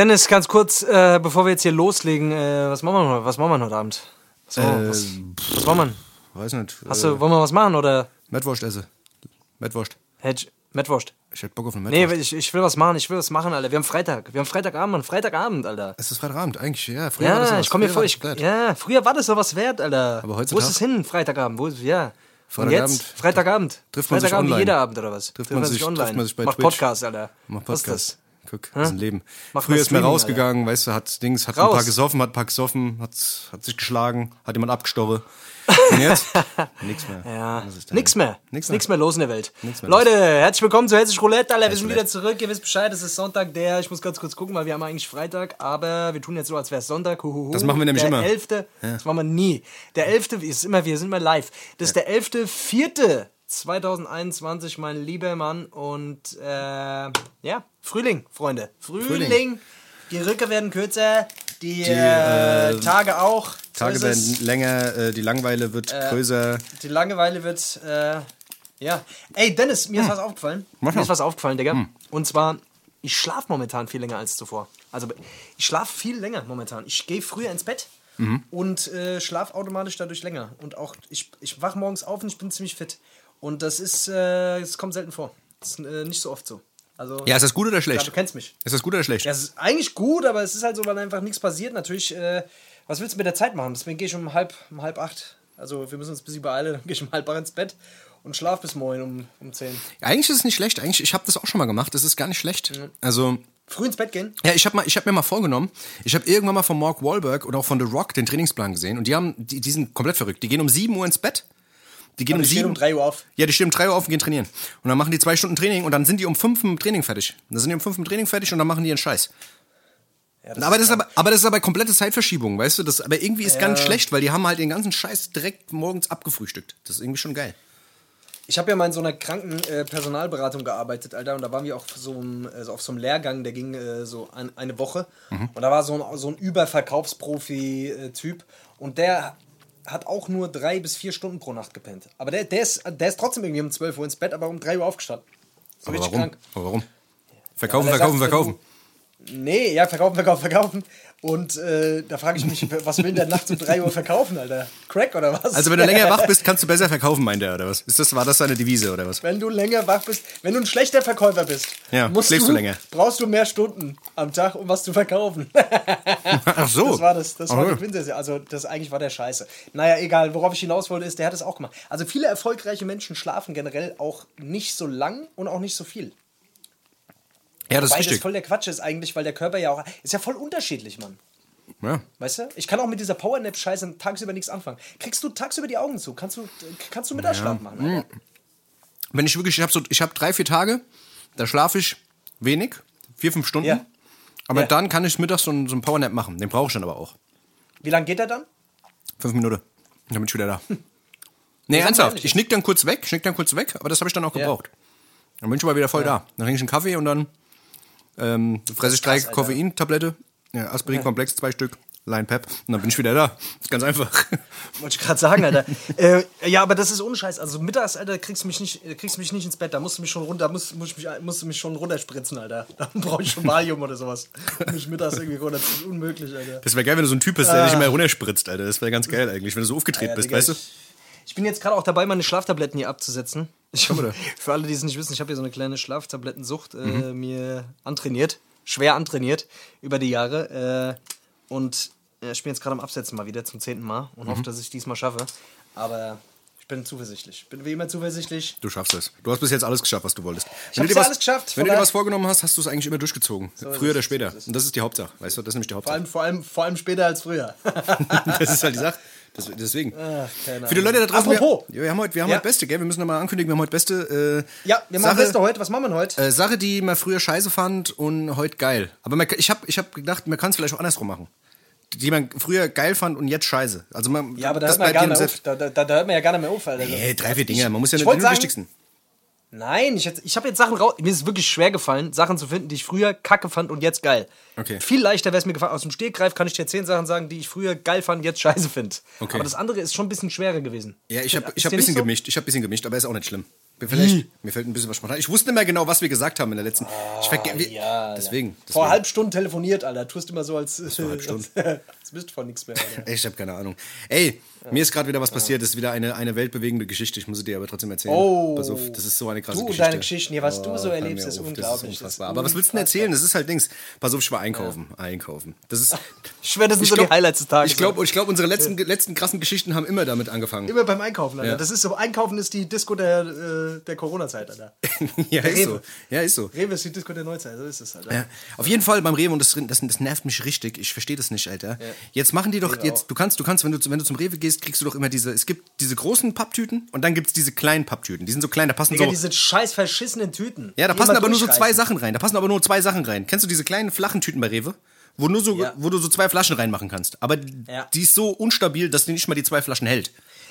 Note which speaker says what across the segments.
Speaker 1: Dennis, ganz kurz, äh, bevor wir jetzt hier loslegen, äh, was machen wir, was machen wir heute Abend? Was, wir? was, was machen wir?
Speaker 2: Weiß nicht.
Speaker 1: Hast du, wollen wir was machen oder?
Speaker 2: Mettwurst esse. Mettwurst.
Speaker 1: Hedge, Mettwurst.
Speaker 2: Ich hätte Bock auf eine
Speaker 1: Nee,
Speaker 2: Mettwurst.
Speaker 1: ich, ich will was machen, ich will was machen, Alter. Wir haben Freitag. Wir haben Freitagabend, Mann. Freitagabend, Alter.
Speaker 2: es ist Freitagabend, eigentlich, ja. Früher war das
Speaker 1: Ja,
Speaker 2: was.
Speaker 1: ich komme mir vor, ich, ja, früher war das so was wert, Alter.
Speaker 2: Aber
Speaker 1: Wo ist
Speaker 2: heutzutage-
Speaker 1: es hin, Freitagabend? Wo ist, ja. Und
Speaker 2: Freitagabend.
Speaker 1: jetzt? Freitagabend.
Speaker 2: Trifft man sich
Speaker 1: Freitagabend wie
Speaker 2: online.
Speaker 1: jeder Abend, oder was?
Speaker 2: Trifft man sich- trifft man sich bei
Speaker 1: Macht
Speaker 2: Twitch.
Speaker 1: Podcast, Alter.
Speaker 2: Mach
Speaker 1: Was ist
Speaker 2: Podcast.
Speaker 1: das?
Speaker 2: Guck, das ist ein Leben.
Speaker 1: Mach
Speaker 2: Früher ist man rausgegangen, weißt du, hat Dings, hat ein
Speaker 1: Raus.
Speaker 2: paar gesoffen, hat ein paar gesoffen, hat, hat sich geschlagen, hat jemand abgestochen. Und jetzt? Nix mehr.
Speaker 1: Ja,
Speaker 2: der-
Speaker 1: nix mehr.
Speaker 2: Nix mehr.
Speaker 1: mehr los in der Welt.
Speaker 2: Mehr
Speaker 1: Leute, herzlich willkommen zu Hessisch Roulette, Alter. Wir sind wieder zurück. Ihr wisst Bescheid, es ist Sonntag, der, ich muss ganz kurz gucken, weil wir haben eigentlich Freitag, aber wir tun jetzt so, als wäre es Sonntag. Huhuhu.
Speaker 2: Das machen wir nämlich
Speaker 1: der
Speaker 2: immer.
Speaker 1: 11. Das machen wir nie. Der 11. ist immer, wir sind immer live. Das ist der 11.04.2021, mein lieber Mann. Und, äh, ja, Frühling, Freunde. Frühling.
Speaker 2: Frühling.
Speaker 1: Die Rücke werden kürzer, die, äh,
Speaker 2: äh,
Speaker 1: Tage auch.
Speaker 2: Tage werden länger, äh, die Langeweile wird größer.
Speaker 1: Die Langeweile wird, äh, ja. Ey, Dennis, mir ist was aufgefallen.
Speaker 2: Mach
Speaker 1: mir ist was aufgefallen, Digga. Und zwar, ich schlafe momentan viel länger als zuvor. Also, ich schlafe viel länger momentan. Ich gehe früher ins Bett und äh, schlafe automatisch dadurch länger. Und auch, ich, ich wach morgens auf und ich bin ziemlich fit. Und das ist, äh, das kommt selten vor. Das ist äh, nicht so oft so. Also,
Speaker 2: Ja, ist das gut oder
Speaker 1: ja,
Speaker 2: schlecht?
Speaker 1: du kennst mich.
Speaker 2: Ist das gut oder schlecht?
Speaker 1: Ja, es ist eigentlich gut, aber es ist halt so, weil einfach nichts passiert. Natürlich, äh, was willst du mit der Zeit machen? Deswegen gehe ich um halb, um halb acht. Also wir müssen uns ein bisschen beeilen. Dann gehe ich um halb acht ins Bett und schlaf bis morgen um, um zehn.
Speaker 2: Eigentlich ist es nicht schlecht. Eigentlich, ich habe das auch schon mal gemacht. Das ist gar nicht schlecht. Also,
Speaker 1: Früh ins Bett gehen?
Speaker 2: ja, ich habe hab mir mal vorgenommen, ich habe irgendwann mal von Mark Wahlberg oder auch von The Rock den Trainingsplan gesehen und die haben, die, die sind komplett verrückt. Die gehen um 7 Uhr ins Bett. Die gehen
Speaker 1: Und
Speaker 2: um
Speaker 1: stehe
Speaker 2: 7
Speaker 1: um drei Uhr auf.
Speaker 2: Ja, die stehen um 3 Uhr auf und gehen trainieren. Und dann machen die zwei Stunden Training und dann sind die um 5 im Training fertig. Dann sind die um 5 im Training fertig und dann machen die ihren Scheiß.
Speaker 1: Ja,
Speaker 2: aber, das ist aber, aber das ist aber komplette Zeitverschiebung, weißt du? Das, aber irgendwie ist
Speaker 1: Ja.
Speaker 2: ganz schlecht, weil die haben halt den ganzen Scheiß direkt morgens abgefrühstückt. Das ist irgendwie schon geil.
Speaker 1: Ich habe ja mal in so einer kranken äh, Personalberatung gearbeitet, Alter, und da waren wir auch so einem, also auf so einem Lehrgang, der ging äh, so ein, eine Woche. Und da war so ein, so ein Überverkaufsprofi-Typ und der hat auch nur drei bis vier Stunden pro Nacht gepennt. Aber der, der, ist, der ist trotzdem irgendwie um 12 Uhr ins Bett, aber um 3 Uhr aufgestanden. So
Speaker 2: Aber
Speaker 1: richtig
Speaker 2: warum?
Speaker 1: krank.
Speaker 2: Aber warum? Verkaufen,
Speaker 1: er
Speaker 2: verkaufen,
Speaker 1: sagt,
Speaker 2: verkaufen.
Speaker 1: Nee, ja, verkaufen, verkaufen, verkaufen. Und äh, da frage ich mich, was will der nachts um 3 Uhr verkaufen, Alter? Crack oder was?
Speaker 2: Also wenn du länger wach bist, kannst du besser verkaufen, meint er, oder was? Ist das, war das seine Devise, oder was?
Speaker 1: Wenn du länger wach bist, wenn du ein schlechter Verkäufer bist,
Speaker 2: Ja,
Speaker 1: musst
Speaker 2: schläfst du länger.
Speaker 1: brauchst du mehr Stunden am Tag, um was zu verkaufen.
Speaker 2: Ach so.
Speaker 1: Das war das, das war
Speaker 2: Aha.
Speaker 1: die. Also das eigentlich war der Scheiße. Naja, egal, worauf ich hinaus wollte, ist, der hat es auch gemacht. Also viele erfolgreiche Menschen schlafen generell auch nicht so lang und auch nicht so viel.
Speaker 2: Ja, das ist
Speaker 1: Weil das voll der Quatsch ist eigentlich, weil der Körper ja auch, ist ja voll unterschiedlich, Mann.
Speaker 2: Ja.
Speaker 1: Weißt du? Ich kann auch mit dieser Powernap-Scheiße tagsüber nichts anfangen. Kriegst du tagsüber die Augen zu? Kannst du, kannst du Mittagsschlaf machen? Alter?
Speaker 2: Wenn ich wirklich, ich habe so, ich habe drei, vier Tage, da schlafe ich wenig, vier, fünf Stunden.
Speaker 1: Ja.
Speaker 2: Aber
Speaker 1: Ja.
Speaker 2: dann kann ich mittags so so einen Powernap machen. Den brauche ich dann aber auch.
Speaker 1: Wie lange geht der dann?
Speaker 2: Fünf Minuten. Dann bin ich wieder da. Nee,
Speaker 1: sag mal
Speaker 2: ernsthaft. Ich schnick dann kurz weg, schnick dann kurz weg, aber das habe ich dann auch
Speaker 1: Ja.
Speaker 2: gebraucht. Dann bin ich aber wieder voll da. Dann trinke ich einen Kaffee und dann ähm, fresse ich drei
Speaker 1: krass.
Speaker 2: Koffeintablette, ja, Aspirin-Komplex, zwei Stück, Line Pep und dann bin ich wieder da. ist ganz einfach.
Speaker 1: Wollte ich gerade sagen, Alter. äh, ja, aber das ist unscheiß. Also mittags, Alter, kriegst du mich nicht, äh, kriegst du mich nicht ins Bett. Da musst du mich schon runter, musst, musst, mich, musst du mich schon runterspritzen, Alter. Da brauche ich schon Valium oder sowas. Mich mittags irgendwie runter. Das ist unmöglich, Alter.
Speaker 2: Das wäre geil, wenn du so ein Typ bist, der dich immer runterspritzt, Alter. Das wäre ganz geil eigentlich, wenn du so aufgedreht
Speaker 1: Ja,
Speaker 2: bist,
Speaker 1: Digga,
Speaker 2: weißt du?
Speaker 1: Ich, ich bin jetzt gerade auch dabei, meine Schlaftabletten hier abzusetzen. Ich, für alle, die es nicht wissen, ich habe hier so eine kleine Schlaftablettensucht äh,
Speaker 2: Mhm.
Speaker 1: mir antrainiert, schwer antrainiert über die Jahre. Äh, und äh, ich bin jetzt gerade am Absetzen mal wieder zum zehnten Mal und
Speaker 2: Mhm.
Speaker 1: hoffe, dass ich diesmal schaffe. Aber ich bin zuversichtlich. Bin wie immer zuversichtlich.
Speaker 2: Du schaffst es. Du hast bis jetzt alles geschafft, was du wolltest.
Speaker 1: hab's ja alles geschafft,
Speaker 2: Wenn du dir was vorgenommen hast, hast du es eigentlich immer durchgezogen.
Speaker 1: ist
Speaker 2: Früher oder später.
Speaker 1: so.
Speaker 2: Und das ist die Hauptsache. Weißt du, das ist nämlich die
Speaker 1: Vor
Speaker 2: Hauptsache.
Speaker 1: allem, vor, allem, vor allem später als früher.
Speaker 2: das ist halt die Sache. Das, deswegen.
Speaker 1: Ach,
Speaker 2: Für die. Leute da draußen.
Speaker 1: Apropos.
Speaker 2: Wir, wir haben heute, wir haben
Speaker 1: Ja.
Speaker 2: heute Beste, gell? Wir müssen nochmal ankündigen, wir haben heute Beste. Äh,
Speaker 1: ja, wir machen
Speaker 2: Sache,
Speaker 1: Beste heute. Was machen wir heute?
Speaker 2: Äh, Sache, die man früher scheiße fand und heute geil. Aber man, ich habe ich hab gedacht, man kann es vielleicht auch andersrum machen. Die man früher geil fand und jetzt scheiße. Also man,
Speaker 1: ja, aber da hört, man ja gar nicht
Speaker 2: selbst.
Speaker 1: auf. Da, da, da hört man ja gar nicht mehr auf. Alter.
Speaker 2: Nee, drei, vier Dinge. Man muss ja
Speaker 1: ich
Speaker 2: nicht die
Speaker 1: sagen-
Speaker 2: wichtigsten.
Speaker 1: Nein, ich, ich habe jetzt Sachen raus. Mir ist es wirklich schwer gefallen, Sachen zu finden, die ich früher kacke fand und jetzt geil.
Speaker 2: Okay.
Speaker 1: Viel leichter wäre es mir gefallen. Aus dem Stegreif kann ich dir zehn Sachen sagen, die ich früher geil fand, jetzt scheiße finde.
Speaker 2: Okay.
Speaker 1: Aber das andere ist schon ein bisschen schwerer gewesen.
Speaker 2: Ja, ich habe ich hab ein bisschen
Speaker 1: so?
Speaker 2: gemischt. Ich habe ein bisschen gemischt, aber ist auch nicht schlimm. Vielleicht, mir fällt ein bisschen was spontan. Ich wusste nicht mehr genau, was wir gesagt haben in der letzten. ich verge-
Speaker 1: Ah, ja,
Speaker 2: deswegen.
Speaker 1: Vor
Speaker 2: deswegen.
Speaker 1: halb Stunden telefoniert, Alter. Tust immer so, als.
Speaker 2: vor halb Stunde.
Speaker 1: als bist von nichts mehr, Alter.
Speaker 2: Ich habe keine Ahnung. Ey, mir ist gerade wieder was passiert. Das ist wieder eine, eine weltbewegende Geschichte. Ich muss sie dir aber trotzdem erzählen.
Speaker 1: Oh.
Speaker 2: Pass auf, das ist so eine krasse
Speaker 1: Du und
Speaker 2: Geschichte.
Speaker 1: deine Geschichten, ja, was du so
Speaker 2: hör
Speaker 1: erlebst, ist
Speaker 2: auf,
Speaker 1: unglaublich.
Speaker 2: Das ist unfassbar.
Speaker 1: ist
Speaker 2: aber was willst du denn erzählen? Das ist halt Dings. Pass auf, ich war einkaufen. Einkaufen. Das ist.
Speaker 1: Ich schwör, das sind so die Highlights des Tages.
Speaker 2: Ich glaube, ich glaub, unsere letzten, letzten krassen Geschichten haben immer damit angefangen.
Speaker 1: Immer beim Einkaufen, Alter.
Speaker 2: Ja.
Speaker 1: Das ist so, Einkaufen ist die Disco der, äh, der Corona-Zeit, Alter.
Speaker 2: ja, ist
Speaker 1: Rewe.
Speaker 2: so. Ja, ist so.
Speaker 1: Rewe ist die Disco der Neuzeit, so ist es, Alter.
Speaker 2: Ja. Auf jeden Fall beim Rewe und das, das, das nervt mich richtig. Ich verstehe das nicht, Alter. Jetzt machen die doch jetzt. Du kannst, du kannst, wenn du, wenn du zum Rewe gehst, kriegst du doch immer diese. Es gibt diese großen Papptüten und dann gibt es diese kleinen Papptüten. Die sind so klein, da passen
Speaker 1: Digga,
Speaker 2: so.
Speaker 1: diese scheiß verschissenen Tüten.
Speaker 2: Ja, da passen aber nur so zwei. Sachen rein. Da passen aber nur zwei Sachen rein. Kennst du diese kleinen flachen Tüten bei Rewe? Wo, nur so,
Speaker 1: Ja.
Speaker 2: wo du so zwei Flaschen reinmachen kannst. Aber
Speaker 1: Ja.
Speaker 2: die ist so unstabil, dass die nicht mal die zwei Flaschen hält.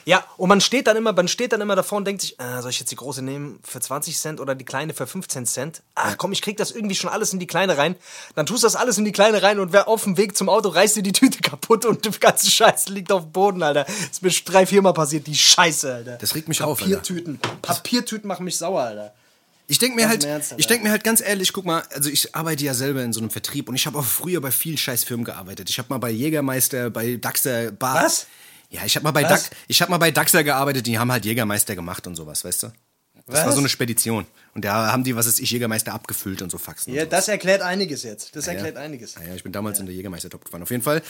Speaker 1: Ja, und man steht dann immer, man steht dann immer davor und denkt sich, äh, soll ich jetzt die große nehmen für 20 Cent oder die kleine für 15 Cent? Ach komm, ich krieg das irgendwie schon alles in die kleine rein. Dann tust du das alles in die kleine rein und wer auf dem Weg zum Auto reißt dir die Tüte kaputt und der ganze Scheiß liegt auf dem Boden, Alter. Das ist mir drei, viermal passiert, die Scheiße, Alter.
Speaker 2: Das regt mich auf, Alter.
Speaker 1: Papiertüten. Papiertüten machen mich sauer, Alter.
Speaker 2: Ich denke mir halt,
Speaker 1: Ernst, Alter.
Speaker 2: ich denke mir halt ganz ehrlich, guck mal, also ich arbeite ja selber in so einem Vertrieb und ich habe auch früher bei vielen scheiß Firmen gearbeitet. Ich habe mal bei Jägermeister, bei Daxer, Bar.
Speaker 1: Was?
Speaker 2: Ja, ich habe mal bei? Dax, ich habe mal bei Daxer gearbeitet, die haben halt Jägermeister gemacht und sowas, weißt du? Das war
Speaker 1: Was?
Speaker 2: so eine Spedition und da haben die, was ist ich, Jägermeister abgefüllt und so Faxen.
Speaker 1: Ja, das erklärt einiges jetzt. Das
Speaker 2: ja.
Speaker 1: erklärt einiges.
Speaker 2: Ja, ja, ich bin damals in der Jägermeister-Top gefahren. Auf jeden Fall.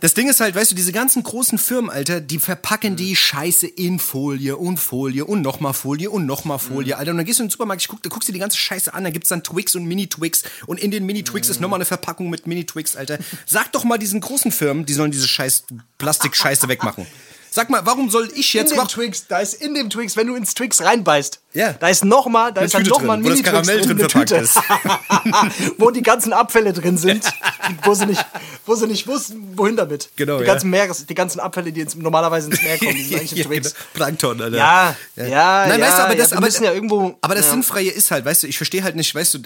Speaker 2: Das Ding ist halt, weißt du, diese ganzen großen Firmen, Alter, die verpacken die Scheiße in Folie und Folie und nochmal Folie und nochmal Folie, Alter. Und dann gehst du in den Supermarkt, ich guck, du guckst dir die ganze Scheiße an, da gibt's dann Twix und Mini-Twix und in den Mini-Twix ist nochmal eine Verpackung mit Mini-Twix, Alter. Sag doch mal diesen großen Firmen, die sollen diese scheiß Plastik-Scheiße wegmachen. Sag mal, warum soll ich
Speaker 1: In
Speaker 2: jetzt...
Speaker 1: dem
Speaker 2: Warum,
Speaker 1: Twix, da ist in dem Twix, wenn du ins Twix reinbeißt,
Speaker 2: Ja.
Speaker 1: da ist noch mal, da ist dann
Speaker 2: Tüte
Speaker 1: noch mal ein
Speaker 2: drin,
Speaker 1: Mini-Twix
Speaker 2: Karamell drin
Speaker 1: eine
Speaker 2: verpackt
Speaker 1: Tüte.
Speaker 2: ist.
Speaker 1: wo die ganzen Abfälle drin sind, wo sie nicht, wo sie nicht wussten, wohin damit.
Speaker 2: Genau,
Speaker 1: die
Speaker 2: ja.
Speaker 1: ganzen Meeres, die ganzen Abfälle, die ins, normalerweise ins Meer kommen, die sind eigentlich
Speaker 2: Ja,
Speaker 1: in Twix.
Speaker 2: genau. Plankton, Alter.
Speaker 1: Ja, ja, ja,
Speaker 2: Nein, weißt du, aber
Speaker 1: ja,
Speaker 2: das, aber,
Speaker 1: ja irgendwo-
Speaker 2: aber das
Speaker 1: ja.
Speaker 2: Sinnfreie ist halt, weißt du, ich verstehe halt nicht, weißt du,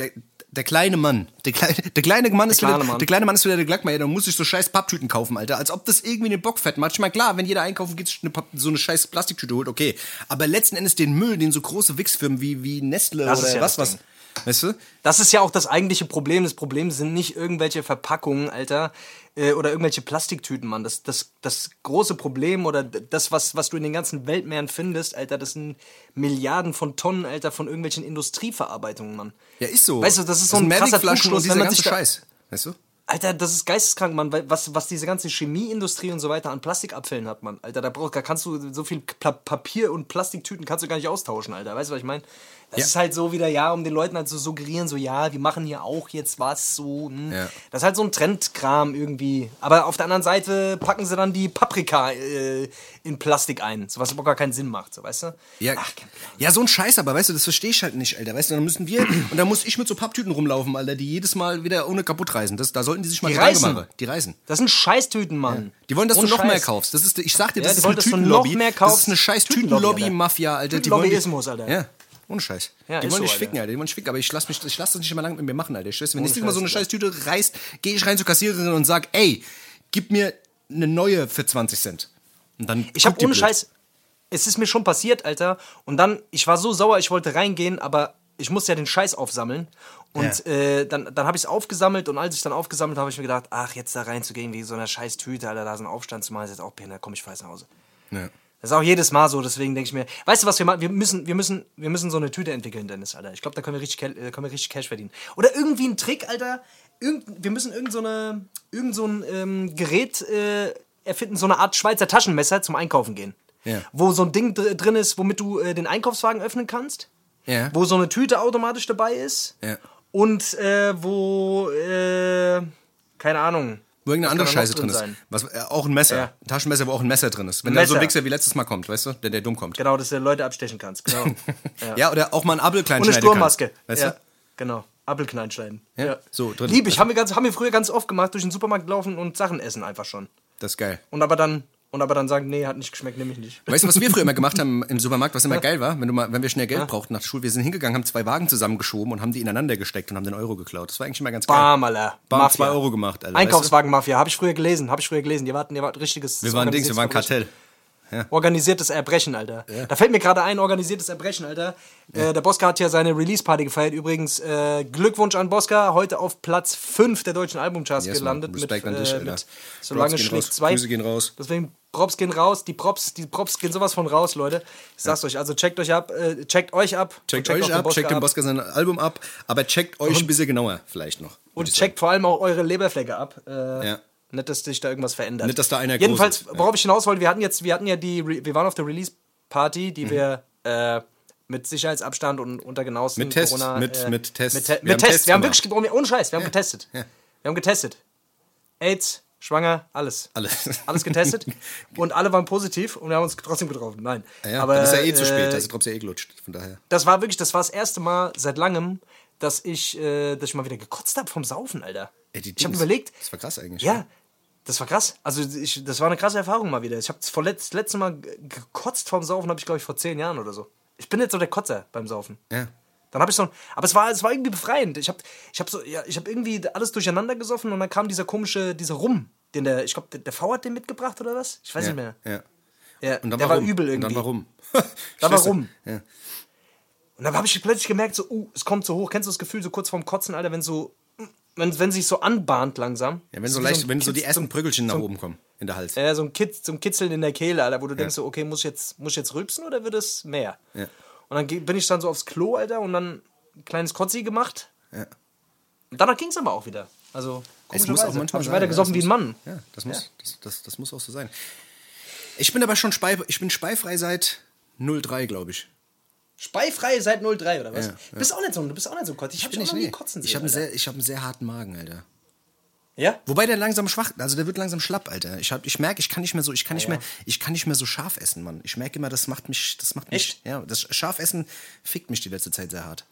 Speaker 2: der, der kleine Mann, der, klei, der kleine Mann ist
Speaker 1: kleine
Speaker 2: wieder,
Speaker 1: Mann.
Speaker 2: der kleine Mann ist wieder der Glackmeier, der muss sich so scheiß Papptüten kaufen, Alter, als ob das irgendwie den Bock fett macht. Ich meine, klar, wenn jeder einkaufen geht, sich eine Papp, so eine scheiß Plastiktüte holt, okay, aber letzten Endes den Müll, den so große Wichsfirmen wie, wie Nestle
Speaker 1: Das
Speaker 2: oder
Speaker 1: ja
Speaker 2: was, was, weißt du?
Speaker 1: Das ist ja auch das eigentliche Problem. Das Problem sind nicht irgendwelche Verpackungen, Alter, äh, oder irgendwelche Plastiktüten, Mann. Das, das, das große Problem oder das, was, was du in den ganzen Weltmeeren findest, Alter, das sind Milliarden von Tonnen, Alter, von irgendwelchen Industrieverarbeitungen, Mann.
Speaker 2: Ja, ist so.
Speaker 1: Weißt du, das ist so
Speaker 2: sind
Speaker 1: ein krasser Trugschluss,
Speaker 2: und dieser
Speaker 1: wenn man
Speaker 2: ganze
Speaker 1: sich
Speaker 2: Scheiß, weißt du?
Speaker 1: Alter, das ist geisteskrank, Mann, weil was, was diese ganze Chemieindustrie und so weiter an Plastikabfällen hat, Mann. Alter, da, brauch, da kannst du so viel Pla Papier und Plastiktüten kannst du gar nicht austauschen, Alter. Weißt du, was ich meine? Das
Speaker 2: Ja.
Speaker 1: ist halt so wieder, ja, um den Leuten halt zu suggerieren, so, ja, wir machen hier auch jetzt was, so. Hm.
Speaker 2: Ja.
Speaker 1: Das ist halt so ein Trendkram irgendwie. Aber auf der anderen Seite packen sie dann die Paprika äh, in Plastik ein, so was überhaupt gar keinen Sinn macht, so, weißt du?
Speaker 2: Ja,
Speaker 1: Ach,
Speaker 2: ja, so ein Scheiß, aber weißt du, das verstehe ich halt nicht, Alter. Weißt du, dann müssen wir, und dann muss ich mit so Papptüten rumlaufen, Alter, die jedes Mal wieder ohne kaputt reisen. Das, da sollten die sich mal
Speaker 1: Die reißen.
Speaker 2: machen. Die reisen.
Speaker 1: Das sind Scheißtüten, Mann.
Speaker 2: Die wollen, dass
Speaker 1: Ohne
Speaker 2: du noch mehr
Speaker 1: Scheiß.
Speaker 2: kaufst. Das ist, ich sag dir,
Speaker 1: Ja,
Speaker 2: das
Speaker 1: die
Speaker 2: ist
Speaker 1: wollen,
Speaker 2: eine Tütenlobby.
Speaker 1: mehr
Speaker 2: Das ist eine scheiß
Speaker 1: Tütenlobby,
Speaker 2: Tütenlobby,
Speaker 1: Alter.
Speaker 2: Mafia, Alter. Die wollen dich-
Speaker 1: Tütenlobbyismus, Alter.
Speaker 2: Ja. Ohne Scheiß.
Speaker 1: Ja,
Speaker 2: die wollen
Speaker 1: so,
Speaker 2: dich
Speaker 1: Alter.
Speaker 2: ficken, Alter. Die wollen dich ficken, aber ich lass, mich, ich lass das nicht mal lange mit mir machen, Alter. Ich schwör's, wenn
Speaker 1: Ohne
Speaker 2: mal so eine
Speaker 1: Scheiß,
Speaker 2: Tüte reißt, gehe ich rein zur Kassiererin und sag, ey, gib mir eine neue für 20 Cent. Und dann
Speaker 1: Ich habe
Speaker 2: die
Speaker 1: ohne
Speaker 2: blöd.
Speaker 1: Scheiß, es ist mir schon passiert, Alter. Und dann, ich war so sauer, ich wollte reingehen, aber ich musste ja den Scheiß aufsammeln. Und
Speaker 2: Ja.
Speaker 1: äh, dann, dann habe ich es aufgesammelt und als ich dann aufgesammelt habe, habe ich mir gedacht, ach, jetzt da reinzugehen wegen so einer scheiß Tüte, Alter, da ist ein Aufstand zu machen, ist jetzt auch Pena, komm, ich fahr jetzt nach Hause.
Speaker 2: Ja.
Speaker 1: Das ist auch jedes Mal so, deswegen denke ich mir, weißt du was wir machen? Wir müssen, wir müssen, wir müssen so eine Tüte entwickeln, Dennis, Alter. Ich glaube, da können wir richtig, äh, können wir richtig Cash verdienen. Oder irgendwie ein Trick, Alter. Irgend, wir müssen irgend so, eine, irgend so ein ähm, Gerät äh, erfinden, so eine Art Schweizer Taschenmesser zum Einkaufen gehen.
Speaker 2: Ja.
Speaker 1: Wo so ein Ding dr drin ist, womit du äh, den Einkaufswagen öffnen kannst.
Speaker 2: Ja.
Speaker 1: Wo so eine Tüte automatisch dabei ist.
Speaker 2: Ja.
Speaker 1: Und äh, wo, äh, keine Ahnung.
Speaker 2: Wo irgendeine andere Scheiße drin ist.
Speaker 1: sein?
Speaker 2: Was, äh, auch ein Messer.
Speaker 1: Ja.
Speaker 2: Ein Taschenmesser, wo auch ein Messer drin ist. Wenn da so ein. Wichser wie letztes Mal kommt, weißt du? Der, der dumm kommt.
Speaker 1: Genau, dass du Leute abstechen kannst. Genau.
Speaker 2: Ja, oder auch mal einen Apfel klein
Speaker 1: Und eine Sturmmaske.
Speaker 2: Kann. Weißt
Speaker 1: ja,
Speaker 2: du?
Speaker 1: genau. Apfelknein schneiden.
Speaker 2: Ja,
Speaker 1: Ja.
Speaker 2: so, drin.
Speaker 1: Lieb ich. Haben wir, ganz, haben wir früher ganz oft gemacht, durch den Supermarkt laufen und Sachen essen einfach schon.
Speaker 2: Das ist geil.
Speaker 1: Und aber dann, und aber dann sagen, nee, hat nicht geschmeckt, nehme ich nicht.
Speaker 2: Weißt du, was wir früher immer gemacht haben im Supermarkt, was immer geil war? Wenn, du mal, wenn wir schnell Geld brauchten nach der Schule, wir sind hingegangen, haben zwei Wagen zusammengeschoben und haben die ineinander gesteckt und haben den Euro geklaut. Das war eigentlich immer ganz geil.
Speaker 1: Bam, Alter.
Speaker 2: Bam,
Speaker 1: Mafia.
Speaker 2: zwei Euro gemacht, Alter.
Speaker 1: Einkaufswagen-Mafia. Habe ich früher gelesen. Habe ich früher gelesen. Die warten, die warten richtiges.
Speaker 2: Wir waren Dings, wir waren Kartell. Ja.
Speaker 1: Organisiertes Erbrechen, Alter. Da fällt mir gerade ein, organisiertes Erbrechen, Alter. Äh, der Bosca hat ja seine Release-Party gefeiert. Übrigens, äh, Glückwunsch an Bosca, heute auf Platz 5 der deutschen Albumcharts
Speaker 2: Yes,
Speaker 1: gelandet.
Speaker 2: Respekt
Speaker 1: mit,
Speaker 2: an dich,
Speaker 1: äh, mit Solange schlägt zwei.
Speaker 2: Grüße gehen raus.
Speaker 1: Deswegen Props gehen raus, die Props, die Props gehen sowas von raus, Leute. Ich sag's euch, also checkt euch ab, äh, checkt euch ab.
Speaker 2: Checkt
Speaker 1: und
Speaker 2: euch ab,
Speaker 1: Bosca
Speaker 2: checkt den Bosca sein Album ab, aber checkt euch ein bisschen genauer vielleicht noch.
Speaker 1: Und checkt vor allem auch eure Leberflecke ab. Äh,
Speaker 2: Ja.
Speaker 1: Nicht, dass sich da irgendwas verändert.
Speaker 2: Nicht, dass da einer
Speaker 1: Jedenfalls,
Speaker 2: gruselt.
Speaker 1: worauf ich hinaus wollte, wir hatten jetzt, wir hatten ja die, wir waren auf der Release-Party,
Speaker 2: Mhm.
Speaker 1: die wir äh, mit Sicherheitsabstand und unter genauesten
Speaker 2: Mit Test,
Speaker 1: Corona...
Speaker 2: mit-
Speaker 1: äh,
Speaker 2: mit Test.
Speaker 1: Mit, Te
Speaker 2: Wir
Speaker 1: mit
Speaker 2: haben
Speaker 1: Test.
Speaker 2: Tests
Speaker 1: Wir haben wirklich, ohne Scheiß, wir haben getestet. Wir haben getestet. AIDS, schwanger, alles.
Speaker 2: Alles.
Speaker 1: Alles getestet. und alle waren positiv und wir haben uns trotzdem getroffen. Nein.
Speaker 2: Ja, ja,
Speaker 1: Aber,
Speaker 2: dann ist ja eh zu spät,
Speaker 1: äh,
Speaker 2: ist Drops ja eh gelutscht, von daher.
Speaker 1: das war wirklich, das war das erste Mal seit langem, dass ich, äh, dass ich mal wieder gekotzt habe vom Saufen, Alter.
Speaker 2: Ey,
Speaker 1: ich habe überlegt.
Speaker 2: Das war krass eigentlich.
Speaker 1: Ja, das war krass. Also ich, das war eine krasse Erfahrung mal wieder. Ich habe das letzt, letzte Mal ge- gekotzt vom Saufen, habe ich glaube ich vor zehn Jahren oder so. Ich bin jetzt so der Kotzer beim Saufen.
Speaker 2: Ja.
Speaker 1: Dann habe ich so, aber es war, es war irgendwie befreiend. Ich habe, ich habe so, ja, ich habe irgendwie alles durcheinander gesoffen und dann kam dieser komische, dieser Rum, den der, ich glaube, der, der V hat den mitgebracht oder was? Ich weiß
Speaker 2: Ja,
Speaker 1: nicht mehr.
Speaker 2: ja.
Speaker 1: Ja,
Speaker 2: Und dann
Speaker 1: der war
Speaker 2: warum?
Speaker 1: übel irgendwie.
Speaker 2: Und dann warum?
Speaker 1: Da war rum.
Speaker 2: Ja.
Speaker 1: Und dann habe ich plötzlich gemerkt, so, uh, es kommt so hoch. Kennst du das Gefühl so kurz vorm Kotzen, Alter, wenn so, wenn, wenn sich so anbahnt langsam?
Speaker 2: ja, wenn so leicht,
Speaker 1: ein
Speaker 2: wenn so die ersten Prügelchen nach
Speaker 1: so-
Speaker 2: oben kommen in der Hals.
Speaker 1: Ja, so ein, Kitz, so ein Kitzeln in der Kehle, Alter, wo du denkst so, okay, muss ich jetzt, muss ich jetzt rülpsen oder wird es mehr?
Speaker 2: Ja.
Speaker 1: Und dann bin ich dann so aufs Klo, Alter, und dann ein kleines Kotzi gemacht.
Speaker 2: Ja.
Speaker 1: Und danach ging es aber auch wieder. Also,
Speaker 2: Es muss auch manchmal
Speaker 1: ich weiter
Speaker 2: ja,
Speaker 1: gesoffen
Speaker 2: das
Speaker 1: wie ein Mann.
Speaker 2: Ja, das muss, Das, das, das muss auch so sein. Ich bin aber schon spei, ich bin speifrei seit 03, glaube ich.
Speaker 1: Speifrei seit 03 oder was?
Speaker 2: Ja,
Speaker 1: Du bist auch nicht so, du bist auch nicht so kotzig. Ich hab dich auch noch nie kotzen sehen.
Speaker 2: ich habe einen,
Speaker 1: Alter.
Speaker 2: sehr- ich hab einen sehr harten Magen, Alter.
Speaker 1: ja?
Speaker 2: Wobei der langsam schwach, also der wird langsam schlapp, Alter. Ich, hab, ich merke, ich kann nicht mehr so, ich kann nicht mehr, ich kann nicht mehr so scharf essen, Mann. Ich merke immer, das macht mich, das macht mich,
Speaker 1: Echt?
Speaker 2: ja, das Scharfessen fickt mich die letzte Zeit sehr hart.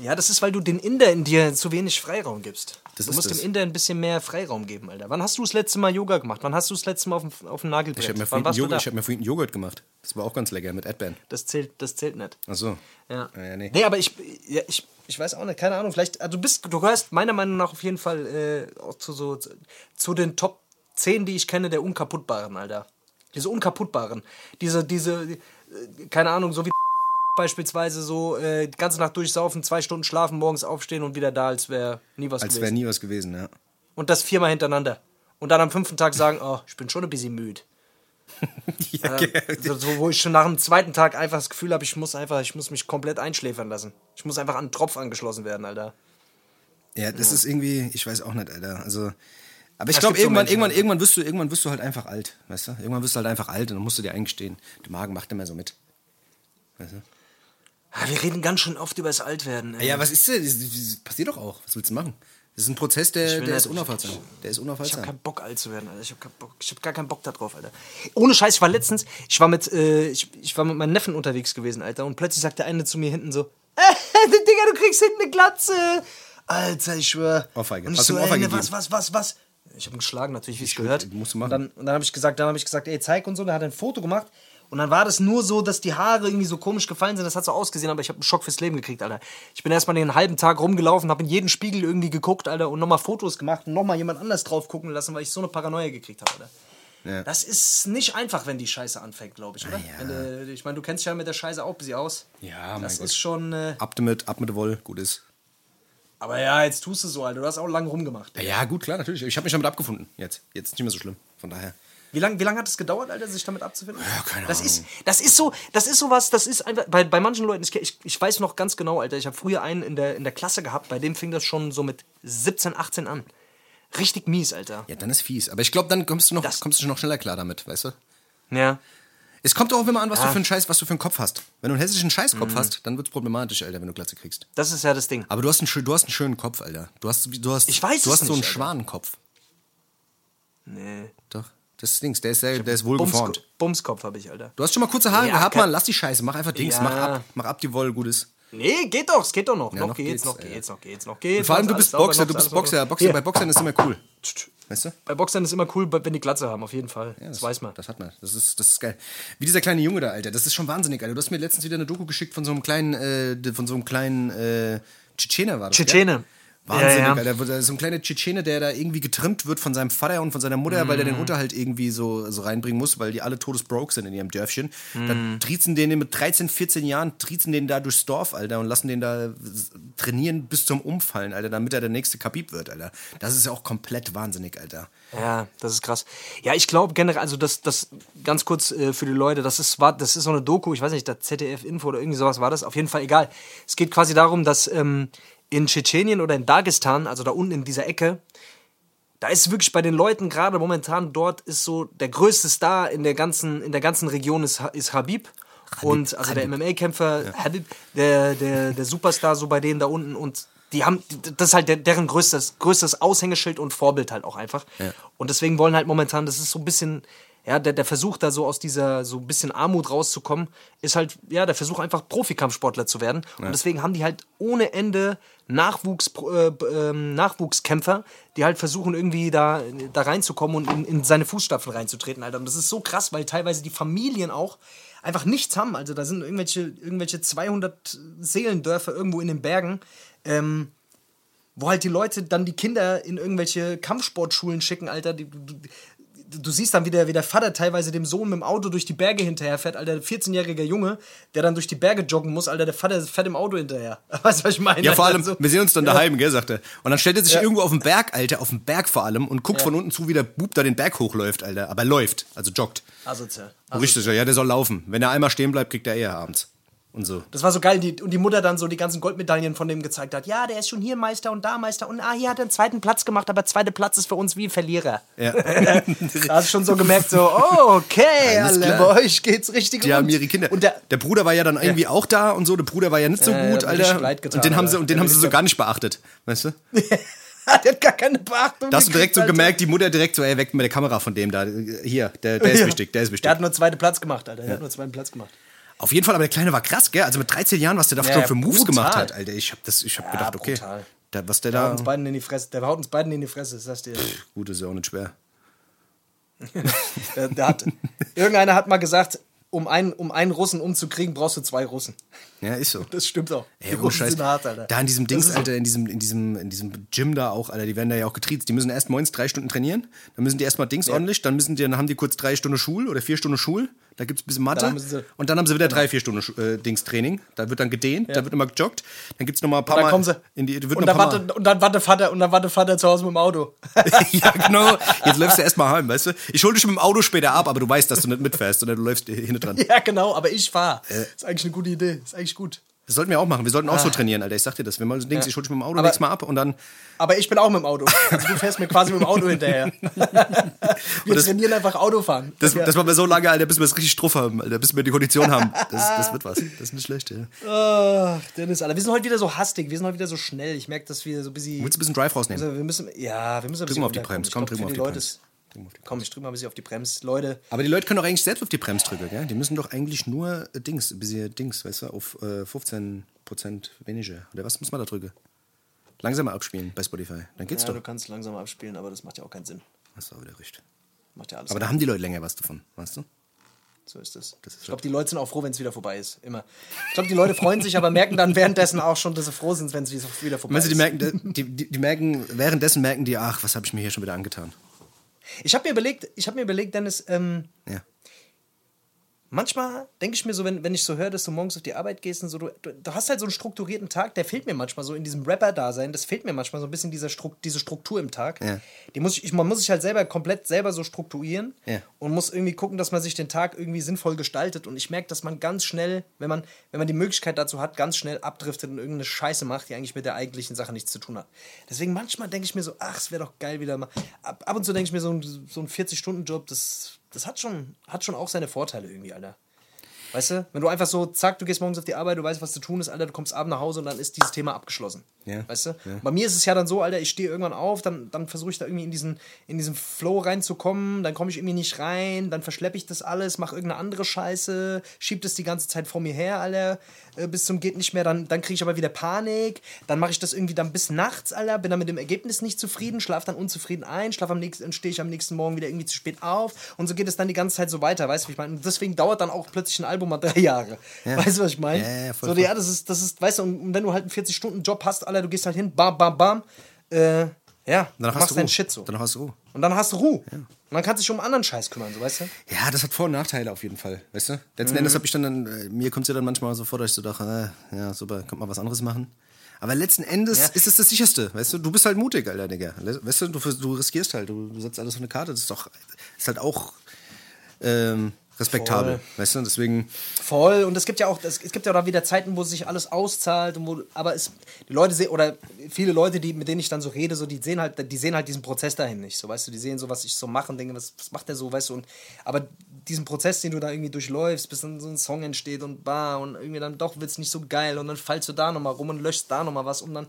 Speaker 1: Ja, das ist, weil du den Inder in dir zu wenig Freiraum gibst.
Speaker 2: Das
Speaker 1: du musst
Speaker 2: das.
Speaker 1: dem Inder ein bisschen mehr Freiraum geben, Alter. Wann hast du das letzte Mal Yoga gemacht? Wann hast du das letzte Mal auf dem, auf dem Nagelbrett?
Speaker 2: Ich habe mir, hab mir vorhin Joghurt gemacht. Das war auch ganz lecker mit Erdbeeren.
Speaker 1: Das zählt, das zählt nicht.
Speaker 2: Ach so.
Speaker 1: Ja.
Speaker 2: Ah, ja, nee.
Speaker 1: nee. aber ich, ja, ich, ich weiß auch nicht, keine Ahnung. Vielleicht, also du bist, du gehörst meiner Meinung nach auf jeden Fall äh, zu so zu, zu den Top 10, die ich kenne, der Unkaputtbaren, Alter. Diese Unkaputtbaren. Diese, diese, äh, keine Ahnung, so wie beispielsweise so äh, die ganze Nacht durchsaufen, zwei Stunden schlafen, morgens aufstehen und wieder da, als wäre nie was
Speaker 2: Als
Speaker 1: gewesen.
Speaker 2: wäre nie was gewesen, ja.
Speaker 1: Und das viermal hintereinander. Und dann am fünften Tag sagen, oh, ich bin schon ein bisschen müde.
Speaker 2: ja,
Speaker 1: So, so, wo ich schon nach dem zweiten Tag einfach das Gefühl habe, ich muss einfach, ich muss mich komplett einschläfern lassen. Ich muss einfach an einen Tropf angeschlossen werden, Alter.
Speaker 2: Ja, das ist irgendwie, ich weiß auch nicht, Alter. Also, aber ich glaube,
Speaker 1: gibt so
Speaker 2: irgendwann, irgendwann, irgendwann wirst du, irgendwann wirst du halt einfach alt, weißt du? Irgendwann wirst du halt einfach alt und dann musst du dir eingestehen. Der Magen macht immer so mit. Weißt du?
Speaker 1: Ah, Wir reden ganz schön oft über das Altwerden. ey.
Speaker 2: Ja, was ist denn? Das, das passiert doch auch. Was willst du machen? Das ist ein Prozess, der, der
Speaker 1: nicht-
Speaker 2: ist unaufhaltsam. Der ist
Speaker 1: Ich habe
Speaker 2: unaufhaltsam.
Speaker 1: keinen Bock, alt zu werden, Alter. Ich habe ich hab gar keinen Bock da drauf, Alter. Ohne Scheiß, ich war letztens, ich war mit, äh, ich, ich war mit meinem Neffen unterwegs gewesen, Alter. Und plötzlich sagt der eine zu mir hinten so, äh, Digga, du kriegst hinten eine Glatze. Alter, ich schwör.
Speaker 2: Ohrfeige.
Speaker 1: Und ich
Speaker 2: Hast
Speaker 1: so,
Speaker 2: du
Speaker 1: ey,
Speaker 2: Ohrfeige
Speaker 1: ne, was, was, was, was? Ich habe ihn geschlagen, natürlich, wie es gehört.
Speaker 2: musst du machen.
Speaker 1: Und dann, und dann habe ich gesagt, dann habe ich gesagt, ey, zeig und so. Dann hat er ein Foto gemacht. Und dann war das nur so, dass die Haare irgendwie so komisch gefallen sind. Das hat so ausgesehen, aber ich habe einen Schock fürs Leben gekriegt, Alter. Ich bin erstmal den halben Tag rumgelaufen, habe in jeden Spiegel irgendwie geguckt, Alter, und nochmal Fotos gemacht und nochmal jemand anders drauf gucken lassen, weil ich so eine Paranoia gekriegt habe, Alter.
Speaker 2: Ja.
Speaker 1: Das ist nicht einfach, wenn die Scheiße anfängt, glaube ich, oder?
Speaker 2: ja.
Speaker 1: Wenn, äh, ich meine, du kennst dich ja mit der Scheiße auch ein bisschen aus.
Speaker 2: Ja, mein
Speaker 1: Das
Speaker 2: Gott.
Speaker 1: ist schon. Äh,
Speaker 2: Ab damit, ab mit Woll, gut ist.
Speaker 1: aber ja, jetzt tust du so, Alter. Du hast auch lange rumgemacht.
Speaker 2: Ja, ja, gut, klar, natürlich. Ich habe mich damit abgefunden. Jetzt. Jetzt ist nicht mehr so schlimm. Von daher.
Speaker 1: Wie lange wie lang hat es gedauert, Alter, sich damit abzufinden?
Speaker 2: Ja, keine
Speaker 1: das
Speaker 2: Ahnung.
Speaker 1: Ist, das ist so, das ist sowas, das ist einfach, bei, bei manchen Leuten, ich, ich, ich weiß noch ganz genau, Alter, ich habe früher einen in der, in der Klasse gehabt, bei dem fing das schon so mit 17, 18 an. Richtig mies, Alter.
Speaker 2: Ja, dann ist fies. Aber ich glaube, dann kommst du noch,
Speaker 1: Das-
Speaker 2: kommst du noch schneller klar damit, weißt du?
Speaker 1: Ja.
Speaker 2: Es kommt auch immer an, was du
Speaker 1: Ah.
Speaker 2: für einen Scheiß, was du für einen Kopf hast. Wenn du einen hessischen Scheißkopf hast, dann wird's problematisch, Alter, wenn du Glatze kriegst.
Speaker 1: Das ist ja das Ding.
Speaker 2: Aber du hast einen, du hast einen schönen Kopf, Alter. Du hast, du hast,
Speaker 1: Ich weiß
Speaker 2: du
Speaker 1: es
Speaker 2: hast so einen
Speaker 1: nicht.
Speaker 2: Schwanenkopf.
Speaker 1: Nee.
Speaker 2: Doch. Das ist Dings, der ist, sehr, der ist wohl geformt.
Speaker 1: Bums, Bumskopf habe ich, Alter.
Speaker 2: Du hast schon mal kurze Haare
Speaker 1: Ja,
Speaker 2: gehabt, Mann. Lass die Scheiße. Mach einfach Dings.
Speaker 1: Ja.
Speaker 2: Mach ab. Mach ab die Wolle, Gutes.
Speaker 1: Nee, geht doch, es geht doch noch.
Speaker 2: Ja,
Speaker 1: noch,
Speaker 2: noch
Speaker 1: geht's,
Speaker 2: geht's,
Speaker 1: noch geht's, noch geht's, noch geht's.
Speaker 2: Und vor allem, du bist Boxer, du bist Boxer. Boxer bei Boxern ist immer cool. Weißt du?
Speaker 1: Bei Boxern ist immer cool, wenn die Glatze haben, auf jeden Fall. das, weiß man.
Speaker 2: Das hat man. Das ist, das ist geil. Wie dieser kleine Junge da, Alter. Das ist schon wahnsinnig, Alter. Du hast mir letztens wieder eine Doku geschickt von so einem kleinen, äh, von so einem kleinen, äh, Tschetschener war das.
Speaker 1: Tschetschene.
Speaker 2: Gell? Wahnsinnig,
Speaker 1: Ja, ja.
Speaker 2: Alter. Da ist So ein kleiner Tschetschene, der da irgendwie getrimmt wird von seinem Vater und von seiner Mutter, weil der
Speaker 1: Mhm.
Speaker 2: den Unterhalt irgendwie so, so reinbringen muss, weil die alle todesbroke sind in ihrem Dörfchen.
Speaker 1: Mhm.
Speaker 2: Dann triezen den mit 13, 14 Jahren, triezen den da durchs Dorf, Alter, und lassen den da trainieren bis zum Umfallen, Alter, damit er der nächste Khabib wird, Alter. Das ist ja auch komplett wahnsinnig, Alter.
Speaker 1: Ja, das ist krass. Ja, ich glaube generell, also das, das ganz kurz äh, für die Leute, das ist, war, das ist so eine Doku, ich weiß nicht, der ZDF-Info oder irgendwie sowas war das, auf jeden Fall egal. Es geht quasi darum, dass ähm, in Tschetschenien oder in Dagestan, also da unten in dieser Ecke, da ist wirklich bei den Leuten gerade momentan dort ist so der größte Star in der ganzen, in der ganzen Region ist, ist Habib. Und also der MMA-Kämpfer, Habib, der, der, der Superstar so bei denen da unten und die haben, das ist halt der, deren größtes, größtes Aushängeschild und Vorbild halt auch einfach. Und deswegen wollen halt momentan, das ist so ein bisschen, ja, der, der Versuch da so aus dieser so ein bisschen Armut rauszukommen, ist halt, ja, der Versuch einfach Profikampfsportler zu werden. Und deswegen haben die halt ohne Ende Nachwuchs, äh, ähm, Nachwuchskämpfer, die halt versuchen irgendwie da, da reinzukommen und in, in seine Fußstapfen reinzutreten, Alter. Und das ist so krass, weil teilweise die Familien auch einfach nichts haben. Also da sind irgendwelche, irgendwelche 200 Seelendörfer irgendwo in den Bergen, ähm, wo halt die Leute dann die Kinder in irgendwelche Kampfsportschulen schicken, Alter. Die, du, du, siehst dann, wie der, wie der Vater teilweise dem Sohn mit dem Auto durch die Berge hinterherfährt, Alter. Der 14-jährige Junge, der dann durch die Berge joggen muss, Alter. Der Vater fährt im Auto hinterher. Weißt du, was ich meine?
Speaker 2: Ja, vor allem,
Speaker 1: So-
Speaker 2: wir sehen uns dann
Speaker 1: Ja.
Speaker 2: daheim, gell, sagt er. Und dann stellt er sich
Speaker 1: Ja.
Speaker 2: irgendwo auf den Berg, Alter, auf den Berg vor allem und guckt von unten zu, wie der Bub da den Berg hochläuft, Alter. Aber er läuft, also joggt.
Speaker 1: Asozial.
Speaker 2: Richtig, ja, der soll laufen. Wenn er einmal stehen bleibt, kriegt er eher abends. Und so.
Speaker 1: Das war so geil, die, und die Mutter dann so die ganzen Goldmedaillen von dem gezeigt hat. Ja, der ist schon hier Meister und da Meister und ah, hier hat er einen zweiten Platz gemacht, aber zweiter Platz ist für uns wie ein Verlierer.
Speaker 2: Ja.
Speaker 1: da hast du schon so gemerkt, so, oh, okay,
Speaker 2: Alles
Speaker 1: alle,
Speaker 2: klar.
Speaker 1: bei euch geht's richtig
Speaker 2: Die
Speaker 1: rund.
Speaker 2: haben ihre Kinder.
Speaker 1: Und der,
Speaker 2: der Bruder war ja dann irgendwie auch da und so. Der Bruder war ja nicht so
Speaker 1: Ja, ja,
Speaker 2: gut, Alter.
Speaker 1: getan,
Speaker 2: und den haben sie, und den haben sie so gar nicht beachtet. Weißt du?
Speaker 1: der hat gar keine Beachtung
Speaker 2: Da hast du direkt so
Speaker 1: Alter.
Speaker 2: gemerkt, die Mutter direkt so, ey, weg mit der Kamera von dem da. Hier, der, der ist
Speaker 1: Ja.
Speaker 2: wichtig, der ist wichtig.
Speaker 1: Der hat nur zweiten Platz gemacht, Alter. Der hat nur zweiten Platz gemacht.
Speaker 2: Auf jeden Fall, aber der Kleine war krass, gell? Also mit 13 Jahren, was der da
Speaker 1: Ja,
Speaker 2: schon
Speaker 1: ja,
Speaker 2: für Moves
Speaker 1: brutal.
Speaker 2: gemacht hat, Alter. Ich hab, das, ich hab
Speaker 1: Ja,
Speaker 2: gedacht, okay.
Speaker 1: brutal.
Speaker 2: Da, was der
Speaker 1: Der haut
Speaker 2: da.
Speaker 1: uns beiden in die Fresse. Der haut uns beiden in die Fresse, das sagst du dir.
Speaker 2: Gut, ist ja auch nicht schwer.
Speaker 1: Der, der hat, irgendeiner hat mal gesagt, um einen, um einen Russen umzukriegen, brauchst du zwei Russen.
Speaker 2: Ja, ist so.
Speaker 1: Das stimmt auch.
Speaker 2: Ey,
Speaker 1: die Russen
Speaker 2: Scheiß.
Speaker 1: sind hart, Alter.
Speaker 2: Da in diesem Dings, Alter, in diesem, in, diesem, in diesem Gym da auch, Alter, die werden da ja auch getriezt. Die müssen erst morgens drei Stunden trainieren, dann müssen die erstmal Dings ordentlich, dann müssen die, dann haben die kurz drei Stunden Schul oder vier Stunden Schul, da gibt's ein bisschen Mathe
Speaker 1: Dann Genau.
Speaker 2: und dann haben sie wieder drei, vier Stunden äh, Dings Training. Da wird dann gedehnt, da wird immer gejoggt, dann gibt's noch mal ein paar
Speaker 1: Und dann
Speaker 2: Mal
Speaker 1: kommen sie.
Speaker 2: in die, wird
Speaker 1: und, dann warte, und dann warte Vater und dann warte Vater zu Hause mit dem Auto.
Speaker 2: Mal. ja, genau. Jetzt läufst du erstmal heim, weißt du? Ich hol dich mit dem Auto später ab, aber du weißt, dass du nicht mitfährst, sondern du läufst hinten dran.
Speaker 1: ja, genau, aber ich fahr. Ist eigentlich eine gute Idee. Ist eigentlich gut.
Speaker 2: Das sollten wir auch machen. Wir sollten auch so trainieren, Alter. Ich sag dir das. Wenn mal so Dings, ich hol dich mit dem Auto
Speaker 1: Ah. Aber-
Speaker 2: nächstes Mal ab und dann.
Speaker 1: Aber ich bin auch mit dem Auto. Also du fährst mir quasi mit dem Auto hinterher. Wir
Speaker 2: das-
Speaker 1: trainieren einfach Autofahren.
Speaker 2: Das,
Speaker 1: ja.
Speaker 2: das machen wir so lange, Alter, bis wir es richtig struff haben, Alter, bis wir die Kondition haben. Das, das wird was. Das ist nicht schlecht, ja.
Speaker 1: Ach, Dennis, Alter. Wir sind heute wieder so hastig, wir sind heute wieder so schnell. Ich merke, dass wir so ein bisschen.
Speaker 2: Willst du ein bisschen Drive rausnehmen?
Speaker 1: Also wir müssen, ja, wir müssen ein
Speaker 2: Drück
Speaker 1: bisschen
Speaker 2: mal auf die.
Speaker 1: Ich
Speaker 2: Komm, drück mal
Speaker 1: für
Speaker 2: auf
Speaker 1: die
Speaker 2: die
Speaker 1: Leute
Speaker 2: Bremse.
Speaker 1: ist- Komm, ich drück mal ein bisschen auf die Bremse. Leute,
Speaker 2: Aber die Leute können doch eigentlich selbst auf die Bremse drücken, gell? Die müssen doch eigentlich nur äh, Dings, ein bisschen Dings, weißt du, auf äh, 15% weniger. Oder was muss man da drücken? Langsamer abspielen bei Spotify. Dann geht's
Speaker 1: ja,
Speaker 2: doch.
Speaker 1: du kannst langsam abspielen, aber das macht ja auch keinen Sinn.
Speaker 2: Hast du auch wieder recht.
Speaker 1: Macht ja alles
Speaker 2: Aber da haben die Leute länger was davon, weißt du?
Speaker 1: So ist es.
Speaker 2: Das ist
Speaker 1: ich glaube, die Leute sind auch froh, wenn es wieder vorbei ist. Immer. Ich glaube, die Leute freuen sich, aber merken dann währenddessen auch schon, dass sie froh sind, wenn es wieder vorbei ist.
Speaker 2: die merken, die, die, die merken, währenddessen merken die, ach, was habe ich mir hier schon wieder angetan?
Speaker 1: Ich habe mir überlegt, ich habe mir überlegt, Dennis, ähm,
Speaker 2: Ja.
Speaker 1: Manchmal denke ich mir so, wenn, wenn ich so höre, dass du morgens auf die Arbeit gehst und so, du, du, hast halt so einen strukturierten Tag, der fehlt mir manchmal so in diesem Rapper-Dasein, das fehlt mir manchmal so ein bisschen dieser Struk diese Struktur im Tag.
Speaker 2: Ja.
Speaker 1: Die muss ich, ich, man muss sich halt selber komplett selber so strukturieren
Speaker 2: Ja.
Speaker 1: und muss irgendwie gucken, dass man sich den Tag irgendwie sinnvoll gestaltet. Und ich merke, dass man ganz schnell, wenn man, wenn man die Möglichkeit dazu hat, ganz schnell abdriftet und irgendeine Scheiße macht, die eigentlich mit der eigentlichen Sache nichts zu tun hat. Deswegen manchmal denke ich mir so, ach, es wäre doch geil wieder mal. Ab, ab und zu denke ich mir, so ein, so ein 40-Stunden-Job, das, das hat schon, hat schon auch seine Vorteile irgendwie, Alter. Weißt du, wenn du einfach so, zack, du gehst morgens auf die Arbeit, du weißt, was zu tun ist, Alter, du kommst abends nach Hause und dann ist dieses Thema abgeschlossen.
Speaker 2: Ja.
Speaker 1: Weißt du?
Speaker 2: Ja.
Speaker 1: Bei mir ist es ja dann so, Alter, ich stehe irgendwann auf, dann, dann versuche ich da irgendwie in diesen, in diesen Flow reinzukommen, dann komme ich irgendwie nicht rein, dann verschleppe ich das alles, mache irgendeine andere Scheiße, schieb das die ganze Zeit vor mir her, Alter, äh, bis zum geht nicht mehr, dann, dann kriege ich aber wieder Panik, dann mache ich das irgendwie dann bis nachts, Alter, bin dann mit dem Ergebnis nicht zufrieden, schlaf dann unzufrieden ein, schlaf am nächsten, stehe ich am nächsten Morgen wieder irgendwie zu spät auf und so geht es dann die ganze Zeit so weiter, weißt du, ich meine? Und deswegen dauert dann auch plötzlich ein Album Album mal drei Jahre. Weißt du, was ich meine?
Speaker 2: Ja, ja, voll,
Speaker 1: so,
Speaker 2: voll.
Speaker 1: ja, das ist, das ist, weißt du, und wenn du halt einen 40-Stunden-Job hast, Alter, du gehst halt hin, bam, bam, bam, äh, ja,
Speaker 2: hast
Speaker 1: machst
Speaker 2: du
Speaker 1: deinen
Speaker 2: Ruhe.
Speaker 1: Shit so.
Speaker 2: Danach hast du Ruhe.
Speaker 1: Und dann hast du Ruhe. Und dann kannst du dich um anderen Scheiß kümmern, so, weißt du?
Speaker 2: Ja, das hat Vor- und Nachteile auf jeden Fall, weißt du? Letzten
Speaker 1: Mhm.
Speaker 2: Endes habe ich dann, dann äh, mir kommt es ja dann manchmal so vor, dass ich so dachte, äh, ja, super, könnte mal was anderes machen. Aber letzten Endes
Speaker 1: Ja.
Speaker 2: ist es das sicherste, weißt du? Du bist halt mutig, Alter, Digga. Weißt du, du, du riskierst halt, du, du setzt alles auf eine Karte, das ist doch, ist halt auch ähm, respektabel,
Speaker 1: Voll.
Speaker 2: weißt du? Deswegen,
Speaker 1: Voll. Und es gibt ja auch, es, gibt ja auch wieder Zeiten, wo sich alles auszahlt und wo, aber es, die Leute sehen, oder viele Leute, die, mit denen ich dann so rede, so, die sehen halt, die sehen halt diesen Prozess dahin nicht, so, weißt du, die sehen so, was ich so mache und denken, was, was macht der so, weißt du, und, aber diesen Prozess, den du da irgendwie durchläufst, bis dann so ein Song entsteht und bah, und irgendwie dann doch wird's nicht so geil und dann fallst du da nochmal rum und löschst da nochmal was, um dann,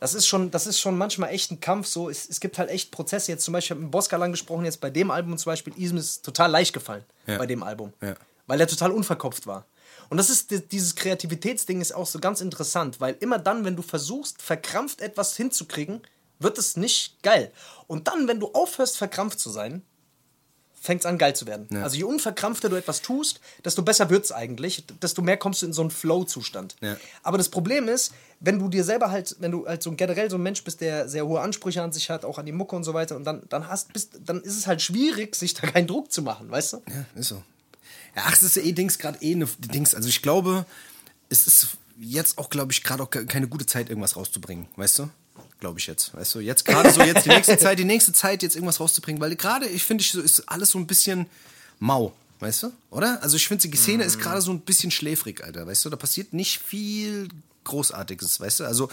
Speaker 1: das ist schon, das ist schon manchmal echt ein Kampf. So, es, es gibt halt echt Prozesse. Jetzt zum Beispiel, ich habe mit Boska lang gesprochen, jetzt bei dem Album zum Beispiel, Ism ist total leicht gefallen
Speaker 2: Ja.
Speaker 1: bei dem Album.
Speaker 2: Ja.
Speaker 1: Weil der total unverkopft war. Und das ist, di- dieses Kreativitätsding ist auch so ganz interessant, weil immer dann, wenn du versuchst, verkrampft etwas hinzukriegen, wird es nicht geil. Und dann, wenn du aufhörst, verkrampft zu sein, fängt es an, geil zu werden. Also je unverkrampfter du etwas tust, desto besser wird es eigentlich, desto mehr kommst du in so einen Flow-Zustand.
Speaker 2: Ja.
Speaker 1: Aber das Problem ist, wenn du dir selber halt, wenn du halt so generell so ein Mensch bist, der sehr hohe Ansprüche an sich hat, auch an die Mucke und so weiter, und dann, dann hast, bist, dann ist es halt schwierig, sich da keinen Druck zu machen, weißt du?
Speaker 2: ja, ist so. Ja, ach, es ist ja eh Dings, gerade eh eine Dings. Also ich glaube, es ist jetzt auch, glaube ich, gerade auch ke- keine gute Zeit, irgendwas rauszubringen, weißt du? Glaube ich jetzt, weißt du? Jetzt gerade so, jetzt die nächste Zeit, die nächste Zeit, jetzt irgendwas rauszubringen, weil gerade, ich finde, ich so, ist alles so ein bisschen mau, weißt du? Oder? Also ich finde, die Szene ist gerade so ein bisschen schläfrig, Alter, weißt du? Da passiert nicht viel Großartiges, weißt du? Also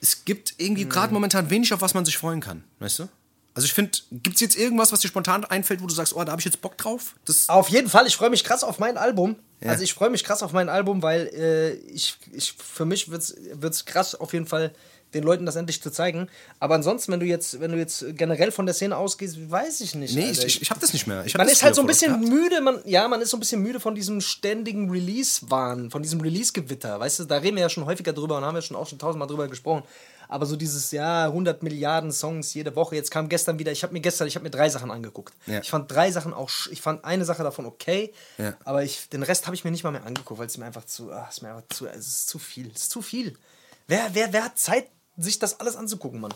Speaker 2: es gibt irgendwie gerade momentan wenig, auf was man sich freuen kann, weißt du? Also ich finde, gibt es jetzt irgendwas, was dir spontan einfällt, wo du sagst, oh, da habe ich jetzt Bock drauf? Das,
Speaker 1: Auf jeden Fall, ich freue mich krass auf mein Album.
Speaker 2: Ja.
Speaker 1: Also ich freue mich krass auf mein Album, weil äh, ich, ich, für mich wird es krass auf jeden Fall den Leuten das endlich zu zeigen. Aber ansonsten, wenn du jetzt, wenn du jetzt generell von der Szene ausgehst, weiß ich nicht.
Speaker 2: Nee,
Speaker 1: Alter.
Speaker 2: ich, ich, habe das nicht mehr.
Speaker 1: Man ist halt so ein bisschen
Speaker 2: oft
Speaker 1: müde, man, ja, man ist so ein bisschen müde von diesem ständigen Release-Wahn, von diesem Release-Gewitter. Weißt du, da reden wir ja schon häufiger drüber und haben ja schon auch schon tausendmal drüber gesprochen. Aber so dieses, ja, 100 Milliarden Songs jede Woche. Jetzt kam gestern wieder, ich habe mir gestern, ich habe mir drei Sachen angeguckt.
Speaker 2: Ja.
Speaker 1: Ich fand drei Sachen auch, ich fand eine Sache davon okay,
Speaker 2: Ja.
Speaker 1: aber ich, den Rest habe ich mir nicht mal mehr angeguckt, weil es mir einfach zu, ah, es ist mir einfach zu, es ist zu viel, es ist zu viel. Wer, wer, wer hat Zeit, sich das alles anzugucken, Mann?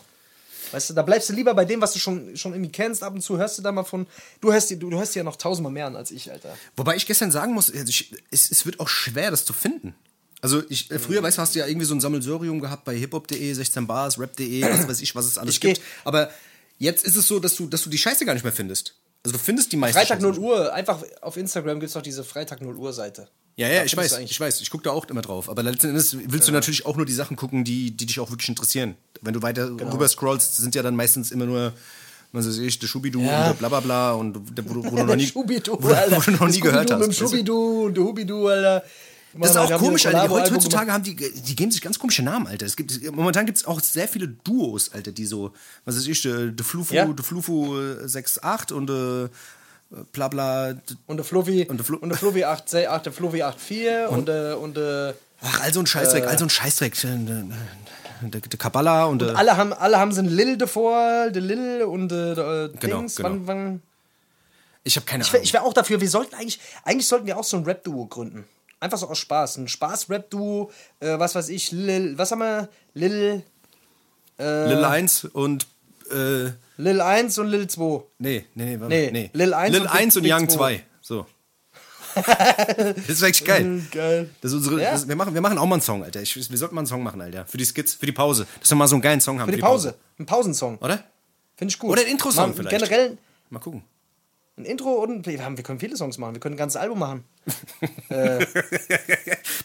Speaker 1: Weißt du, da bleibst du lieber bei dem, was du schon, schon irgendwie kennst. Ab und zu hörst du da mal von. Du hörst du, du hörst ja noch tausendmal mehr an als ich, Alter.
Speaker 2: Wobei ich gestern sagen muss, also ich, es, es wird auch schwer, das zu finden. Also ich, äh, früher, weißt du, hast du ja irgendwie so ein Sammelsurium gehabt bei hiphop.de, 16 Bars, rap.de, was weiß ich, was es alles
Speaker 1: Ich
Speaker 2: gibt. Aber jetzt ist es so, dass du, dass du die Scheiße gar nicht mehr findest. Also du findest die meisten
Speaker 1: Freitag
Speaker 2: Scheiße
Speaker 1: 0 Uhr, einfach auf Instagram gibt es doch diese Freitag 0 Uhr Seite.
Speaker 2: Ja,
Speaker 1: Da
Speaker 2: ja, ich weiß, ich weiß, ich gucke da auch immer drauf. Aber letzten Endes willst du natürlich auch nur die Sachen gucken, die, die dich auch wirklich interessieren. Wenn du weiter
Speaker 1: Genau.
Speaker 2: rüber scrollst, sind ja dann meistens immer nur, was weiß ich, der Schubidu
Speaker 1: Ja.
Speaker 2: und der Blablabla und der, wo, du- wo du noch nie, wo, wo du noch nie gehört hast.
Speaker 1: Mit dem
Speaker 2: du?
Speaker 1: Schubidu und der Hubidu, Alter.
Speaker 2: Das ist auch komisch, Alter. Die
Speaker 1: Collabo-Album
Speaker 2: heutzutage haben die, die geben sich ganz komische Namen, Alter. Es gibt, momentan gibt es auch sehr viele Duos, Alter, die so, was weiß ich, der de Flufu,
Speaker 1: Ja.
Speaker 2: de Flufu äh, 6.8 und äh, bla bla.
Speaker 1: Und der Fluffy
Speaker 2: Und der Flu-
Speaker 1: und der Fluffy 8, 8 der Fluffy 84 und der und der
Speaker 2: Ach, all so ein Scheißdreck, all so ein Scheißdreck. äh, Der, Kabbalah und, der.
Speaker 1: alle haben alle haben so ein Lil davor, der Lil und der
Speaker 2: Genau,
Speaker 1: Dings.
Speaker 2: genau.
Speaker 1: Wann, wann,
Speaker 2: Ich habe keine
Speaker 1: ich wäre
Speaker 2: Ahnung.
Speaker 1: wär auch dafür, wir sollten eigentlich eigentlich sollten wir auch so ein Rap Duo gründen. Einfach so aus Spaß, ein Spaß Rap Duo, äh, was weiß ich, Lil, was haben wir? Lil
Speaker 2: Lil 1 und. Äh,
Speaker 1: Lil 1 und Lil 2.
Speaker 2: nee, nee, nee, warte,
Speaker 1: Nee,
Speaker 2: nee.
Speaker 1: Lil 1
Speaker 2: Lil
Speaker 1: und
Speaker 2: 1 und Young
Speaker 1: 2.
Speaker 2: 2. So. das ist eigentlich geil.
Speaker 1: Geil.
Speaker 2: Das ist unsere,
Speaker 1: Ja.
Speaker 2: das, wir, machen, wir machen auch mal einen Song, Alter. Ich, wir sollten mal einen Song machen, Alter. Für die Skits, für die Pause. Dass wir mal so einen geilen Song haben.
Speaker 1: Für die Pause, ein Pausensong.
Speaker 2: Oder?
Speaker 1: Finde ich gut.
Speaker 2: Oder ein Intro-Song vielleicht.
Speaker 1: Generell
Speaker 2: Mal gucken.
Speaker 1: Ein Intro und wir, haben, wir können viele Songs machen. Wir können ein ganzes Album machen.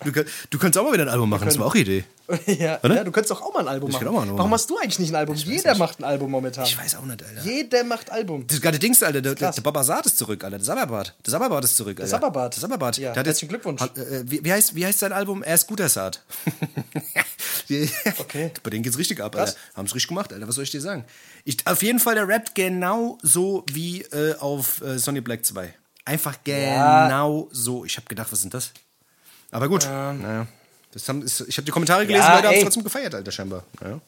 Speaker 2: Du, du könntest auch mal wieder ein Album machen, das war auch eine Idee.
Speaker 1: ja, ja, du könntest doch auch mal ein Album
Speaker 2: Ich
Speaker 1: machen.
Speaker 2: auch mal ein Album
Speaker 1: Warum
Speaker 2: machen.
Speaker 1: hast du eigentlich nicht ein Album? Jeder macht ein Album momentan.
Speaker 2: Ich weiß auch nicht, Alter.
Speaker 1: Jeder macht Album.
Speaker 2: Das gerade Dings, Alter, der, der, der Babasat ist zurück, Alter. Der Sabberbart. Der Sabberbart ist zurück, Alter.
Speaker 1: Sabberbart.
Speaker 2: Der Sabberbart.
Speaker 1: Ja,
Speaker 2: Der hat jetzt-
Speaker 1: herzlichen Glückwunsch.
Speaker 2: Hat, äh, wie, wie, heißt, wie heißt sein Album? Er ist guter Saat.
Speaker 1: Okay.
Speaker 2: Bei denen geht's richtig ab. Alter. Haben's richtig gemacht, Alter. Was soll ich dir sagen? Ich, auf jeden Fall, der rappt genau so wie äh, auf äh, Sonny Black 2. Einfach genau so. Ich habe gedacht, was sind das? Aber gut. Naja. Das haben, ich habe die Kommentare gelesen,
Speaker 1: Ja,
Speaker 2: Leute haben es trotzdem gefeiert, Alter, scheinbar. Naja.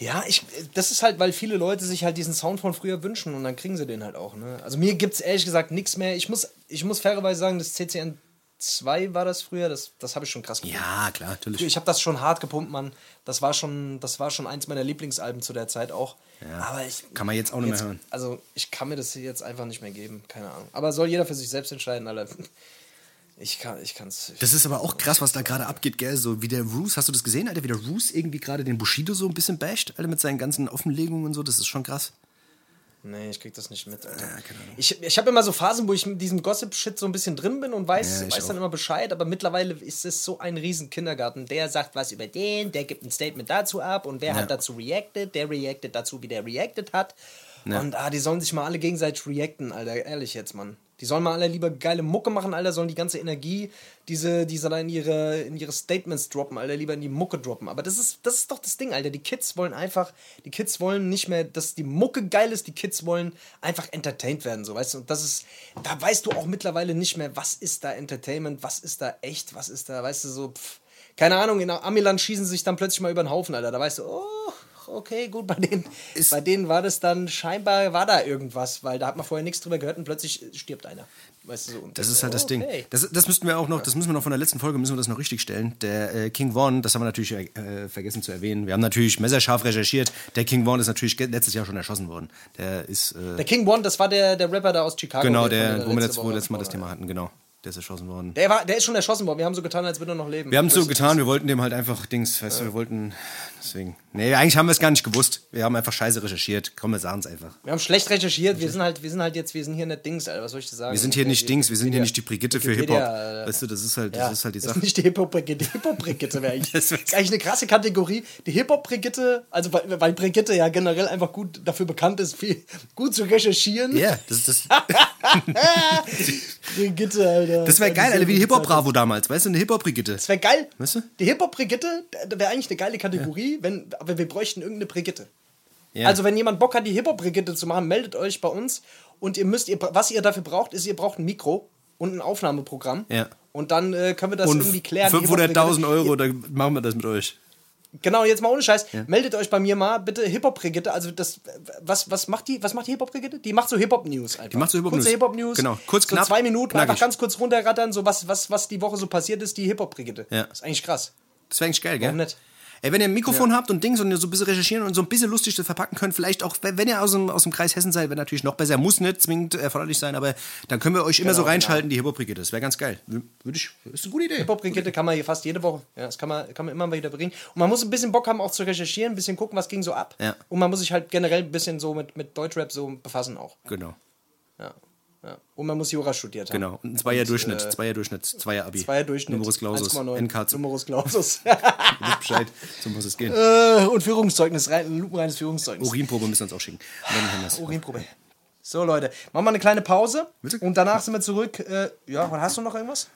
Speaker 1: Ja, ich, das ist halt, weil viele Leute sich halt diesen Sound von früher wünschen und dann kriegen sie den halt auch. Ne? Also mir gibt es ehrlich gesagt nichts mehr. Ich muss, ich muss fairerweise sagen, das CCN 2 war das früher, das, das habe ich schon krass gepumpt.
Speaker 2: Ja, klar, natürlich.
Speaker 1: Ich habe das schon hart gepumpt, Mann. Das war schon, das war schon eins meiner Lieblingsalben zu der Zeit auch. Aber ich
Speaker 2: Kann man jetzt auch nicht
Speaker 1: jetzt,
Speaker 2: mehr hören.
Speaker 1: Also ich kann mir das jetzt einfach nicht mehr geben, keine Ahnung. Aber soll jeder für sich selbst entscheiden, Alter. Ich kann, ich kann's.
Speaker 2: Das ist aber auch krass, was da gerade abgeht, gell? So wie der Roos, hast du das gesehen, Alter? Wie der Roos irgendwie gerade den Bushido so ein bisschen basht, Alter, mit seinen ganzen Offenlegungen und so, das ist schon krass.
Speaker 1: Nee, ich krieg das nicht mit, Alter. Ich, ich habe immer so Phasen, wo ich mit diesem Gossip-Shit so ein bisschen drin bin und weiß,
Speaker 2: Ja, ich
Speaker 1: weiß dann immer Bescheid, aber mittlerweile ist es so ein riesen Kindergarten. Der sagt was über den, der gibt ein Statement dazu ab und wer
Speaker 2: Ja.
Speaker 1: hat dazu reacted, der reactet dazu, wie der reacted hat.
Speaker 2: Ja.
Speaker 1: Und ah, die sollen sich mal alle gegenseitig reacten, Alter, ehrlich jetzt, Mann. Die sollen mal alle lieber geile Mucke machen, Alter, sollen die ganze Energie, diese, die da in ihre, in ihre Statements droppen, Alter, lieber in die Mucke droppen. Aber das ist, das ist doch das Ding, Alter. Die Kids wollen einfach, die Kids wollen nicht mehr, dass die Mucke geil ist, die Kids wollen einfach entertained werden, so, weißt du? Und das ist, da weißt du auch mittlerweile nicht mehr, was ist da Entertainment, was ist da echt, was ist da, weißt du, so, pff, keine Ahnung, in Amiland schießen sie sich dann plötzlich mal über den Haufen, Alter. Da weißt du, oh, okay, gut, bei denen,
Speaker 2: Ist-
Speaker 1: bei denen war das dann, scheinbar war da irgendwas, weil da hat man vorher nichts drüber gehört und plötzlich stirbt einer. Weißt du, so.
Speaker 2: Das ist halt das Ding.
Speaker 1: okay.
Speaker 2: Das, das müssten wir auch noch, das müssen wir noch von der letzten Folge, müssen wir das noch richtig stellen. Der äh, King Vaughn, das haben wir natürlich äh, vergessen zu erwähnen. Wir haben natürlich messerscharf recherchiert. Der King Vaughn ist natürlich letztes Jahr schon erschossen worden. Der ist, äh,
Speaker 1: Der King One, das war der, der Rapper da aus Chicago.
Speaker 2: genau,
Speaker 1: von
Speaker 2: der, wo wir
Speaker 1: letzte
Speaker 2: letztes, Mal das Thema hatten, genau. Der ist erschossen worden.
Speaker 1: Der, war, der ist schon erschossen worden. Wir haben so getan, als würde er noch leben.
Speaker 2: Wir haben es so getan, wir wollten dem halt einfach Dings, weißt du, wir wollten, deswegen. Nee, eigentlich haben wir es gar nicht gewusst. Wir haben einfach scheiße recherchiert. Komm, wir sagen es einfach.
Speaker 1: Wir haben schlecht recherchiert. Wir sind halt, wir sind halt jetzt, wir sind hier nicht Dings, Alter. Was soll ich dir sagen?
Speaker 2: Wir sind hier nicht Dings, wir sind hier nicht die Brigitte für Hip-Hop. Weißt du, das ist halt, das
Speaker 1: Ja,
Speaker 2: ist halt die
Speaker 1: das
Speaker 2: Sache.
Speaker 1: ist nicht die Hip-Hop-Brigitte. Die Hip-Hop-Brigitte wäre eigentlich,
Speaker 2: Das
Speaker 1: ist eigentlich eine krasse Kategorie. Die Hip-Hop-Brigitte, also weil, weil Brigitte ja generell einfach gut dafür bekannt ist, viel gut zu recherchieren.
Speaker 2: Ja, das ist das.
Speaker 1: Brigitte, Alter.
Speaker 2: Das wäre geil, Alter, wie die Hip-Hop-Bravo damals, weißt du, eine Hip-Hop-Brigitte.
Speaker 1: Das wäre geil.
Speaker 2: Weißt du?
Speaker 1: Die Hip-Hop-Brigitte, wäre eigentlich eine geile Kategorie, wenn, aber wir bräuchten irgendeine Brigitte.
Speaker 2: Ja.
Speaker 1: Also, wenn jemand Bock hat, die Hip-Hop-Brigitte zu machen, meldet euch bei uns. Und ihr müsst, ihr, was ihr dafür braucht, ist, ihr braucht ein Mikro und ein Aufnahmeprogramm.
Speaker 2: Ja.
Speaker 1: Und dann äh, können wir das
Speaker 2: Und
Speaker 1: irgendwie klären. Die
Speaker 2: 500.000
Speaker 1: Hip-Hop-Brigitte-
Speaker 2: Euro, dann machen wir das mit euch.
Speaker 1: Genau, jetzt mal ohne Scheiß. Meldet euch bei mir mal, bitte Hip-Hop-Brigitte. Also, das, was, was macht die, was macht die Hip-Hop-Brigitte? Die macht so Hip-Hop-News einfach. Die
Speaker 2: macht so Hip-Hop-News.
Speaker 1: Kurze Hip-Hop-News.
Speaker 2: Genau, kurz,
Speaker 1: so
Speaker 2: knapp,
Speaker 1: zwei Minuten,
Speaker 2: knackig.
Speaker 1: einfach ganz kurz runterrattern, so was, was, was die Woche so passiert ist, die Hip-Hop-Brigitte.
Speaker 2: Ja.
Speaker 1: Ist eigentlich krass.
Speaker 2: Das wäre eigentlich geil, gell?
Speaker 1: Warum nicht?
Speaker 2: Ey, wenn ihr ein Mikrofon habt und Dings und ihr so ein bisschen recherchieren und so ein bisschen lustig das verpacken könnt, vielleicht auch, wenn ihr aus dem, aus dem Kreis Hessen seid, wäre natürlich noch besser. Muss nicht zwingend erforderlich sein, aber dann können wir euch immer so
Speaker 1: Genau,
Speaker 2: reinschalten, die Hip-Hop-Brigitte. Das wäre ganz geil. Würde ich, ist eine gute Idee.
Speaker 1: Hip-Hop-Brigitte kann man hier fast jede Woche. Ja, das kann man, kann man immer mal wieder bringen. Und man muss ein bisschen Bock haben, auch zu recherchieren, ein bisschen gucken, was ging so ab.
Speaker 2: Ja.
Speaker 1: Und man muss sich halt generell ein bisschen so mit, mit Deutschrap so befassen auch.
Speaker 2: Genau,
Speaker 1: Ja. Ja. Und man muss Jura studiert haben.
Speaker 2: genau. Und ein Zweier Durchschnitt,
Speaker 1: äh,
Speaker 2: Zweier Durchschnitt, Zweier Abi.
Speaker 1: Zweier Durchschnitt.
Speaker 2: Numerus Clausus,
Speaker 1: 1,9.
Speaker 2: NK.
Speaker 1: Numerus Clausus.
Speaker 2: Bescheid, so muss es gehen.
Speaker 1: Äh, und Führungszeugnis, rein, ein lupenreines Führungszeugnis.
Speaker 2: Urinprobe müssen wir uns auch schicken.
Speaker 1: Urinprobe. So, Leute, machen wir eine kleine Pause.
Speaker 2: Bitte?
Speaker 1: Und danach sind wir zurück. Äh, ja, hast du noch irgendwas?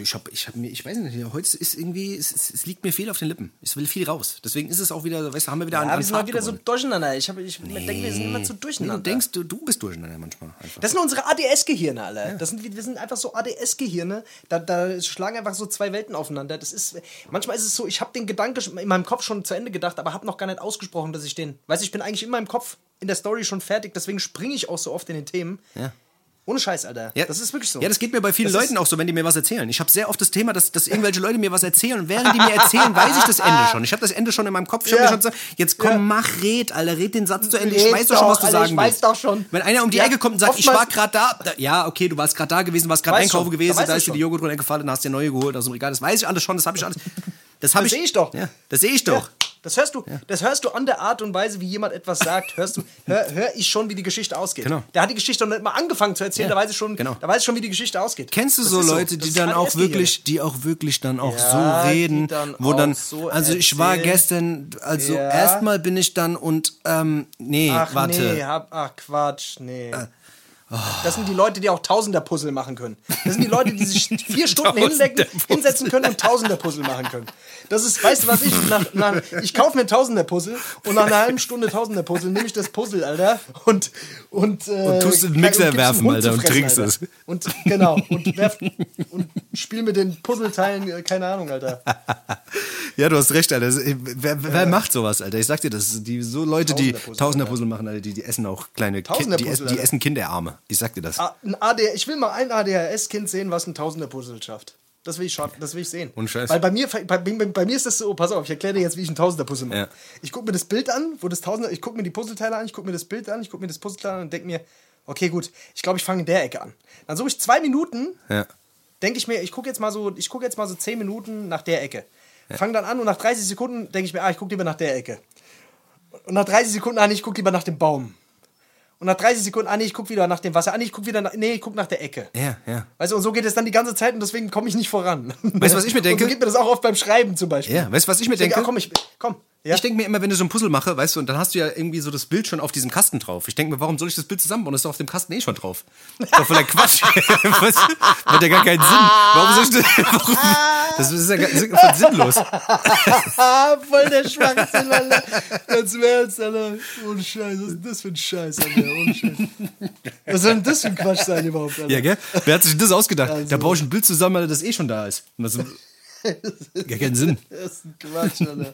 Speaker 2: Ich hab, ich hab mir, ich weiß nicht, heute ist irgendwie, es, es, es liegt mir viel auf den Lippen. Ich will viel raus. Deswegen ist es auch wieder, weißt du, haben wir wieder
Speaker 1: Ja,
Speaker 2: an
Speaker 1: wir sind mal
Speaker 2: Fahrt
Speaker 1: wieder so
Speaker 2: gewonnen.
Speaker 1: durcheinander. Ich, hab, ich denke, wir sind immer zu
Speaker 2: Nee,
Speaker 1: durcheinander.
Speaker 2: du denkst, du, du bist durcheinander manchmal einfach.
Speaker 1: Das sind unsere ADS-Gehirne, alle. Das sind, wir sind einfach so ADS-Gehirne. Da, da schlagen einfach so zwei Welten aufeinander. Das ist, manchmal ist es so, ich habe den Gedanke schon in meinem Kopf schon zu Ende gedacht, aber habe noch gar nicht ausgesprochen, dass ich den. Weißt du, ich bin eigentlich in meinem Kopf in der Story schon fertig, deswegen springe ich auch so oft in den Themen.
Speaker 2: Ja.
Speaker 1: Ohne Scheiß, Alter.
Speaker 2: Ja,
Speaker 1: das ist wirklich so.
Speaker 2: Ja, das geht mir bei vielen
Speaker 1: Das
Speaker 2: Leuten auch so, wenn die mir was erzählen. Ich habe sehr oft das Thema, dass, dass irgendwelche Leute mir was erzählen und während die mir erzählen, weiß ich das Ende schon. Ich habe das Ende schon in meinem Kopf. Ich
Speaker 1: Ja.
Speaker 2: mir schon gesagt, jetzt komm,
Speaker 1: Ja.
Speaker 2: mach, red, Alter, red den Satz zu Ende. Ich
Speaker 1: Red
Speaker 2: weiß doch schon, was du
Speaker 1: doch, Alter,
Speaker 2: sagen
Speaker 1: ich weiß
Speaker 2: willst.
Speaker 1: doch schon.
Speaker 2: Wenn einer um die
Speaker 1: Ja,
Speaker 2: Ecke kommt und sagt, ich
Speaker 1: oftmals-
Speaker 2: war gerade da, da, ja, okay, du warst gerade da gewesen, warst gerade einkaufen
Speaker 1: schon,
Speaker 2: gewesen, da
Speaker 1: ich
Speaker 2: ist dir die. Joghurt runtergefallen, hast dir neue geholt aus dem Regal. Das weiß ich alles schon, das habe ich alles. Das
Speaker 1: Das
Speaker 2: ich.
Speaker 1: seh ich doch.
Speaker 2: Ja, das sehe ich doch.
Speaker 1: Ja, das hörst du. Das hörst du an der Art und Weise, wie jemand etwas sagt. Hörst du, hör, hör ich schon, wie die Geschichte ausgeht.
Speaker 2: Genau.
Speaker 1: Der hat die Geschichte noch nicht mal angefangen zu erzählen,
Speaker 2: Ja,
Speaker 1: da weiß ich schon,
Speaker 2: genau.
Speaker 1: da weiß ich schon, wie die Geschichte ausgeht.
Speaker 2: Kennst du
Speaker 1: Das
Speaker 2: so Leute,
Speaker 1: Das
Speaker 2: die dann auch wirklich, die auch wirklich dann auch
Speaker 1: Ja,
Speaker 2: so reden,
Speaker 1: dann
Speaker 2: wo dann,
Speaker 1: so
Speaker 2: also ich war gestern, also
Speaker 1: Ja.
Speaker 2: erstmal bin ich dann und, ähm, nee,
Speaker 1: Ach
Speaker 2: warte.
Speaker 1: nee, hab, ach Quatsch, nee. Das sind die Leute, die auch Tausender-Puzzle machen können. Das sind die Leute, die sich vier Stunden hinsetzen können und Tausender-Puzzle machen können. Das ist, weißt du was ich, nach, nach, ich kaufe mir Tausender-Puzzle und nach einer halben Stunde Tausender-Puzzle nehme ich das Puzzle, Alter, und, und, äh,
Speaker 2: Und tust den Mixer
Speaker 1: einem
Speaker 2: werfen, Alter, und trinkst
Speaker 1: Alter.
Speaker 2: es.
Speaker 1: Und, genau, und werf, und spiel mit den Puzzleteilen, äh, keine Ahnung, Alter.
Speaker 2: Ja, du hast recht, Alter. Das- Wer, wer macht sowas, Alter? Ich sag dir, das die so Leute, die
Speaker 1: Tausender-Puzzle,
Speaker 2: machen, Alter, die, die essen auch kleine Kinder, die, die essen Kinderarme. Ich sag dir das.
Speaker 1: Ah, ein ADR, ich will mal ein ADHS-Kind sehen, was ein Tausender-Puzzle schafft. Das will ich schaffen, das will ich sehen.
Speaker 2: Ohne Scheiß.
Speaker 1: Weil bei mir, bei, bei, bei mir ist das so, pass auf, ich erkläre dir jetzt, wie ich ein Tausender-Puzzle mache.
Speaker 2: Ja.
Speaker 1: Ich gucke mir das Bild an, wo das Tausender, ich gucke mir die Puzzleteile an, ich gucke mir das Bild an, ich gucke mir das Puzzleteil an und denke mir, okay, gut, ich glaube, ich fange in der Ecke an. Dann suche ich zwei Minuten,
Speaker 2: Ja.
Speaker 1: denke ich mir, ich gucke jetzt mal so, ich gucke jetzt mal so zehn Minuten nach der Ecke. Fang dann an und nach 30 Sekunden denke ich mir, ah, ich gucke lieber nach der Ecke. Und nach 30 Sekunden, ah, ich gucke lieber nach dem Baum. Und nach 30 Sekunden, ah, nee, ich gucke wieder nach dem Wasser. Ah, nee, ich gucke wieder nach, nee, ich gucke nach der Ecke.
Speaker 2: Ja, ja.
Speaker 1: Weißt du, und so geht es dann die ganze Zeit und deswegen komme ich nicht voran.
Speaker 2: Weißt du, was ich mir denke?
Speaker 1: Und so geht mir das auch oft beim Schreiben zum Beispiel.
Speaker 2: Ja, weißt du, was ich mir
Speaker 1: Ich denke,
Speaker 2: denke?
Speaker 1: ah, komm, ich, komm. Ja?
Speaker 2: Ich denke mir immer, wenn du so ein Puzzle mache, weißt du, und dann hast du ja irgendwie so das Bild schon auf diesem Kasten drauf. Ich denke mir, warum soll ich das Bild zusammenbauen? Das ist doch auf dem Kasten eh schon drauf. Das ist doch voller Quatsch. weißt du? Hat ja gar keinen Sinn. Warum soll ich das? Warum? Das ist ja voll sinnlos.
Speaker 1: voll der Schwachsinn, Alter. Ganz im Ernst, Alter. Ohne Scheiß, was ist denn das für ein Scheiß, Alter? Ohne Scheiß. Was soll denn das für ein Quatsch sein überhaupt, Alter?
Speaker 2: Ja, gell? Wer hat sich das ausgedacht?
Speaker 1: Also-
Speaker 2: Da baue ich ein Bild zusammen, weil das eh schon da ist. Und das gar keinen Sinn.
Speaker 1: Das ist ein Quatsch, Alter.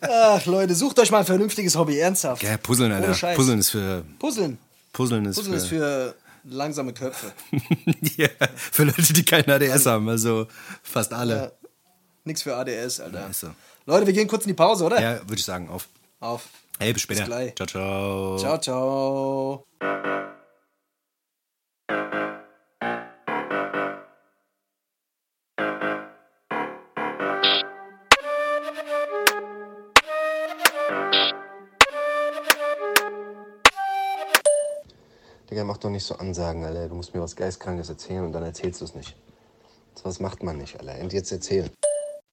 Speaker 1: Ach, Leute, sucht euch mal ein vernünftiges Hobby, ernsthaft.
Speaker 2: Ja, Puzzeln, Alter. Puzzeln ist für.
Speaker 1: Puzzeln.
Speaker 2: Puzzeln ist
Speaker 1: Puzzeln
Speaker 2: für.
Speaker 1: ist für langsame Köpfe.
Speaker 2: ja, für Leute, die keinen ADS haben. Also fast alle.
Speaker 1: Ja. Nix für ADS, Alter.
Speaker 2: ist so.
Speaker 1: Leute, wir gehen kurz in die Pause, oder?
Speaker 2: Ja, würde ich sagen, auf.
Speaker 1: Auf.
Speaker 2: Hey, bis später.
Speaker 1: Bis gleich.
Speaker 2: Ciao, ciao.
Speaker 1: Ciao, ciao.
Speaker 3: Digga, mach doch nicht so Ansagen, Alter. Du musst mir was Geistkrankes erzählen und dann erzählst du es nicht. So was macht man nicht, Alter. Und jetzt erzähl.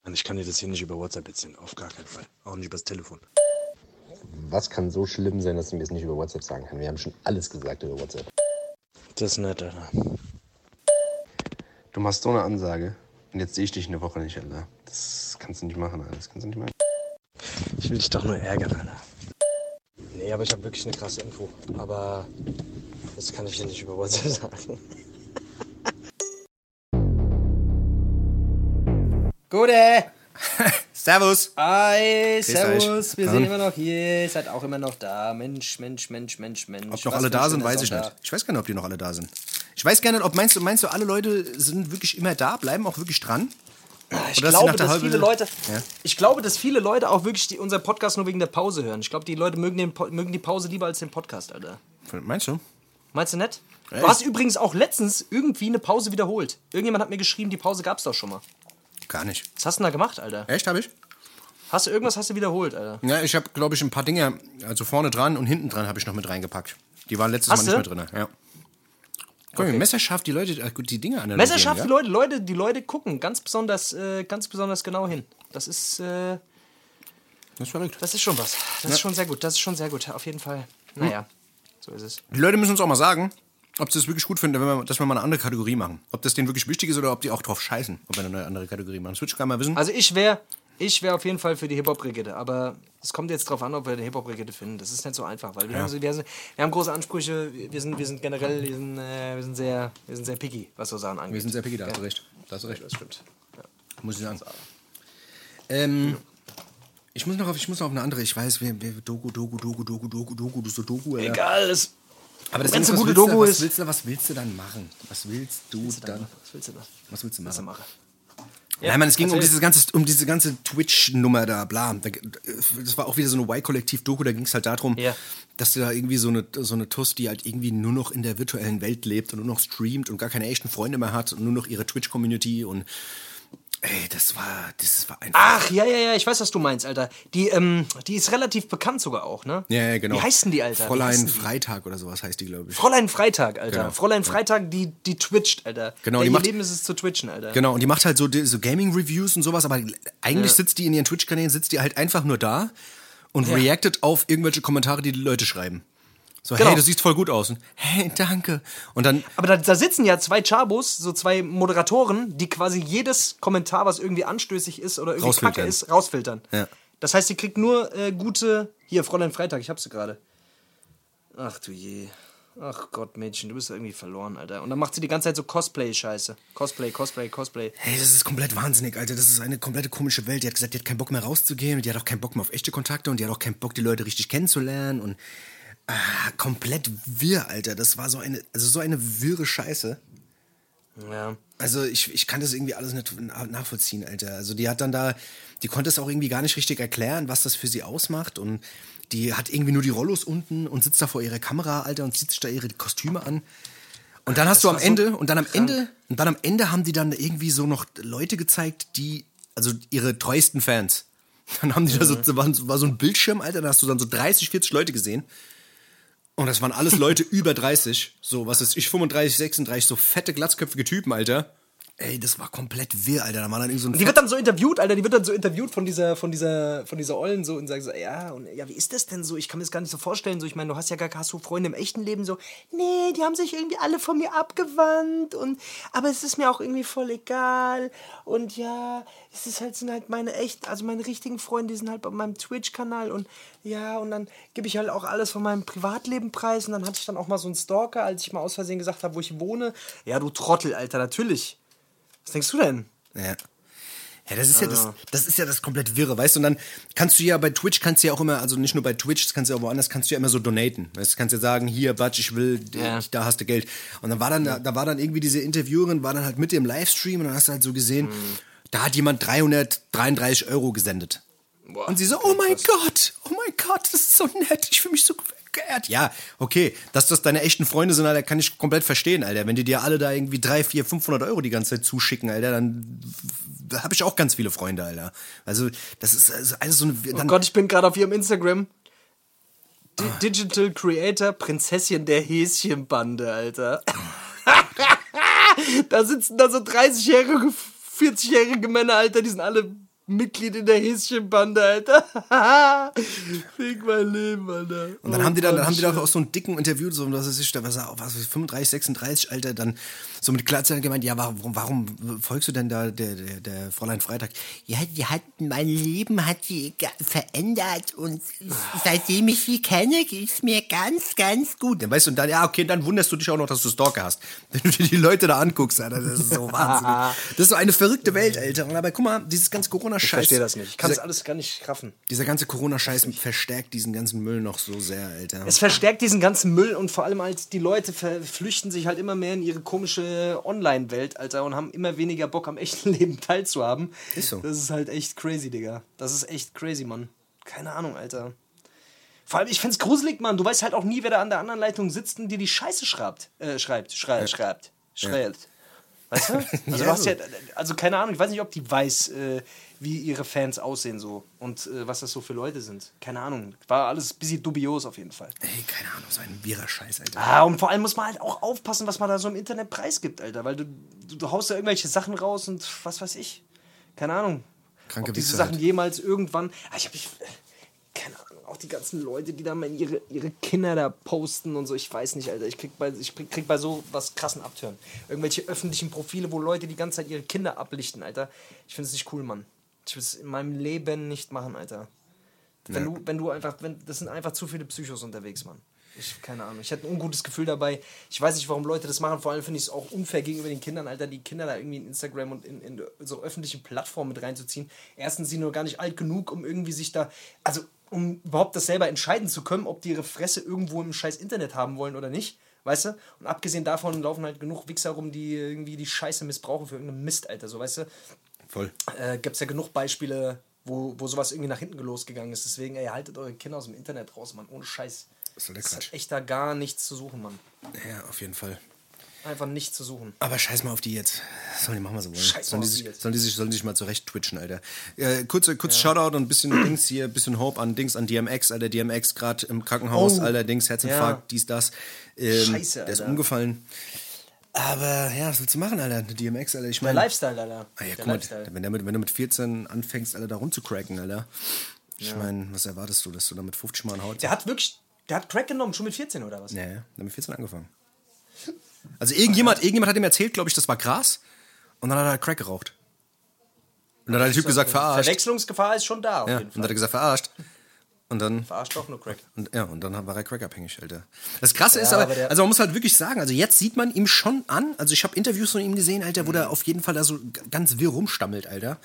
Speaker 4: Mann, ich kann dir das hier nicht über WhatsApp erzählen. Auf gar keinen Fall. Auch nicht übers Telefon.
Speaker 3: Was kann so schlimm sein, dass du mir es nicht über WhatsApp sagen kannst? Wir haben schon alles gesagt über WhatsApp.
Speaker 4: Das ist nett, Alter.
Speaker 3: Du machst so eine Ansage und jetzt sehe ich dich eine Woche nicht, Alter. Das kannst du nicht machen, Alter. Das kannst du nicht machen.
Speaker 4: Ich will dich doch nur ärgern, Alter. Nee, aber ich habe wirklich eine krasse Info. Aber das kann ich dir nicht über WhatsApp sagen.
Speaker 1: Gute.
Speaker 2: Servus.
Speaker 1: Hi,
Speaker 2: Grüß
Speaker 1: servus.
Speaker 2: euch.
Speaker 1: Wir sind immer noch hier. Ihr seid auch immer noch da. Mensch, Mensch, Mensch, Mensch, Mensch.
Speaker 2: Ob noch alle da sind, weiß ich nicht. Ich weiß gar nicht, ob die noch alle da sind. Ich weiß gar nicht, ob meinst du, meinst du, alle Leute sind wirklich immer da, bleiben auch wirklich dran?
Speaker 1: Ich
Speaker 2: Oder
Speaker 1: glaube, dass viele Leute,
Speaker 2: Ja.
Speaker 1: ich glaube, dass viele Leute auch wirklich die, unseren Podcast nur wegen der Pause hören. Ich glaube, die Leute mögen, den, mögen die Pause lieber als den Podcast, Alter.
Speaker 2: Meinst du?
Speaker 1: Meinst du nicht?
Speaker 2: Ja,
Speaker 1: Du hast übrigens auch letztens irgendwie eine Pause wiederholt. Irgendjemand hat mir geschrieben, die Pause gab's doch schon mal.
Speaker 2: Gar nicht.
Speaker 1: Was hast du denn da gemacht, Alter?
Speaker 2: Echt, habe ich?
Speaker 1: Hast du irgendwas hast du wiederholt, Alter?
Speaker 2: Ja, ich habe, glaube ich, ein paar Dinge, also vorne dran und hinten dran habe ich noch mit reingepackt. Die waren letztes
Speaker 1: Hast
Speaker 2: Mal nicht
Speaker 1: du?
Speaker 2: mehr drin. Ja. Guck mal, messerscharf die Leute, äh, die Dinge analysieren.
Speaker 1: Messerscharf,
Speaker 2: ja?
Speaker 1: die Leute, Leute, die Leute gucken ganz besonders, äh, ganz besonders genau hin. Das ist, äh,
Speaker 2: Das ist verrückt.
Speaker 1: das ist schon was. Das ist schon sehr gut. Das ist schon sehr gut. Auf jeden Fall. Naja, so ist es.
Speaker 2: Die Leute müssen uns auch mal sagen, ob sie es wirklich gut finden, wenn wir, dass wir mal eine andere Kategorie machen. Ob das denen wirklich wichtig ist oder ob die auch drauf scheißen, ob wir eine andere Kategorie machen. Das würde ich gerne mal wissen.
Speaker 1: Also ich wäre, ich wäre auf jeden Fall für die Hip-Hop-Brigitte, aber es kommt jetzt drauf an, ob wir eine Hip-Hop-Brigitte finden. Das ist nicht so einfach, weil wir, haben, so- wir, sind, wir haben große Ansprüche, wir sind, wir sind generell, wir sind, äh, wir sind, sehr, wir sind sehr picky, was so Sachen angeht.
Speaker 2: wir sind sehr picky, da hast du recht. Da hast du recht.
Speaker 1: Das stimmt.
Speaker 2: Muss ich sagen. Ähm, ich muss noch auf, ich muss noch auf eine andere, ich weiß, wer, wer Doku, Doku, Doku, Doku, Doku, Doku, du so Doku, Alter.
Speaker 1: Egal, das
Speaker 2: Aber das Ding
Speaker 1: eine
Speaker 2: ist,
Speaker 1: gute
Speaker 2: du-
Speaker 1: Doku
Speaker 2: was
Speaker 1: ist-
Speaker 2: Willst du, was willst du dann machen? Was willst du
Speaker 1: willst du da
Speaker 2: dann?
Speaker 1: machen? Was willst du da?
Speaker 2: Was willst du machen?
Speaker 1: mache?
Speaker 2: Ja, man, es ging um
Speaker 1: erzähl.
Speaker 2: diese ganze, um diese ganze Twitch-Nummer da, bla. Da- Das war auch wieder so eine Y-Kollektiv-Doku, da ging es halt darum,
Speaker 1: Ja.
Speaker 2: dass da irgendwie so eine, so eine Tuss, die halt irgendwie nur noch in der virtuellen Welt lebt und nur noch streamt und gar keine echten Freunde mehr hat und nur noch ihre Twitch-Community und ey, das war, das war einfach.
Speaker 1: Ach, ja, ja, ja, ich weiß, was du meinst, Alter. Die, ähm, die ist relativ bekannt sogar auch, ne?
Speaker 2: Ja, ja, genau.
Speaker 1: Wie heißt denn die, Alter?
Speaker 2: Fräulein
Speaker 1: heißen?
Speaker 2: Freitag oder sowas heißt die, glaube ich.
Speaker 1: Fräulein Freitag, Alter.
Speaker 2: Genau.
Speaker 1: Fräulein Freitag, die, die twitcht, Alter.
Speaker 2: Genau,
Speaker 1: Der
Speaker 2: die
Speaker 1: ihr
Speaker 2: macht-
Speaker 1: Leben ist es zu twitchen, Alter.
Speaker 2: Genau, und die macht halt so, so Gaming-Reviews und sowas, aber eigentlich sitzt die in ihren Twitch-Kanälen, sitzt die halt einfach nur da und
Speaker 1: Ja.
Speaker 2: reactet auf irgendwelche Kommentare, die die Leute schreiben. So,
Speaker 1: Genau.
Speaker 2: hey, du siehst voll gut aus. Und, hey, danke. Und dann,
Speaker 1: Aber da, da sitzen ja zwei Chabos, so zwei Moderatoren, die quasi jedes Kommentar, was irgendwie anstößig ist oder irgendwie kacke ist, rausfiltern.
Speaker 2: Ja.
Speaker 1: Das heißt, sie kriegt nur äh, gute. Hier, Fräulein Freitag, ich hab sie gerade. Ach du je. Ach Gott, Mädchen, du bist irgendwie verloren, Alter. Und dann macht sie die ganze Zeit so Cosplay-Scheiße. Cosplay, Cosplay, Cosplay.
Speaker 2: hey, das ist komplett wahnsinnig, Alter. Das ist eine komplette komische Welt. Die hat gesagt, die hat keinen Bock mehr rauszugehen und die hat auch keinen Bock mehr auf echte Kontakte und die hat auch keinen Bock, die Leute richtig kennenzulernen und Ah, komplett wirr, Alter. Das war so eine, also so eine wirre Scheiße.
Speaker 1: Ja.
Speaker 2: Also ich, ich kann das irgendwie alles nicht na- nachvollziehen, Alter. Also die hat dann da, die konnte es auch irgendwie gar nicht richtig erklären, was das für sie ausmacht. Und die hat irgendwie nur die Rollos unten und sitzt da vor ihrer Kamera, Alter, und zieht sich da ihre Kostüme an. Und dann hast du am
Speaker 1: so
Speaker 2: Ende, und dann am Ende, und dann am Ende haben die dann irgendwie so noch Leute gezeigt, die, also ihre treuesten Fans. Dann haben die da so, da war, war so ein Bildschirm, Alter, da hast du dann so 30, 40 Leute gesehen. Und das waren alles Leute über 30, so, was ist ich, 35, 36, so fette, glatzköpfige Typen, Alter. Ey, das war komplett wirr, Alter. Da war dann irgendwie so ein
Speaker 1: Die wird dann so interviewt, Alter, die wird dann so interviewt von dieser, von dieser, von dieser Ollen so und sagt so, ja, und ja, wie ist das denn so? Ich kann mir das gar nicht so vorstellen. So, ich meine, du hast ja gar hast du Freunde im echten Leben so, nee, die haben sich irgendwie alle von mir abgewandt und aber es ist mir auch irgendwie voll egal. Und ja, es ist halt, sind halt meine echten, also meine richtigen Freunde, die sind halt bei meinem Twitch-Kanal und ja, und dann gebe ich halt auch alles von meinem Privatleben preis und dann hatte ich dann auch mal so einen Stalker, als ich mal aus Versehen gesagt habe, wo ich wohne. Ja, du Trottel, Alter, natürlich. Was denkst du denn?
Speaker 2: Ja. Ja, das ist ja das, das ist ja das komplett wirre, weißt du? Und dann kannst du ja bei Twitch kannst du ja auch immer, also nicht nur bei Twitch, das kannst du ja auch woanders, kannst du ja immer so donaten. Weißt du, kannst ja sagen, hier, Batsch, ich will,
Speaker 1: Ja.
Speaker 2: da hast du Geld. Und dann war dann, da war dann irgendwie diese Interviewerin, war dann halt mit im Livestream und dann hast du halt so gesehen, da hat jemand 333 Euro gesendet. und sie so, oh mein Gott, oh mein Gott, das ist so nett, ich fühle mich so geehrt. Ja, okay, dass das deine echten Freunde sind, Alter, kann ich komplett verstehen, Alter. Wenn die dir alle da irgendwie 3, 4, 500 Euro die ganze Zeit zuschicken, Alter, dann habe ich auch ganz viele Freunde, Alter. Also, das ist also alles so eine...
Speaker 1: Oh Gott, ich bin gerade auf ihrem Instagram. Di Digital Creator, Prinzessin der Häschenbande, Alter. da sitzen da so 30-jährige, 40-jährige Männer, Alter, die sind alle Mitglied in der Häschenbande, Alter. Fick mein Leben, Alter.
Speaker 2: Und dann haben die dann, dann haben die doch auch so einen dicken Interview, so, was weiß ich, da was, was, weiß ich, 35, 36, Alter, dann so mit Glatze gemeint, ja, warum, warum folgst du denn da der, der, der Fräulein Freitag?
Speaker 5: Ja, die hat, mein Leben hat sie verändert und seitdem ich sie kenne, geht's mir ganz, ganz gut.
Speaker 2: Dann weißt du, und dann, ja, okay, dann wunderst du dich auch noch, dass du Stalker hast. Wenn du dir die Leute da anguckst, Alter, das ist so wahnsinnig. Das ist so eine verrückte Welt, Alter. Und aber guck mal, dieses ganze Corona-Scheiß.
Speaker 1: Ich verstehe das nicht. Ich kann das alles gar nicht raffen.
Speaker 2: dieser ganze Corona-Scheiß verstärkt diesen ganzen Müll noch so sehr, Alter.
Speaker 1: Es verstärkt diesen ganzen Müll und vor allem halt die Leute flüchten sich halt immer mehr in ihre komische Online-Welt, Alter, und haben immer weniger Bock am echten Leben teilzuhaben.
Speaker 2: Ist so.
Speaker 1: Das ist halt echt crazy, Digga. Das ist echt crazy, Mann. Keine Ahnung, Alter. Vor allem, ich find's gruselig, Mann. Du weißt halt auch nie, wer da an der anderen Leitung sitzt und dir die Scheiße schreibt. Äh, schreibt, schreibt, schreibt, schreibt. Weißt du? Also, du hast ja, also keine Ahnung, ich weiß nicht, ob die weiß, äh, wie ihre Fans aussehen so und äh, was das so für Leute sind. Keine Ahnung. War alles ein bisschen dubios auf jeden Fall.
Speaker 2: Ey, keine Ahnung, so ein wirrer Scheiß, Alter.
Speaker 1: Ah, und vor allem muss man halt auch aufpassen, was man da so im Internet preisgibt, Alter. Weil du, du, du haust da irgendwelche Sachen raus und was weiß ich. Keine Ahnung.
Speaker 2: Kranke
Speaker 1: Ob diese Sachen
Speaker 2: halt.
Speaker 1: jemals irgendwann. Ah, ich hab mich. Keine Ahnung. Auch die ganzen Leute, die da mal ihre, ihre Kinder da posten und so. Ich weiß nicht, Alter. Ich krieg bei, ich krieg, bei so was krassen Abtören. Irgendwelche öffentlichen Profile, wo Leute die ganze Zeit ihre Kinder ablichten, Alter. Ich finde es nicht cool, Mann. Ich will es in meinem Leben nicht machen, Alter. Wenn du, wenn du einfach, wenn, das sind einfach zu viele Psychos unterwegs, Mann. Ich, keine Ahnung. Ich hatte ein ungutes Gefühl dabei. Ich weiß nicht, warum Leute das machen. Vor allem finde ich es auch unfair gegenüber den Kindern, Alter, die Kinder da irgendwie in Instagram und in, in so öffentlichen Plattformen mit reinzuziehen. Erstens sind die nur gar nicht alt genug, um irgendwie sich da, also um überhaupt das selber entscheiden zu können, ob die ihre Fresse irgendwo im scheiß Internet haben wollen oder nicht. Weißt du? Und abgesehen davon laufen halt genug Wichser rum, die irgendwie die Scheiße missbrauchen für irgendeinen Mist, Alter. So, weißt du?
Speaker 2: Voll.
Speaker 1: äh, gibt es ja genug Beispiele, wo, wo sowas irgendwie nach hinten losgegangen ist. Deswegen, ey, haltet eure Kinder aus dem Internet raus, Mann. Ohne Scheiß.
Speaker 2: Soll der
Speaker 1: Das hat echt da gar nichts zu suchen, Mann.
Speaker 2: Ja, auf jeden Fall.
Speaker 1: Einfach nichts zu suchen.
Speaker 2: Aber scheiß mal auf die jetzt. Sollen die machen, was sie wollen.
Speaker 1: Scheiß
Speaker 2: sollen,
Speaker 1: mal
Speaker 2: die sich, sollen, die sich, sollen die sich mal zurecht twitchen, Alter. Äh, kurze, kurz Shoutout und ein bisschen Dings hier, ein bisschen Hope an Dings, an DMX, Alter. DMX gerade im Krankenhaus,
Speaker 1: Oh.
Speaker 2: Alter. Dings, Herzinfarkt,
Speaker 1: Ja.
Speaker 2: dies, das. Ähm,
Speaker 1: Scheiße,
Speaker 2: Der ist
Speaker 1: Alter.
Speaker 2: umgefallen. Aber ja, was willst du machen, Alter? DMX, Alter. Ich
Speaker 1: Der
Speaker 2: meine.
Speaker 1: Lifestyle, Alter.
Speaker 2: Ah, ja,
Speaker 1: der
Speaker 2: guck mal,
Speaker 1: Lifestyle.
Speaker 2: wenn, der mit, wenn du mit 14 anfängst, Alter, da rumzucracken, Alter. Ich meine, was erwartest du, dass du da mit 50 Mal Haut
Speaker 1: Der hat wirklich, der hat Crack genommen, schon mit 14 oder was?
Speaker 2: Ja, ja, der hat mit 14 angefangen. Also irgendjemand, irgendjemand hat ihm erzählt, glaube ich, das war Gras. Und dann hat er Crack geraucht. Und dann hat der Typ gesagt, verarscht.
Speaker 1: Verwechslungsgefahr ist schon da, auf
Speaker 2: Ja,
Speaker 1: jeden
Speaker 2: und dann
Speaker 1: Fall.
Speaker 2: hat er gesagt, verarscht. Und dann,
Speaker 1: Verarscht doch nur Crack.
Speaker 2: und, ja, und dann war er crackabhängig, Alter. Das Krasse ist
Speaker 1: Ja,
Speaker 2: aber,
Speaker 1: aber der-
Speaker 2: also man muss halt wirklich sagen, also jetzt sieht man ihm schon an, also ich habe Interviews von ihm gesehen, Alter, wo
Speaker 1: Mhm.
Speaker 2: der auf jeden Fall da so ganz wirr rumstammelt, Alter.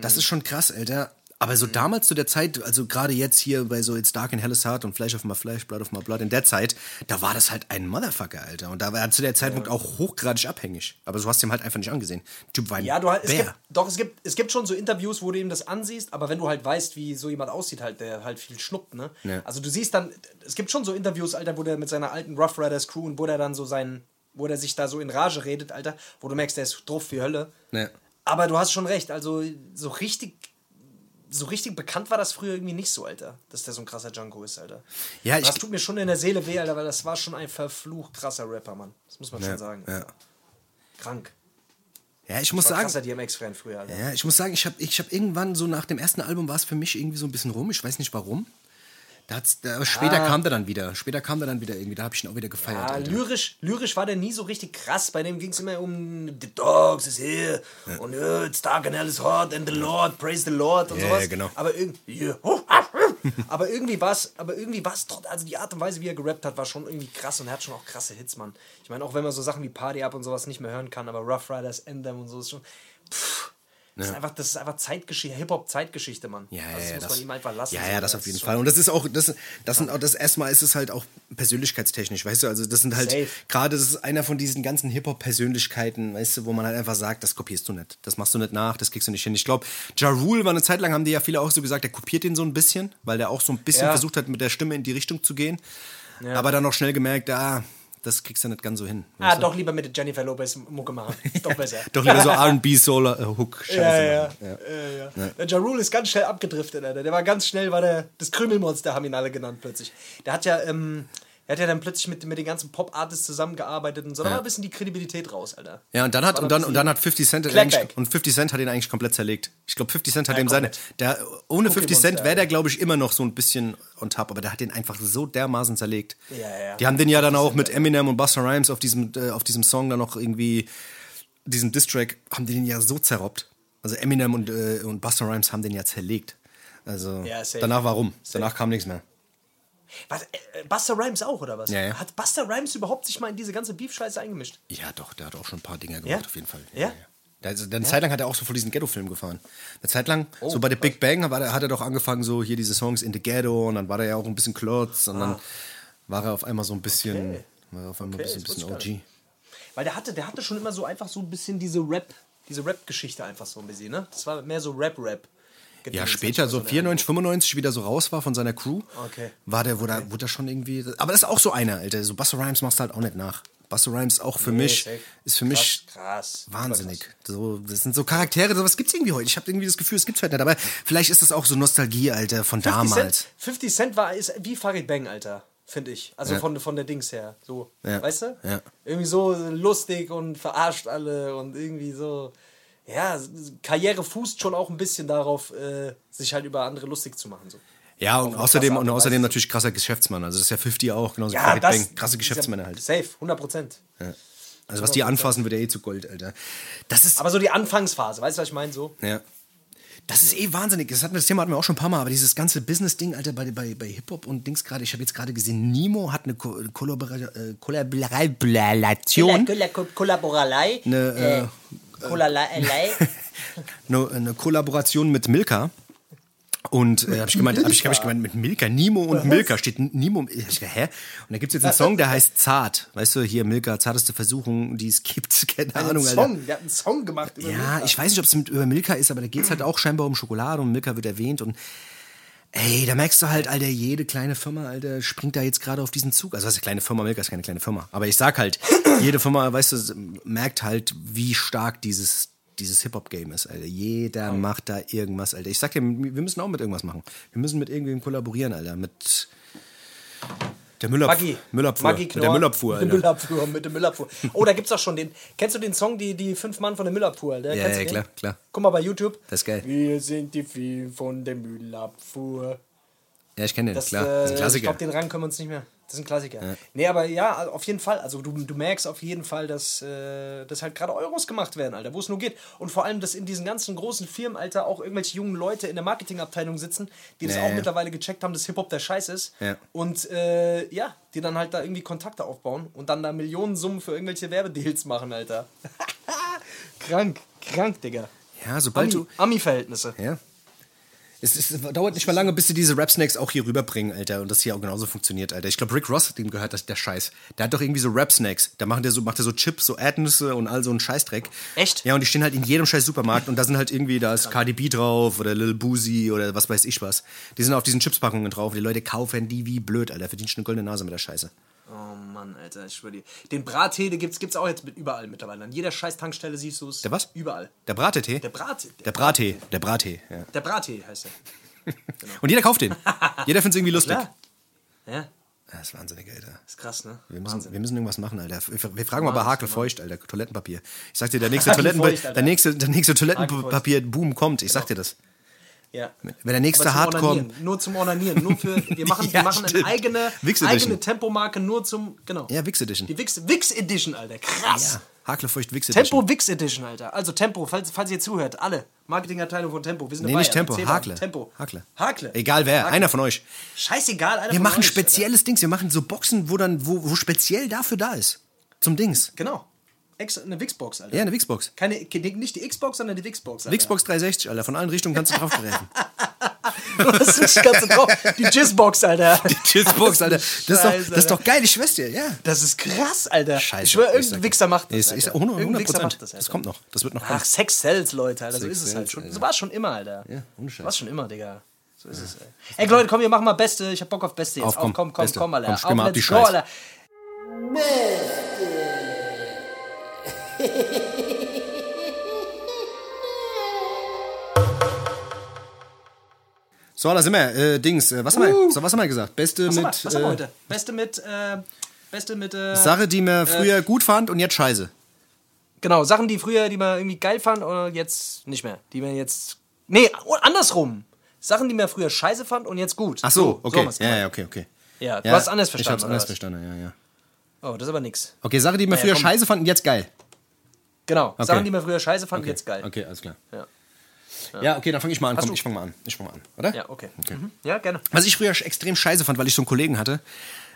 Speaker 2: Das ist schon krass, Alter. Aber so damals zu der Zeit, also gerade jetzt hier bei so It's Dark and Hell is Hard und Flesh of My Flesh, Blood of My Blood, in der Zeit, da war das halt ein Motherfucker, Alter. Und da war er zu der Zeitpunkt auch hochgradig abhängig. Aber so hast du ihm halt einfach nicht angesehen. Typ war ein
Speaker 1: Ja, du halt, es gibt, doch, es gibt, es gibt schon so Interviews, wo du ihm das ansiehst, aber wenn du halt weißt, wie so jemand aussieht, halt, der halt viel schnuppt, ne?
Speaker 2: Ja.
Speaker 1: Also du siehst dann, es gibt schon so Interviews, Alter, wo der mit seiner alten Rough Riders Crew und wo der dann so sein, wo der sich da so in Rage redet, Alter, wo du merkst, der ist drauf wie Hölle.
Speaker 2: Ja.
Speaker 1: Aber du hast schon recht, also so richtig, so richtig bekannt war das früher irgendwie nicht so, Alter, dass der so ein krasser Junko ist, Alter.
Speaker 2: Ja, ich-
Speaker 1: das tut mir schon in der Seele weh, Alter, weil das war schon ein verflucht krasser Rapper, Mann. Das muss man schon sagen.
Speaker 2: Ja.
Speaker 1: Krank.
Speaker 2: ja, ich muss
Speaker 1: War
Speaker 2: sagen,
Speaker 1: krasser DMX-Fan früher, Alter.
Speaker 2: Ja, ich muss sagen, ich habe ich hab irgendwann so nach dem ersten Album war es für mich irgendwie so ein bisschen rum. Ich weiß nicht warum. Da später kam der dann wieder. Später kam der dann wieder irgendwie. Da habe ich ihn auch wieder gefeiert.
Speaker 1: Ja,
Speaker 2: Alter.
Speaker 1: lyrisch, lyrisch war der nie so richtig krass. Bei dem ging es immer um The Dogs is here und uh, It's dark and hell is hot and the Lord, praise the Lord und
Speaker 2: Ja,
Speaker 1: sowas.
Speaker 2: ja, genau.
Speaker 1: Aber irgendwie, aber irgendwie war es, aber irgendwie war es trotzdem, also die Art und Weise, wie er gerappt hat, war schon irgendwie krass und er hat schon auch krasse Hits, Mann. Ich meine, auch wenn man so Sachen wie Party Up und sowas nicht mehr hören kann, aber Rough Riders, Endem und so ist schon. Pff, das, ist einfach, das ist einfach Zeitgeschichte, Hip-Hop-Zeitgeschichte, Mann.
Speaker 2: Ja, ja,
Speaker 1: also das
Speaker 2: ja,
Speaker 1: muss
Speaker 2: das,
Speaker 1: man ihm einfach lassen.
Speaker 2: ja,
Speaker 1: so.
Speaker 2: ja, das auf jeden Fall. Und das ist auch, das, das sind auch, das erstmal ist es halt auch persönlichkeitstechnisch, weißt du, also das sind halt, gerade das ist einer von diesen ganzen Hip-Hop-Persönlichkeiten, weißt du, wo man halt einfach sagt, das kopierst du nicht, das machst du nicht nach, das kriegst du nicht hin. Ich glaube, Ja Rule war eine Zeit lang, haben die ja viele auch so gesagt, der kopiert den so ein bisschen, weil der auch so ein bisschen
Speaker 1: Ja.
Speaker 2: versucht hat, mit der Stimme in die Richtung zu gehen, aber dann auch schnell gemerkt, ah, das kriegst du nicht ganz so hin.
Speaker 1: Ah, doch lieber mit Jennifer Lopez Mucke machen. Ist doch besser.
Speaker 2: Doch lieber so R&B, Soul, äh, Hook, Scheiße.
Speaker 1: Ja, ja, ja. ja, ja. Der Ja Rule ist ganz schnell abgedriftet, Alter. Der war ganz schnell, war der, das Krümelmonster, haben ihn alle genannt plötzlich. Der hat ja, ähm, er hat ja dann plötzlich mit, mit den ganzen Pop-Artists zusammengearbeitet und so, da war ein bisschen die Kredibilität raus, Alter.
Speaker 2: Ja, und dann hat, und dann, und dann hat 50 Cent, und 50 Cent hat ihn eigentlich komplett zerlegt. Ich glaube, 50 Cent hat
Speaker 1: Ja,
Speaker 2: ihm seine, der, ohne 50 Cent wäre der, glaube ich, immer noch so ein bisschen on top, aber der hat den einfach so dermaßen zerlegt.
Speaker 1: Ja, ja.
Speaker 2: Die haben den ja dann auch mit Eminem und Busta Rhymes auf diesem, äh, auf diesem Song dann noch irgendwie, diesen Distrack, haben die den ja so zerrobbt. Also Eminem und, äh, und Busta Rhymes haben den ja zerlegt. Also,
Speaker 1: Ja,
Speaker 2: danach warum? Danach kam nichts mehr.
Speaker 1: Was, äh, Buster Rhymes auch, oder was?
Speaker 2: Ja, ja.
Speaker 1: Hat Buster Rhymes überhaupt sich mal in diese ganze Beef-Scheiße eingemischt?
Speaker 2: Ja, doch, der hat auch schon ein paar Dinge gemacht,
Speaker 1: Ja?
Speaker 2: auf jeden Fall.
Speaker 1: Ja?
Speaker 2: Der, also, eine Zeit lang hat er auch so vor diesen Ghetto-Film gefahren. Eine Zeit lang,
Speaker 1: Oh,
Speaker 2: so bei der Big Bang, er, hat er doch angefangen, so hier diese Songs in the Ghetto und dann war er ja auch ein bisschen Klotz und dann war er auf einmal so ein bisschen,
Speaker 1: Ah. Okay.
Speaker 2: war er auf einmal
Speaker 1: Okay,
Speaker 2: ein bisschen, bisschen OG.
Speaker 1: Weil der hatte, der hatte schon immer so einfach so ein bisschen diese Rap, diese Rap-Geschichte einfach so ein bisschen, ne? Das war mehr so Rap-Rap.
Speaker 2: Ja, später, so 94, 95, wieder so raus war von seiner Crew,
Speaker 1: Okay.
Speaker 2: war der, wo da, wurde da schon irgendwie, aber das ist auch so einer, Alter, so Buster Rhymes machst du halt auch nicht nach. Buster Rhymes auch für
Speaker 1: Nee,
Speaker 2: mich, ist für mich
Speaker 1: Krass, krass.
Speaker 2: Wahnsinnig. So, das sind so Charaktere, sowas gibt's irgendwie heute. Ich habe irgendwie das Gefühl, es gibt's heute nicht. Aber vielleicht ist das auch so Nostalgie, Alter, von
Speaker 1: 50
Speaker 2: damals.
Speaker 1: Cent, 50 Cent war ist wie Farid Bang, Alter, finde ich. Also
Speaker 2: Ja.
Speaker 1: von, von der Dings her. So,
Speaker 2: Ja.
Speaker 1: weißt du?
Speaker 2: Ja.
Speaker 1: Irgendwie so lustig und verarscht alle und irgendwie so. Ja, Karriere fußt schon auch ein bisschen darauf, äh, sich halt über andere lustig zu machen. So.
Speaker 2: Ja, und außerdem, und außerdem natürlich krasser Geschäftsmann. Also das ist ja 50 auch, genauso wie
Speaker 1: Ja,
Speaker 2: Farid
Speaker 1: das.
Speaker 2: Bang. Krasse Geschäftsmänner halt.
Speaker 1: Safe, 100 Prozent.
Speaker 2: Also was die anfassen, wird ja eh zu Gold, Alter. Das ist,
Speaker 1: Aber so die Anfangsphase, weißt du, was ich meine? So.
Speaker 2: ja. Das ist eh wahnsinnig. Das, hatten wir, das Thema hatten wir auch schon ein paar Mal, aber dieses ganze Business-Ding, Alter, bei, bei, bei Hip-Hop und Dings gerade, ich habe jetzt gerade gesehen, Nemo hat eine Ko Kollabora äh, Kollaboration,
Speaker 1: Kollaboralei.
Speaker 2: eine, äh,
Speaker 1: Kollaboralei.
Speaker 2: eine, eine Kollaboration mit Milka. Und äh, habe ich gemeint, habe ich, hab ich gemeint mit Milka, Nimo und Milka steht Nimo. Ich, dachte, hä? Und da gibt's jetzt einen Song, der heißt Zart. Weißt du, hier Milka, zarteste Versuchung, die es gibt. Keine
Speaker 1: Ein
Speaker 2: Ahnung, Alter.
Speaker 1: Song, der hat einen Song gemacht
Speaker 2: Ja,
Speaker 1: Milka.
Speaker 2: ich weiß nicht, ob es mit über Milka ist, aber da geht's halt auch scheinbar um Schokolade und Milka wird erwähnt und ey, da merkst du halt, Alter, jede kleine Firma, Alter, springt da jetzt gerade auf diesen Zug. Also was ist eine kleine Firma, Milka ist keine kleine Firma. Aber ich sag halt, jede Firma, weißt du, merkt halt, wie stark dieses dieses Hip-Hop-Game ist, Alter. Jeder macht da irgendwas, Alter. Ich sag dir, wir müssen auch mit irgendwas machen. Wir müssen mit irgendwem kollaborieren, Alter. Mit der. Müllabfuhr.
Speaker 1: Knorr.
Speaker 2: der Müllabfuhr,
Speaker 1: Mit der. Müllabfuhr, mit der Müllabfuhr. Oh, da gibt's auch schon den. Kennst du den Song, die, die fünf Mann von der Müllabfuhr? Alter?
Speaker 2: Ja, ja, klar, klar.
Speaker 1: Guck mal bei YouTube.
Speaker 2: Das ist geil.
Speaker 1: Wir sind die Vieh von der Müllabfuhr.
Speaker 2: Ja, ich kenne den,
Speaker 1: Das,
Speaker 2: klar. Das ist ein
Speaker 1: äh, ich
Speaker 2: Klassiker.
Speaker 1: glaube, den Rang können wir uns nicht mehr. Das ist ein Klassiker. Nee, aber ja, also auf jeden Fall. Also du, du merkst auf jeden Fall, dass, äh, dass halt gerade Euros gemacht werden, Alter, wo es nur geht. Und vor allem, dass in diesen ganzen großen Firmen, Alter, auch irgendwelche jungen Leute in der Marketingabteilung sitzen, die das
Speaker 2: Ja,
Speaker 1: auch
Speaker 2: ja.
Speaker 1: mittlerweile gecheckt haben, dass Hip-Hop der Scheiß ist.
Speaker 2: Ja.
Speaker 1: Und äh, ja, die dann halt da irgendwie Kontakte aufbauen und dann da Millionensummen für irgendwelche Werbedeals machen, Alter. krank, krank, Digga.
Speaker 2: ja, sobald
Speaker 1: Ami-
Speaker 2: du.
Speaker 1: Ami-Verhältnisse.
Speaker 2: Ja. Es, es dauert nicht mal lange, bis sie diese Rap-Snacks auch hier rüberbringen, Alter. Und das hier auch genauso funktioniert, Alter. Ich glaube, Rick Ross, dem gehört das, der Scheiß. Der hat doch irgendwie so Rap-Snacks. Da macht er so, macht er so Chips, so Erdnüsse und all so einen Scheißdreck.
Speaker 1: Echt?
Speaker 2: Ja, und die stehen halt in jedem scheiß Supermarkt. Und da sind halt irgendwie, da ist Cardi B drauf oder Lil Boozy oder was weiß ich was. Die sind auf diesen Chipspackungen drauf. Die Leute kaufen die wie blöd, Alter. Verdienst eine goldene Nase mit der Scheiße.
Speaker 1: Oh Mann, Alter, ich schwör dir. Den Brattee, den gibt's, gibt's auch jetzt mit überall mittlerweile. An jeder scheiß Tankstelle siehst du es.
Speaker 2: Der was?
Speaker 1: Überall.
Speaker 2: Der Bratetee?
Speaker 1: Der Brattee.
Speaker 2: Der Brattee. Der Brattee, ja.
Speaker 1: Der Brattee heißt er.
Speaker 2: Und jeder kauft den. Jeder findet es irgendwie lustig.
Speaker 1: Klar. Ja,
Speaker 2: Das ist wahnsinnig, Alter.
Speaker 1: ist krass, ne?
Speaker 2: Wir müssen,
Speaker 1: Wahnsinn.
Speaker 2: wir müssen irgendwas machen, Alter. Wir wir fragen mal bei
Speaker 1: Wahnsinn,
Speaker 2: Hakel feucht, Alter. Toilettenpapier. Ich sag dir, der nächste,
Speaker 1: Alter.
Speaker 2: der nächste, der nächste Toilettenpapier-Boom kommt. Ich sag dir das.
Speaker 1: Ja.
Speaker 2: Wenn der nächste Hardcore.
Speaker 1: Onanieren. Nur zum Onanieren. Nur für, wir machen,
Speaker 2: Ja,
Speaker 1: wir machen eine eigene, eigene Tempomarke nur zum, genau.
Speaker 2: Ja, Wix Edition.
Speaker 1: Die Wix, Wix Edition, Alter. Krass.
Speaker 2: Ja, Hakel feucht Wix Edition.
Speaker 1: Tempo Wix Edition, Alter. Also Tempo, falls, falls ihr zuhört, alle. Marketingabteilung von Tempo. Wir sind
Speaker 2: Nee,
Speaker 1: dabei,
Speaker 2: nicht
Speaker 1: Alter.
Speaker 2: Tempo,
Speaker 1: mal.
Speaker 2: Hakle.
Speaker 1: Tempo.
Speaker 2: Hakle.
Speaker 1: Hakle.
Speaker 2: Egal wer,
Speaker 1: Hakle.
Speaker 2: einer von euch.
Speaker 1: Scheißegal, einer
Speaker 2: Wir
Speaker 1: von
Speaker 2: machen
Speaker 1: euch,
Speaker 2: spezielles Dings. Wir machen so Boxen, wo dann, wo, wo speziell dafür da ist. Zum Dings.
Speaker 1: Alter. Genau. Extra, eine Wixbox, Alter.
Speaker 2: Ja, eine Wixbox.
Speaker 1: Keine, nicht die Xbox, sondern die Wixbox, Alter.
Speaker 2: Wixbox 360, Alter. Von allen Richtungen kannst du drauf greifen.
Speaker 1: Das ist ganz drauf. Die Jizzbox, Alter.
Speaker 2: Cheersebox, Alter. Das ist, doch,
Speaker 1: Scheiße,
Speaker 2: das ist doch geil, ich schwör's dir, ja.
Speaker 1: Das ist krass, Alter.
Speaker 2: Scheiße.
Speaker 1: Ich schwör, irgendein. Wichser macht das. Alter.
Speaker 2: 100,
Speaker 1: Irgendein Wichser
Speaker 2: 100%.
Speaker 1: macht
Speaker 2: Das,
Speaker 1: das, Alter.
Speaker 2: kommt noch. Das wird noch kommen.
Speaker 1: Ach, Sex sells, Leute, Alter. So
Speaker 2: Sex
Speaker 1: ist es halt schon. So war es schon immer, Alter.
Speaker 2: Ja, ohne Scheiß.
Speaker 1: War schon immer, Digga. So ist es, ey. Ey, Leute, komm, wir machen mal Beste. Ich hab Bock auf Beste jetzt.
Speaker 2: Auf, komm,
Speaker 1: komm, komm,
Speaker 2: Beste.
Speaker 1: komm, Alter.
Speaker 2: Komm, spiel mal
Speaker 1: Auf,
Speaker 2: ab die
Speaker 1: let's go. Alter.
Speaker 2: So, da sind wir. Äh, Dings, äh, was, haben wir, so, was haben wir gesagt? Beste
Speaker 1: Was,
Speaker 2: mit
Speaker 1: haben wir, was haben wir
Speaker 2: äh,
Speaker 1: heute? Beste mit, äh, Beste mit, äh,
Speaker 2: Sache, die man früher gut fand und jetzt scheiße.
Speaker 1: genau, Sachen, die früher, die man irgendwie geil fand oder jetzt nicht mehr. Die man jetzt, nee, andersrum. Sachen, die man früher scheiße fand und jetzt gut.
Speaker 2: Ach so, okay.
Speaker 1: wir's
Speaker 2: ja, ja, okay, okay.
Speaker 1: Ja, du hast anders
Speaker 2: Ich
Speaker 1: verstanden,
Speaker 2: hab's
Speaker 1: oder
Speaker 2: anders verstanden, ja, ja.
Speaker 1: Oh, das ist aber nix.
Speaker 2: Okay, Sache, die man
Speaker 1: Ja,
Speaker 2: früher
Speaker 1: komm.
Speaker 2: scheiße fand und jetzt geil.
Speaker 1: Genau,
Speaker 2: Okay.
Speaker 1: Sachen, die man früher scheiße fand, jetzt geil.
Speaker 2: Okay, alles klar.
Speaker 1: Ja.
Speaker 2: Ja, okay, dann fange ich mal an. Komm, ich fange mal an. Ich fange mal an, oder?
Speaker 1: Ja, okay. Mhm. Ja, gerne.
Speaker 2: Was ich früher extrem scheiße fand, weil ich so einen Kollegen hatte,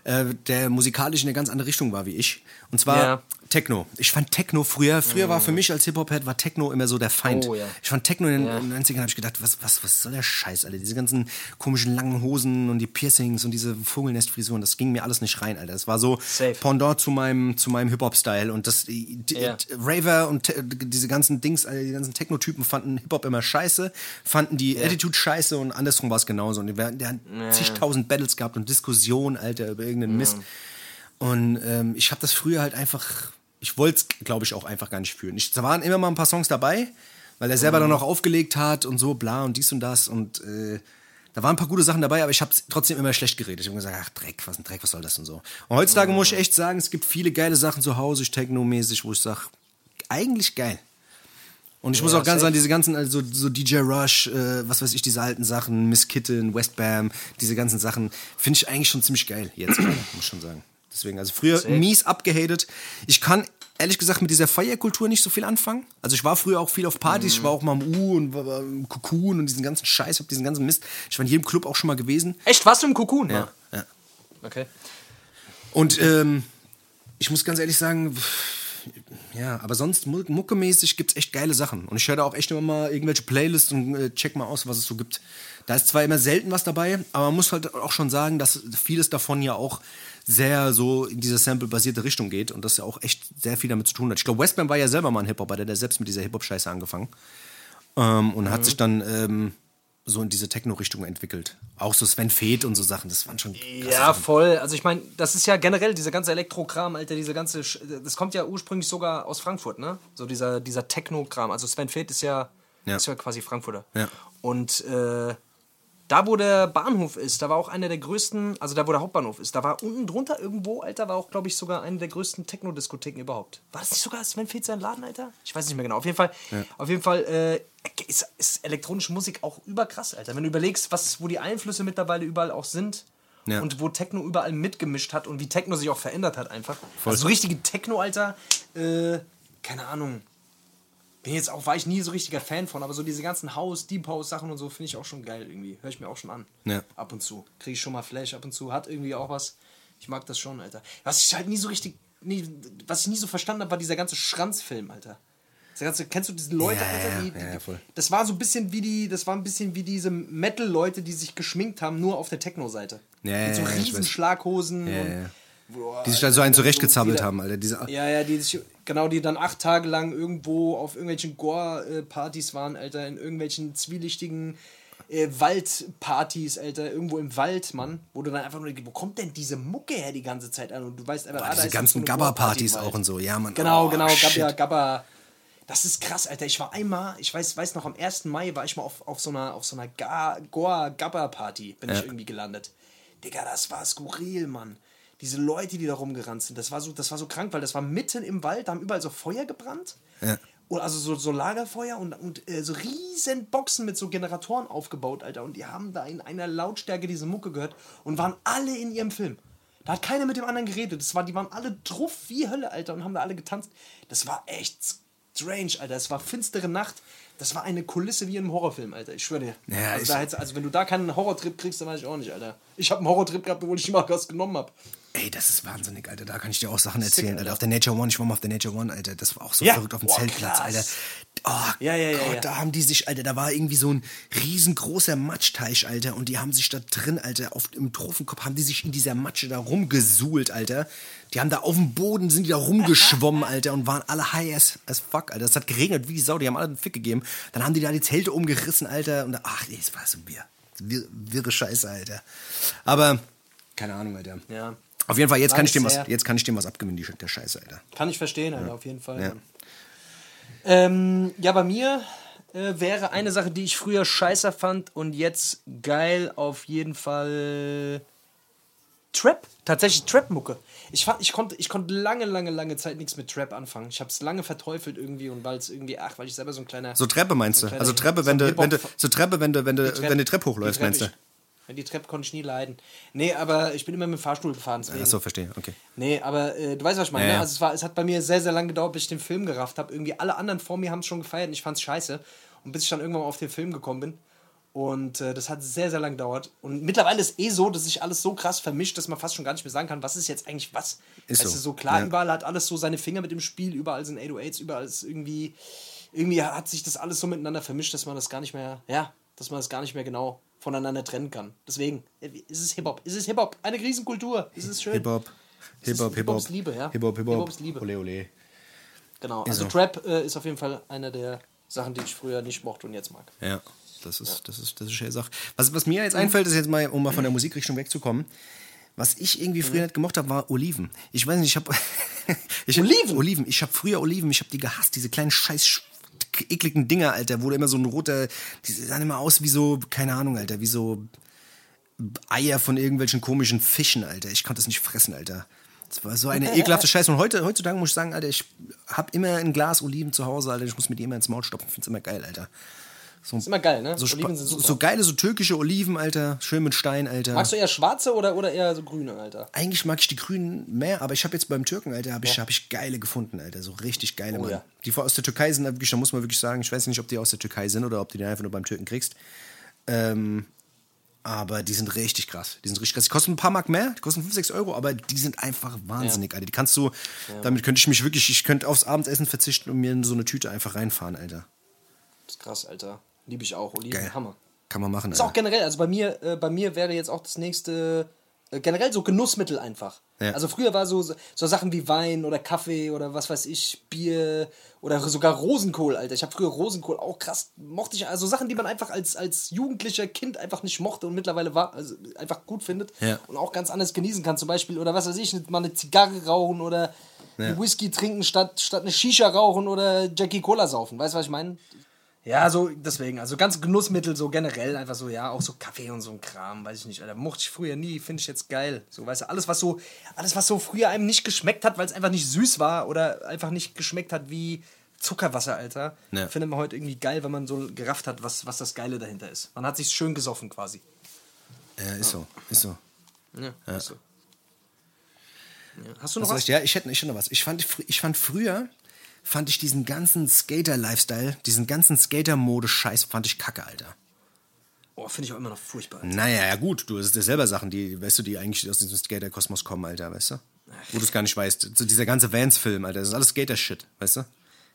Speaker 2: äh, der musikalisch in eine ganz andere Richtung war wie ich. Und zwar
Speaker 1: Ja.
Speaker 2: Techno. Ich fand Techno früher, früher war für mich als Hip-Hop-Head, war Techno immer so der Feind.
Speaker 1: Oh, ja.
Speaker 2: Ich fand Techno in den
Speaker 1: Ja.
Speaker 2: 90ern, habe ich gedacht, was, was, was soll der Scheiß, Alter? Diese ganzen komischen langen Hosen und die Piercings und diese Vogelnestfrisuren, das ging mir alles nicht rein, Alter. Das war so
Speaker 1: Safe.
Speaker 2: Pendant zu meinem, zu meinem Hip-Hop-Style. Und das, die, die,
Speaker 1: Ja.
Speaker 2: Raver und diese ganzen Dings, Alter, die ganzen Techno-Typen fanden Hip-Hop immer scheiße, fanden die Attitude scheiße und andersrum war es genauso. Und die, der hat zigtausend Battles gehabt und Diskussionen, Alter, über irgendeinen Mist. Und ähm, ich habe das früher halt einfach, ich wollte es, glaube ich, auch einfach gar nicht fühlen. Ich, da waren immer mal ein paar Songs dabei, weil er selber dann auch aufgelegt hat und so, bla und dies und das. Und äh, da waren ein paar gute Sachen dabei, aber ich habe trotzdem immer schlecht geredet. Ich habe gesagt, ach Dreck, was ein Dreck, was soll das und so. Und heutzutage muss ich echt sagen, es gibt viele geile Sachen zu Hause, technomäßig, wo ich sage, eigentlich geil. Und ich muss auch ganz sagen, diese ganzen, also so DJ Rush, äh, was weiß ich, diese alten Sachen, Miss Kitten, Westbam, diese ganzen Sachen, finde ich eigentlich schon ziemlich geil jetzt, muss ich schon sagen. Deswegen, also früher mies abgehatet. Ich kann ehrlich gesagt mit dieser Feierkultur nicht so viel anfangen. Also ich war früher auch viel auf Partys, ich war auch mal im U und war, im Cocoon und diesen ganzen Scheiß, hab diesen ganzen Mist. Ich war in jedem Club auch schon mal gewesen.
Speaker 1: Echt, warst du im Cocoon?
Speaker 2: Ja, ja.
Speaker 1: Okay.
Speaker 2: Und ähm, ich muss ganz ehrlich sagen, ja, aber sonst mu- muckemäßig gibt's echt geile Sachen. Und ich höre da auch echt immer mal irgendwelche Playlists und äh, check mal aus, was es so gibt. Da ist zwar immer selten was dabei, aber man muss halt auch schon sagen, dass vieles davon ja auch sehr so in diese Sample-basierte Richtung geht und das ja auch echt sehr viel damit zu tun hat. Ich glaube, Westman war ja selber mal ein Hip-Hopper, der hat selbst mit dieser Hip-Hop-Scheiße angefangen. Ähm, und hat sich dann ähm, so in diese Techno-Richtung entwickelt. Auch so Sven Feth und so Sachen, das waren schon
Speaker 1: Ja,
Speaker 2: Sachen.
Speaker 1: voll. Also ich meine, das ist ja generell dieser ganze Elektrokram, Alter, diese ganze, Sch das kommt ja ursprünglich sogar aus Frankfurt, ne? So dieser, dieser Techno-Kram. Also Sven Feth ist ja,
Speaker 2: Ja.
Speaker 1: ist ja quasi Frankfurter.
Speaker 2: Ja.
Speaker 1: Und äh, da, wo der Bahnhof ist, da war auch einer der größten, also da, wo der Hauptbahnhof ist, da war unten drunter irgendwo, Alter, war auch, glaube ich, sogar eine der größten Techno-Diskotheken überhaupt. War das nicht sogar Sven Feth sein Laden, Alter? Ich weiß nicht mehr genau. Auf jeden Fall, auf jeden Fall äh, ist, ist elektronische Musik auch überkrass, Alter. Wenn du überlegst, was, wo die Einflüsse mittlerweile überall auch sind,
Speaker 2: Ja.
Speaker 1: und wo Techno überall mitgemischt hat und wie Techno sich auch verändert hat einfach. Also so richtige Techno, Alter, äh, keine Ahnung. Bin jetzt auch, war ich nie so richtiger Fan von, aber so diese ganzen House, Deep House Sachen und so finde ich auch schon geil irgendwie. Höre ich mir auch schon an.
Speaker 2: Ja.
Speaker 1: Ab und zu. Kriege ich schon mal Flash ab und zu. Hat irgendwie auch was. Ich mag das schon, Alter. Was ich halt nie so richtig, nie, was ich nie so verstanden habe, war dieser ganze Schranzfilm, Alter. Das ganze, kennst du diese Leute,
Speaker 2: Ja,
Speaker 1: Alter? Die,
Speaker 2: ja, ja,
Speaker 1: die,
Speaker 2: voll.
Speaker 1: Das war so ein bisschen wie die, das war ein bisschen wie diese Metal-Leute, die sich geschminkt haben, nur auf der Techno-Seite.
Speaker 2: Ja,
Speaker 1: Mit so
Speaker 2: ja,
Speaker 1: riesen. Schlaghosen.
Speaker 2: Ja,
Speaker 1: und. Boah,
Speaker 2: Die sich da so einen zurechtgezappelt
Speaker 1: die da-
Speaker 2: haben, Alter. Diese,
Speaker 1: Ja, ja, die sich, genau, die dann acht Tage lang irgendwo auf irgendwelchen Gore-Partys waren, Alter, in irgendwelchen zwielichtigen äh, Waldpartys, Alter, irgendwo im Wald, Mann, wo du dann einfach nur denkst, wo kommt denn diese Mucke her die ganze Zeit an? Und du weißt einfach,
Speaker 2: Boah,
Speaker 1: ah, da
Speaker 2: diese ganzen Gabba-Partys auch und so. Ja, Mann.
Speaker 1: Genau,
Speaker 2: oh,
Speaker 1: genau. Gabba, Gabba. Das ist krass, Alter. Ich war einmal, ich weiß, weiß noch, am 1. Mai war ich mal auf, auf so einer, auf so einer Ga- Goa-Gabba-Party, bin ich irgendwie gelandet. Digga, das war skurril, Mann. Diese Leute, die da rumgerannt sind, das war so, das war so krank, weil das war mitten im Wald, da haben überall so Feuer gebrannt.
Speaker 2: Ja.
Speaker 1: Also so, so Lagerfeuer und, und äh, so riesen Boxen mit so Generatoren aufgebaut, Alter. Und die haben da in einer Lautstärke diese Mucke gehört und waren alle in ihrem Film. Da hat keiner mit dem anderen geredet. Das war, die waren alle druff wie Hölle, Alter, und haben da alle getanzt. Das war echt strange, Alter. Es war finstere Nacht. Das war eine Kulisse wie in einem Horrorfilm, Alter. Ich schwöre dir.
Speaker 2: Ja,
Speaker 1: also,
Speaker 2: ich-
Speaker 1: also wenn du da keinen Horrortrip kriegst, dann weiß ich auch nicht, Alter. Ich habe einen Horrortrip gehabt, obwohl ich mal was genommen habe.
Speaker 2: Ey, das ist wahnsinnig, Alter. Da kann ich dir auch Sachen erzählen,
Speaker 1: Alter.
Speaker 2: Alter. Auf der Nature One, ich war mal auf der Nature One, Alter. Das war auch so
Speaker 1: Ja.
Speaker 2: verrückt auf dem
Speaker 1: Boah,
Speaker 2: Zeltplatz,
Speaker 1: krass.
Speaker 2: Alter. Oh
Speaker 1: Ja, ja, ja,
Speaker 2: Gott,
Speaker 1: ja.
Speaker 2: da haben die sich, Alter, da war irgendwie so ein riesengroßer Matschteich, Alter. Und die haben sich da drin, Alter, auf im Trophenkopf haben die sich in dieser Matsche da rumgesuhlt, Alter. Die haben da auf dem Boden, sind die da rumgeschwommen, Alter, und waren alle high as, as fuck, Alter. Es hat geregnet wie die Sau, die haben alle einen Fick gegeben. Dann haben die da die Zelte umgerissen, Alter. Und ach, ey, es war so wir, wir, wirre Scheiße, Alter. Aber, keine Ahnung, Alter.
Speaker 1: Ja.
Speaker 2: Auf jeden Fall, jetzt kann ich dem was, jetzt kann ich dem was abgewinnen, die, der Scheiße, Alter.
Speaker 1: Kann ich verstehen, Alter, auf jeden Fall.
Speaker 2: Ja.
Speaker 1: Ähm, ja, bei mir äh, wäre eine Sache, die ich früher scheiße fand und jetzt geil auf jeden Fall Trap. Tatsächlich Trap-Mucke. Ich, fand, ich, konnte, ich konnte lange, lange, lange Zeit nichts mit Trap anfangen. Ich habe es lange verteufelt irgendwie und weil es irgendwie, ach, weil ich selber so ein kleiner.
Speaker 2: So Treppe meinst
Speaker 1: so
Speaker 2: du? Also Treppe, wenn du, wenn du, so Treppe, wenn du, wenn du,
Speaker 1: Die Treppe-
Speaker 2: wenn die Treppe hochläufst, meinst du?
Speaker 1: ich- die Treppe konnte ich nie leiden. Nee, aber ich bin immer mit dem Fahrstuhl gefahren. Deswegen.
Speaker 2: Achso, verstehe, okay.
Speaker 1: Nee, aber äh, du weißt, was ich meine.
Speaker 2: Ja,
Speaker 1: ne?
Speaker 2: ja.
Speaker 1: Also es, war, es hat bei mir sehr, sehr lange gedauert, bis ich den Film gerafft habe. Irgendwie alle anderen vor mir haben es schon gefeiert und ich fand es scheiße. Und bis ich dann irgendwann mal auf den Film gekommen bin. Und äh, das hat sehr, sehr lange gedauert. Und mittlerweile ist eh so, dass sich alles so krass vermischt, dass man fast schon gar nicht mehr sagen kann, was ist jetzt eigentlich was.
Speaker 2: Ist
Speaker 1: weißt
Speaker 2: so.
Speaker 1: du, so klar,
Speaker 2: Ja.
Speaker 1: überall hat alles so seine Finger mit dem Spiel, überall sind 808s, überall ist irgendwie, irgendwie hat sich das alles so miteinander vermischt, dass man das gar nicht mehr, ja, dass man das gar nicht mehr genau voneinander trennen kann. Deswegen, ist es Hip-Hop. Ist es Hip-Hop. Eine Riesenkultur. Ist es schön.
Speaker 2: Hip-Hop, Hip-Hop,
Speaker 1: ist-
Speaker 2: Hip-Hop.
Speaker 1: Hip-Hop ist Liebe, ja.
Speaker 2: Hip-Hop,
Speaker 1: Hip-Hop
Speaker 2: Hip-Hop.
Speaker 1: ist Liebe.
Speaker 2: Ole, ole.
Speaker 1: Genau,
Speaker 2: Ist
Speaker 1: also
Speaker 2: so.
Speaker 1: Trap äh, ist auf jeden Fall einer der Sachen, die ich früher nicht mochte und jetzt mag.
Speaker 2: Ja, das ist, das ist, das ist eine Sache. Was, was mir jetzt einfällt, ist jetzt mal, um mal von der Musikrichtung wegzukommen, was ich irgendwie früher nicht gemocht habe, war Oliven. Ich weiß nicht, ich habe
Speaker 1: Oliven?
Speaker 2: Oliven. Ich habe früher Oliven, ich habe die gehasst, diese kleinen scheiß sch- ekligen Dinger, Alter, wo da immer so ein roter, die sahen immer aus wie so, keine Ahnung, Alter, wie so Eier von irgendwelchen komischen Fischen, Alter. Ich konnte das nicht fressen, Alter. Das war so eine ekelhafte Scheiße. Und heute, heutzutage muss ich sagen, Alter, ich habe immer ein Glas Oliven zu Hause, Alter. Ich muss mir die immer ins Maul stopfen. Ich finde es immer geil, Alter. So,
Speaker 1: Ist immer geil, ne?
Speaker 2: so,
Speaker 1: Oliven sind super.
Speaker 2: so geile, so türkische Oliven, Alter. Schön mit Stein, Alter.
Speaker 1: Magst du eher schwarze oder, oder eher so grüne, Alter?
Speaker 2: Eigentlich mag ich die grünen mehr, aber ich habe jetzt beim Türken, Alter, habe ich, hab ich geile gefunden, Alter. So richtig geile,
Speaker 1: Oh
Speaker 2: Mann.
Speaker 1: ja.
Speaker 2: Die aus der Türkei sind, da wirklich, da muss man wirklich sagen, ich weiß nicht, ob die aus der Türkei sind oder ob du die einfach nur beim Türken kriegst. Ähm, aber die sind richtig krass. Die sind richtig krass. Die kosten ein paar Mark mehr, die kosten 5, 6 Euro, aber die sind einfach wahnsinnig, Alter. Die kannst du, damit könnte ich mich wirklich, ich könnte aufs Abendessen verzichten und mir in so eine Tüte einfach reinfahren, Alter.
Speaker 1: Das ist krass, Alter. Liebe ich auch. Oliven,
Speaker 2: Geil.
Speaker 1: Hammer.
Speaker 2: Kann man machen,
Speaker 1: Ist auch
Speaker 2: Alter.
Speaker 1: generell, also bei mir, äh, bei mir wäre jetzt auch das nächste, äh, generell so Genussmittel einfach.
Speaker 2: Ja.
Speaker 1: Also früher war so, so Sachen wie Wein oder Kaffee oder was weiß ich, Bier oder sogar Rosenkohl, Alter. Ich habe früher Rosenkohl auch krass, mochte ich, also Sachen, die man einfach als, als jugendlicher Kind einfach nicht mochte und mittlerweile war, also einfach gut findet
Speaker 2: Ja.
Speaker 1: und auch ganz anders genießen kann. Zum Beispiel, oder was weiß ich, mal eine Zigarre rauchen oder einen Whisky trinken statt, statt eine Shisha rauchen oder Jackie Cola saufen. Weißt du, was ich meine? Ja, so deswegen, also ganz Genussmittel so generell einfach so, ja, auch so Kaffee und so ein Kram, weiß ich nicht, Alter, mochte ich früher nie, finde ich jetzt geil. So, weißt du, alles was so alles was so früher einem nicht geschmeckt hat, weil es einfach nicht süß war oder einfach nicht geschmeckt hat wie Zuckerwasser, Alter.
Speaker 2: Ja.
Speaker 1: Findet man heute irgendwie geil, wenn man so gerafft hat, was, was das Geile dahinter ist. Man hat sich schön gesoffen quasi.
Speaker 2: Ja, ist so, ist so.
Speaker 1: Ja, ist so. Ja. Hast du noch
Speaker 2: Was
Speaker 1: was?
Speaker 2: ich, ja, ich hätte, ich hätte noch was. Ich fand, ich fand früher, fand ich diesen ganzen Skater-Lifestyle, diesen ganzen Skater-Mode-Scheiß, fand ich kacke, Alter.
Speaker 1: Oh, finde ich auch immer noch furchtbar. Alter.
Speaker 2: Naja, ja gut, du, das ist ja selber Sachen, die, weißt du, die eigentlich aus diesem Skater-Kosmos kommen, Alter, weißt du? Wo du es gar nicht weißt. So dieser ganze Vans-Film, Alter, das ist alles Skater-Shit, weißt du?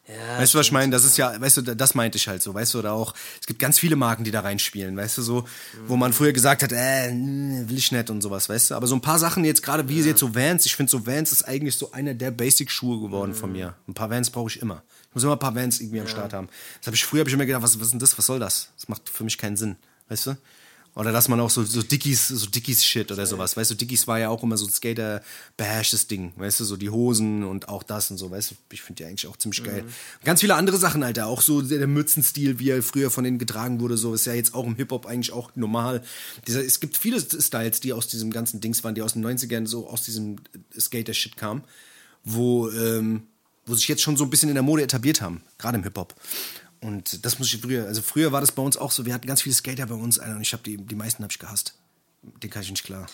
Speaker 2: Weißt du, was ich meine? Das ist ja, weißt du, das meinte ich halt so, weißt du, oder auch, es gibt ganz viele Marken, die da reinspielen, weißt du, so, wo man früher gesagt hat, äh, will ich nicht und sowas, weißt du, aber so ein paar Sachen jetzt gerade, wie jetzt so Vans, ich finde so Vans ist eigentlich so einer der Basic-Schuhe geworden von mir. Ein paar Vans brauche ich immer. Ich muss immer ein paar Vans irgendwie am Start haben. Das habe ich früher, habe ich immer gedacht, was, was ist denn das, was soll das? Das macht für mich keinen Sinn, weißt du? Oder dass man auch so, so Dickies, so Dickies-Shit oder sowas. Weißt du, Dickies war ja auch immer so ein Skater-behashtes Ding. Weißt du, so die Hosen und auch das und so. Weißt du, ich finde die eigentlich auch ziemlich geil. Ganz viele andere Sachen, Alter. Auch so der, Mützenstil, wie er früher von denen getragen wurde, so ist ja jetzt auch im Hip-Hop eigentlich auch normal. Es gibt viele Styles, die aus diesem ganzen Dings waren, die aus den 90ern so aus diesem Skater-Shit kamen, wo, ähm, wo sich jetzt schon so ein bisschen in der Mode etabliert haben. Gerade im Hip-Hop. Und das muss ich früher, also früher war das bei uns auch so, wir hatten ganz viele Skater bei uns, Alter, und ich habe die, die meisten habe ich gehasst. Den kann ich nicht klar.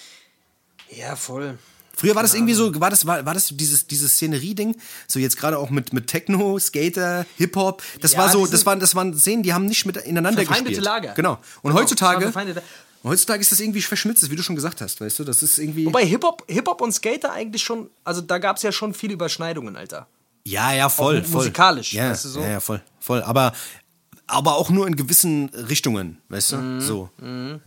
Speaker 1: Ja, voll.
Speaker 2: Früher war das irgendwie so, war das, war, war das dieses, dieses Szenerie-Ding, so jetzt gerade auch mit, mit Techno, Skater, Hip-Hop, das
Speaker 1: Ja,
Speaker 2: war so, das waren, das waren Szenen, die haben nicht mit ineinander
Speaker 1: Verfeindete
Speaker 2: gespielt.
Speaker 1: Lager.
Speaker 2: Genau. Und
Speaker 1: Genau,
Speaker 2: heutzutage, heutzutage ist das irgendwie verschmitzt, wie du schon gesagt hast, weißt du, das ist irgendwie.
Speaker 1: Wobei Hip-Hop Hip -Hop und Skater eigentlich schon, also da gab es ja schon viele Überschneidungen, Alter.
Speaker 2: Ja, ja, voll,
Speaker 1: Auch
Speaker 2: voll.
Speaker 1: musikalisch,
Speaker 2: ja,
Speaker 1: weißt du, so.
Speaker 2: Ja, ja, voll, voll. Aber, aber auch nur in gewissen Richtungen, weißt du?
Speaker 1: Mhm,
Speaker 2: So. Ja.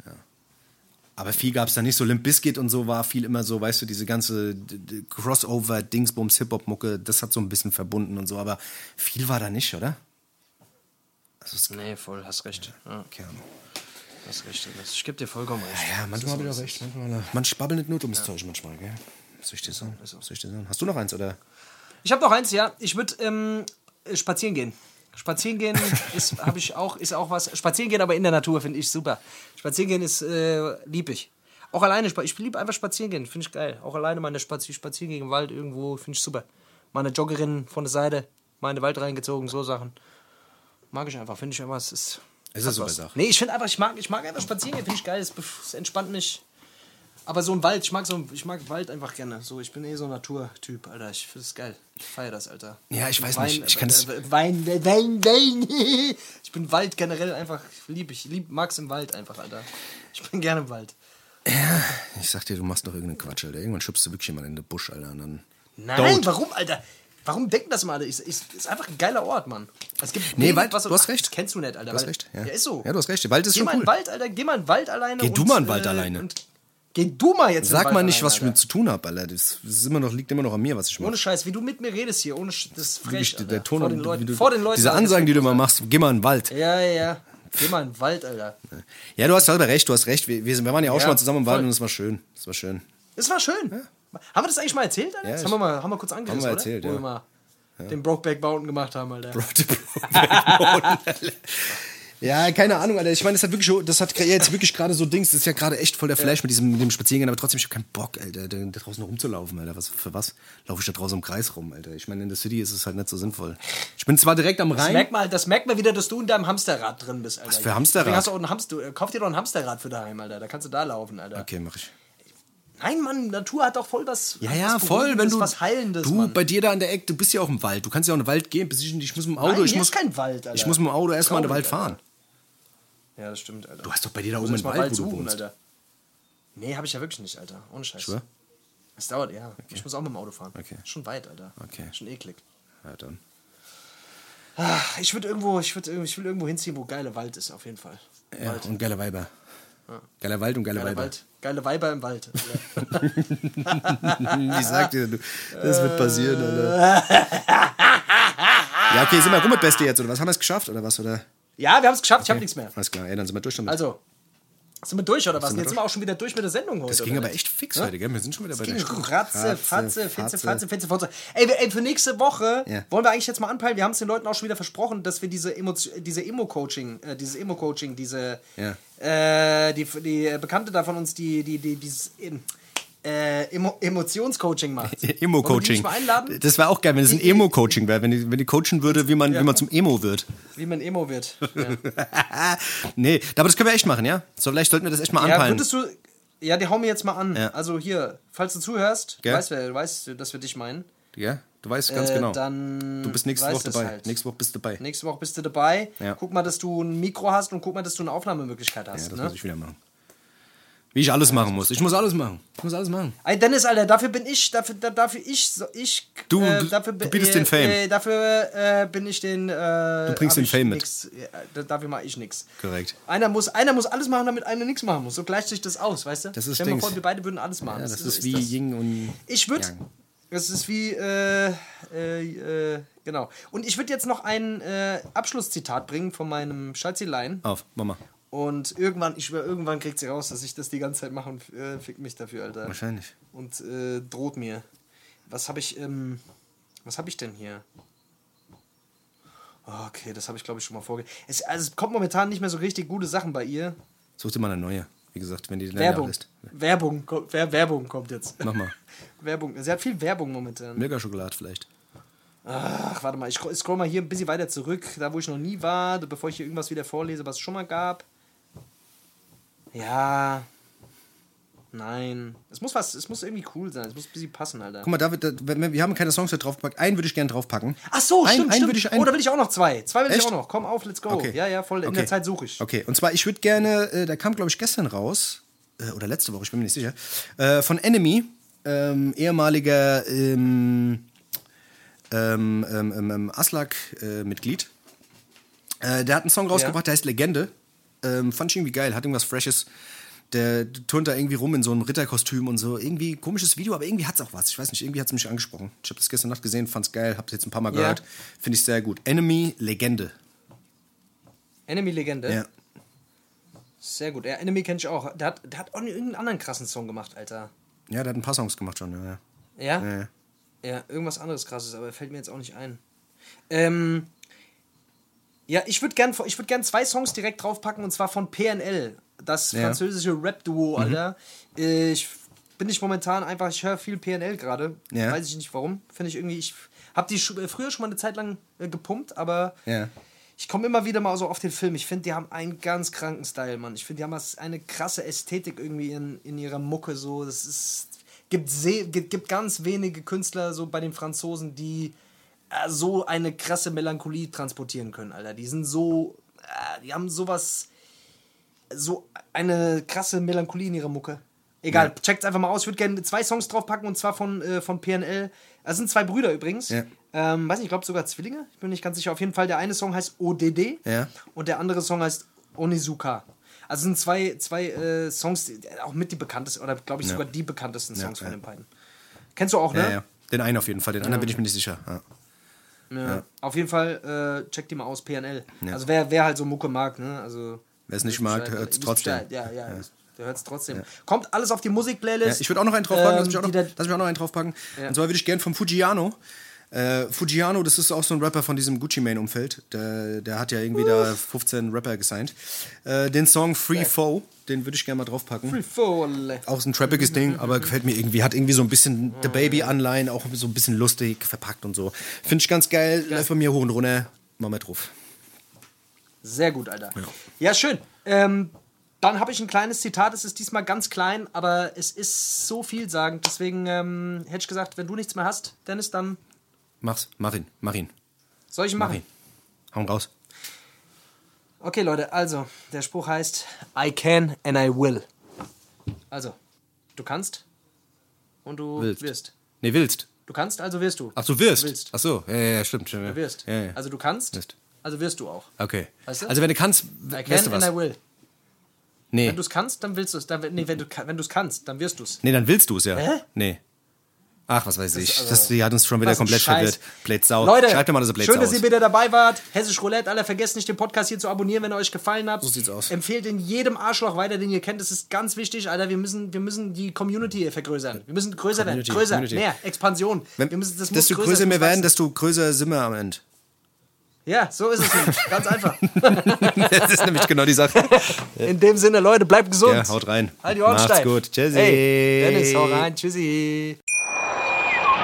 Speaker 2: Aber viel gab es da nicht. So Limp Bizkit und so war viel immer so, weißt du, diese ganze Crossover, Dingsbums, Hip-Hop-Mucke, das hat so ein bisschen verbunden und so. Aber viel war da nicht, oder? Also
Speaker 1: Nee, voll, hast recht. Ja,
Speaker 2: keine Ahnung.
Speaker 1: hast recht. Ich geb dir vollkommen recht.
Speaker 2: Ja, manchmal habe ich auch recht. Manchmal, man babbelt nicht nur dummes Zeug manchmal, gell? Soll ich dir sagen? Soll ich dir sagen? Hast du noch eins, oder?
Speaker 1: Ich habe noch eins, ja. Ich würde ähm, äh, spazieren gehen. Spazieren gehen ist, habe ich auch, ist auch was. Spazieren gehen, aber in der Natur finde ich super. Spazieren gehen ist äh, lieb ich. Auch alleine, ich liebe einfach spazieren gehen, finde ich geil. Auch alleine mal eine Spazi spazieren gehen im Wald irgendwo, finde ich super. Meine Joggerin von der Seite, mal in den Wald reingezogen, so Sachen. Mag ich einfach, finde ich einfach, es ist.
Speaker 2: Es ist super. Sache.
Speaker 1: Nee, ich finde einfach, ich mag, ich mag einfach spazieren gehen, finde ich geil, es, es entspannt mich. Aber so ein Wald, ich mag so ich mag Wald einfach gerne. So, ich bin eh so ein Naturtyp, Alter. Ich finde es geil. Ich feiere das, Alter.
Speaker 2: Ja, ich weiß
Speaker 1: Wein,
Speaker 2: nicht. Ich kann das-
Speaker 1: äh, Wein, Wein, Wein, Wein. Ich bin Wald generell einfach, lieb ich. Lieb, mag's im Wald einfach, Alter. Ich bin gerne im Wald.
Speaker 2: Ich sag dir, du machst doch irgendeinen Quatsch, Alter. Irgendwann schubst du wirklich jemanden in den Busch, Alter. Und dann
Speaker 1: Nein,
Speaker 2: Don't.
Speaker 1: warum, Alter? Warum denken das mal alle? Ist, ist, ist einfach ein geiler Ort, Mann. Es gibt
Speaker 2: Nee, Wald,
Speaker 1: was-
Speaker 2: du hast recht.
Speaker 1: kennst du nicht, Alter.
Speaker 2: Du hast recht, ja.
Speaker 1: Ja, ist so.
Speaker 2: Ja, du hast recht. Der Wald ist
Speaker 1: Geh
Speaker 2: schon
Speaker 1: mal in
Speaker 2: cool.
Speaker 1: Wald, Alter. Geh mal in den Wald alleine.
Speaker 2: Geh
Speaker 1: und,
Speaker 2: du mal in den Wald alleine.
Speaker 1: Und geh du mal jetzt den
Speaker 2: Sag mal nicht,
Speaker 1: alleine,
Speaker 2: was ich mit zu tun habe, Alter. Das, das ist immer noch, liegt immer noch an mir, was ich mache.
Speaker 1: Ohne Scheiß, wie du mit mir redest hier, ohne Sch das ist frech, Alter.
Speaker 2: der Ton
Speaker 1: vor den Leuten,
Speaker 2: du,
Speaker 1: vor den Leuten.
Speaker 2: Diese Ansagen, die du immer machst, geh mal in den Wald.
Speaker 1: Ja, ja, ja. Geh mal in den Wald, Alter.
Speaker 2: Ja, du hast selber recht, du hast recht. Wir, wir, wir waren ja auch
Speaker 1: Ja,
Speaker 2: schon mal zusammen im Wald
Speaker 1: voll.
Speaker 2: und es war schön. Es war schön.
Speaker 1: Das war schön. Haben wir das eigentlich mal erzählt, Alter?
Speaker 2: Ja,
Speaker 1: das haben wir mal, haben wir kurz angerissen,
Speaker 2: wir
Speaker 1: oder?
Speaker 2: erzählt,
Speaker 1: Wo
Speaker 2: ja.
Speaker 1: wir mal den Brokeback Mountain gemacht haben, Alter.
Speaker 2: Ja, keine Ahnung, Alter. Ich meine, das hat wirklich, das hat jetzt wirklich gerade so Dings. Das ist ja gerade echt voll der Flash mit diesem mit dem Spaziergehen, aber trotzdem, ich habe keinen Bock, Alter, da, da draußen rumzulaufen, Alter. Was, für was laufe ich da draußen im Kreis rum, Alter? Ich meine, in der City ist es halt nicht so sinnvoll. Ich bin zwar direkt am
Speaker 1: Das
Speaker 2: Rhein.
Speaker 1: merkt, man, das merkt man wieder, dass du in deinem Hamsterrad drin bist, Alter.
Speaker 2: Was für Hamsterrad?
Speaker 1: Deswegen Hast du auch ein Hamster, äh, kauf dir doch ein Hamsterrad für daheim, Alter. Da kannst du da laufen, Alter.
Speaker 2: Okay, mach ich.
Speaker 1: Nein, Mann, Natur hat doch voll was.
Speaker 2: Ja,
Speaker 1: was
Speaker 2: ja, voll, wenn du.
Speaker 1: was Heilendes,
Speaker 2: du,
Speaker 1: Mann.
Speaker 2: bei dir da in der Ecke, du bist ja auch im Wald. Du kannst ja auch in den Wald gehen. Ich, muss mit dem Auto,
Speaker 1: Nein,
Speaker 2: ich muss,
Speaker 1: ist kein Wald, Alter.
Speaker 2: ich muss mit dem Auto erstmal in den Wald fahren.
Speaker 1: Ja, das stimmt, Alter.
Speaker 2: Du hast doch bei dir da oben einen
Speaker 1: mal
Speaker 2: Wald, wo du
Speaker 1: suchen,
Speaker 2: wohnst.
Speaker 1: Alter. Nee, hab ich ja wirklich nicht, Alter. Ohne Scheiß.
Speaker 2: Schwör?
Speaker 1: Es dauert, ja. Ich muss auch mit dem Auto fahren.
Speaker 2: Okay.
Speaker 1: Schon weit, Alter.
Speaker 2: Okay.
Speaker 1: Schon eklig.
Speaker 2: Ja, dann.
Speaker 1: Ah, Ich würde irgendwo, ich würde, ich will irgendwo hinziehen, wo geiler Wald ist, auf jeden Fall.
Speaker 2: Ja,
Speaker 1: Wald.
Speaker 2: und geile Weiber. Geiler Wald und geile
Speaker 1: Geiler
Speaker 2: Weiber.
Speaker 1: Wald. Geile Weiber im Wald.
Speaker 2: Ich sag dir, du, das wird passieren, Alter. Ja, okay, sind wir rum mit Beste jetzt, oder was? Haben wir es geschafft, oder was? Oder?
Speaker 1: ja, wir haben es geschafft, ich habe nichts mehr.
Speaker 2: Alles klar, ja, dann sind wir durch damit.
Speaker 1: Also, sind wir durch oder was?
Speaker 2: Sind
Speaker 1: Jetzt sind wir auch schon wieder durch mit der Sendung heute.
Speaker 2: das ging aber echt fix heute, gell? Wir sind schon wieder bei der Stunde.
Speaker 1: Ratze, Fatze, Fitze, Fatze, Fitze, Fotze. Ey, ey, für nächste Woche wollen wir eigentlich jetzt mal anpeilen. Wir haben es den Leuten auch schon wieder versprochen, dass wir diese Emo, diese Emo-Coaching, äh, dieses Emo-Coaching, diese, äh, die, die Bekannte da von uns, die, die, die, dieses äh, Emo Emotionscoaching macht. Wir
Speaker 2: Emo-Coaching. Das wäre auch geil, wenn es ein Emo-Coaching wäre, wenn die, wenn die coachen würde, wie man, wie man zum Emo wird.
Speaker 1: Wie man Emo wird. Ja.
Speaker 2: nee, aber das können wir echt machen, ja? So, vielleicht sollten wir das echt mal
Speaker 1: Ja,
Speaker 2: anpeilen.
Speaker 1: du. Ja, die hauen mir jetzt mal an.
Speaker 2: Ja.
Speaker 1: Also hier, falls du zuhörst,
Speaker 2: Gell?
Speaker 1: weißt, du weißt, dass wir dich meinen.
Speaker 2: ja? Du weißt ganz
Speaker 1: Äh,
Speaker 2: genau.
Speaker 1: Dann
Speaker 2: du bist nächste Woche dabei.
Speaker 1: Halt.
Speaker 2: Nächste Woche bist du dabei.
Speaker 1: Nächste Woche bist du dabei.
Speaker 2: Ja.
Speaker 1: Guck mal, dass du ein Mikro hast und guck mal, dass du eine Aufnahmemöglichkeit
Speaker 2: ja,
Speaker 1: hast.
Speaker 2: das
Speaker 1: ne?
Speaker 2: muss ich wieder machen. Wie ich alles machen muss. Ich muss alles machen. Ich muss alles machen.
Speaker 1: Ey, Dennis, Alter, dafür bin ich, dafür, da, dafür ich, so, ich,
Speaker 2: Du-
Speaker 1: äh, dafür,
Speaker 2: du bietest
Speaker 1: äh,
Speaker 2: den Fame.
Speaker 1: Äh, dafür äh, bin ich den. Äh, du
Speaker 2: bringst den Fame mit.
Speaker 1: nix, da- dafür mache ich nichts.
Speaker 2: Korrekt.
Speaker 1: Einer muss, einer muss alles machen, damit einer nichts machen muss. So gleicht sich das aus, weißt du?
Speaker 2: Das ist
Speaker 1: Stell dir vor, wir beide würden alles machen.
Speaker 2: Ja, das
Speaker 1: So
Speaker 2: ist wie Ying und.
Speaker 1: Ich würde. Das ist wie. Äh, äh, äh, genau. Und ich würde jetzt noch ein Abschlusszitat bringen von meinem Schalzilein.
Speaker 2: Auf, Mama.
Speaker 1: Und irgendwann, ich schwör, irgendwann kriegt sie raus, dass ich das die ganze Zeit mache und äh, fickt mich dafür, Alter.
Speaker 2: Wahrscheinlich.
Speaker 1: Und äh, droht mir. Was habe ich, ähm, was habe ich denn hier? Oh, Okay, das habe ich glaube ich schon mal vorge... Es, also es kommt momentan nicht mehr so richtig gute Sachen bei ihr.
Speaker 2: Such dir mal eine neue. Wie gesagt, wenn die länger
Speaker 1: Werbung.
Speaker 2: ist.
Speaker 1: Werbung, kommt- Wer- Werbung kommt jetzt.
Speaker 2: Nochmal.
Speaker 1: Werbung. Sie hat viel Werbung momentan.
Speaker 2: Milka-Schokolade vielleicht.
Speaker 1: Ach, warte mal, ich scroll, scroll mal hier ein bisschen weiter zurück, da wo ich noch nie war, bevor ich hier irgendwas wieder vorlese, was es schon mal gab. Ja. Nein. Es muss was, es muss irgendwie cool sein, es muss ein bisschen passen, Alter.
Speaker 2: Guck mal, David, da, wir haben keine Songs da draufgepackt. Einen würde ich gerne draufpacken.
Speaker 1: Ach so,
Speaker 2: Ein-
Speaker 1: stimmt,
Speaker 2: einen
Speaker 1: stimmt.
Speaker 2: würde ich ein-
Speaker 1: oh, da will ich auch noch zwei. Zwei will ich
Speaker 2: Echt?
Speaker 1: auch noch. Komm auf, let's go.
Speaker 2: Okay.
Speaker 1: Ja, ja, voll. In
Speaker 2: Okay.
Speaker 1: der Zeit suche ich.
Speaker 2: Okay, und zwar, ich würde gerne, äh, da kam, glaube ich, gestern raus, äh, oder letzte Woche, ich bin mir nicht sicher, äh, von Enemy, ähm, ehemaliger ähm, ähm, ähm, ähm, ähm, Aslak-Mitglied. Äh, der hat einen Song rausgebracht, der heißt Legende. Ähm, fand ich irgendwie geil, hat irgendwas Freshes. Der turnt da irgendwie rum in so einem Ritterkostüm und so. Irgendwie komisches Video, aber irgendwie hat's auch was. Ich weiß nicht, irgendwie hat's mich angesprochen. Ich habe das gestern Nacht gesehen, fand's geil, hab's jetzt ein paar Mal
Speaker 1: Ja.
Speaker 2: gehört. Finde ich sehr gut. Enemy Legende.
Speaker 1: Enemy-Legende.
Speaker 2: Ja.
Speaker 1: Sehr gut. Ja, Enemy kenne ich auch. Der hat, der hat auch irgendeinen anderen krassen Song gemacht, Alter.
Speaker 2: Ja, der hat ein paar Songs gemacht schon, ja. ja.
Speaker 1: Ja?
Speaker 2: Ja, ja.
Speaker 1: Ja, irgendwas anderes krasses, aber fällt mir jetzt auch nicht ein. Ähm, ja, ich würde gern, ich würd gern zwei Songs direkt draufpacken und zwar von PNL, das
Speaker 2: Ja. Mhm.
Speaker 1: französische Rap-Duo, Alter. Ich bin ich momentan einfach, ich höre viel PNL gerade.
Speaker 2: Ja.
Speaker 1: Weiß ich nicht warum. Finde ich irgendwie, ich habe die sch- früher schon mal eine Zeit lang äh, gepumpt, aber
Speaker 2: Ja.
Speaker 1: ich komme immer wieder mal so auf den Film. Ich finde, die haben einen ganz kranken Style, Mann. Ich finde, die haben eine krasse Ästhetik irgendwie in, in ihrer Mucke. So, das ist gibt, gibt, gibt ganz wenige Künstler so bei den Franzosen, die äh, so eine krasse Melancholie transportieren können, Alter. Die sind so, äh, die haben sowas, so eine krasse Melancholie in ihrer Mucke. Egal,
Speaker 2: Ja.
Speaker 1: checkt's einfach mal aus. Ich würde gerne zwei Songs draufpacken und zwar von, äh, von PNL. Das sind zwei Brüder übrigens.
Speaker 2: Ja.
Speaker 1: Ähm, weiß nicht, ich glaube sogar Zwillinge. Ich bin nicht ganz sicher. Auf jeden Fall, der eine Song heißt ODD
Speaker 2: Ja.
Speaker 1: und der andere Song heißt Onizuka. Also sind zwei, zwei äh, Songs, die, auch mit die bekanntesten, oder glaube ich
Speaker 2: Ja.
Speaker 1: sogar die bekanntesten Songs
Speaker 2: Ja,
Speaker 1: von
Speaker 2: ja.
Speaker 1: den beiden. Kennst du auch, ne?
Speaker 2: Ja, ja. Den einen auf jeden Fall, den anderen bin ich mir nicht sicher. Ja.
Speaker 1: Ja. Auf jeden Fall, äh, check die mal aus, PNL.
Speaker 2: Ja.
Speaker 1: Also wer, wer halt so Mucke mag, ne? Also,
Speaker 2: Wer es nicht mag,
Speaker 1: Ihr wisst
Speaker 2: trotzdem.
Speaker 1: Bescheid. Ja, ja, der hört es trotzdem. Kommt alles auf die Musikplaylist.
Speaker 2: Ja, ich würde auch noch einen draufpacken, lass,
Speaker 1: Ähm,
Speaker 2: mich auch noch, lass mich auch noch einen draufpacken.
Speaker 1: Ja.
Speaker 2: Und zwar würde ich gerne vom Fujiano. Äh, Fujiano, das ist auch so ein Rapper von diesem Gucci Mane-Umfeld. Der, der hat ja irgendwie da 15 Rapper gesigned. Äh, den Song Free Foe, den würde ich gerne mal draufpacken.
Speaker 1: Free Fall.
Speaker 2: Auch so ein trappiges Ding, aber gefällt mir irgendwie. Hat irgendwie so ein bisschen The Baby-Anleihen, auch so ein bisschen lustig verpackt und so. Finde ich ganz geil. Läuft von mir hoch und runter. Mach mal drauf.
Speaker 1: Sehr gut, Alter. Ja, schön. Ähm, dann habe ich ein kleines Zitat. Es ist diesmal ganz klein, aber es ist so vielsagend. Deswegen ähm, hätte ich gesagt, wenn du nichts mehr hast, Dennis, dann
Speaker 2: Mach's. Marin. Marin.
Speaker 1: soll ich ihn machen.
Speaker 2: Marin. Hau raus.
Speaker 1: Okay, Leute, also, der Spruch heißt I can and I will. Also, du kannst und du
Speaker 2: Willst.
Speaker 1: wirst.
Speaker 2: Nee, willst.
Speaker 1: Du kannst, also wirst du.
Speaker 2: Ach, du wirst.
Speaker 1: Willst.
Speaker 2: Ach so, ja, ja, ja, stimmt. stimmt.
Speaker 1: Du wirst.
Speaker 2: Ja, ja.
Speaker 1: Also du kannst,
Speaker 2: Wirst.
Speaker 1: also wirst du auch.
Speaker 2: Okay.
Speaker 1: Weißt du?
Speaker 2: Also wenn du kannst,
Speaker 1: I can
Speaker 2: du
Speaker 1: and
Speaker 2: was?
Speaker 1: I will.
Speaker 2: Nee.
Speaker 1: Wenn du es kannst, dann willst du es. Nee, wenn du wenn du es kannst, dann wirst du es.
Speaker 2: nee, dann willst du es ja.
Speaker 1: Hä?
Speaker 2: Nee. Ach, was weiß ich.
Speaker 1: also-
Speaker 2: das, die hat uns schon wieder komplett
Speaker 1: Scheiß.
Speaker 2: verwirrt. Sau.
Speaker 1: Leute,
Speaker 2: Schreibt mir mal, dass ihr blöd
Speaker 1: schön, dass ihr wieder dabei wart. Hessisch Roulette, alle vergesst nicht, den Podcast hier zu abonnieren, wenn er euch gefallen hat.
Speaker 2: So sieht's aus.
Speaker 1: Empfehlt in jedem Arschloch weiter, den ihr kennt. Das ist ganz wichtig, Alter. Wir müssen, wir müssen die Community hier vergrößern. Wir müssen größer
Speaker 2: Community,
Speaker 1: werden. Größer,
Speaker 2: Community.
Speaker 1: mehr, Expansion.
Speaker 2: Wenn,
Speaker 1: wir müssen, das
Speaker 2: desto
Speaker 1: größer,
Speaker 2: größer
Speaker 1: das
Speaker 2: wir werden, desto größer sind wir am Ende.
Speaker 1: Ja, so ist es nämlich. Ganz einfach.
Speaker 2: das ist nämlich genau die Sache.
Speaker 1: In dem Sinne, Leute, bleibt gesund.
Speaker 2: Ja, haut rein.
Speaker 1: Halt die Ohren
Speaker 2: Macht's
Speaker 1: steif.
Speaker 2: gut. Tschüssi.
Speaker 1: Hey, Dennis, hau rein. Tschüssi.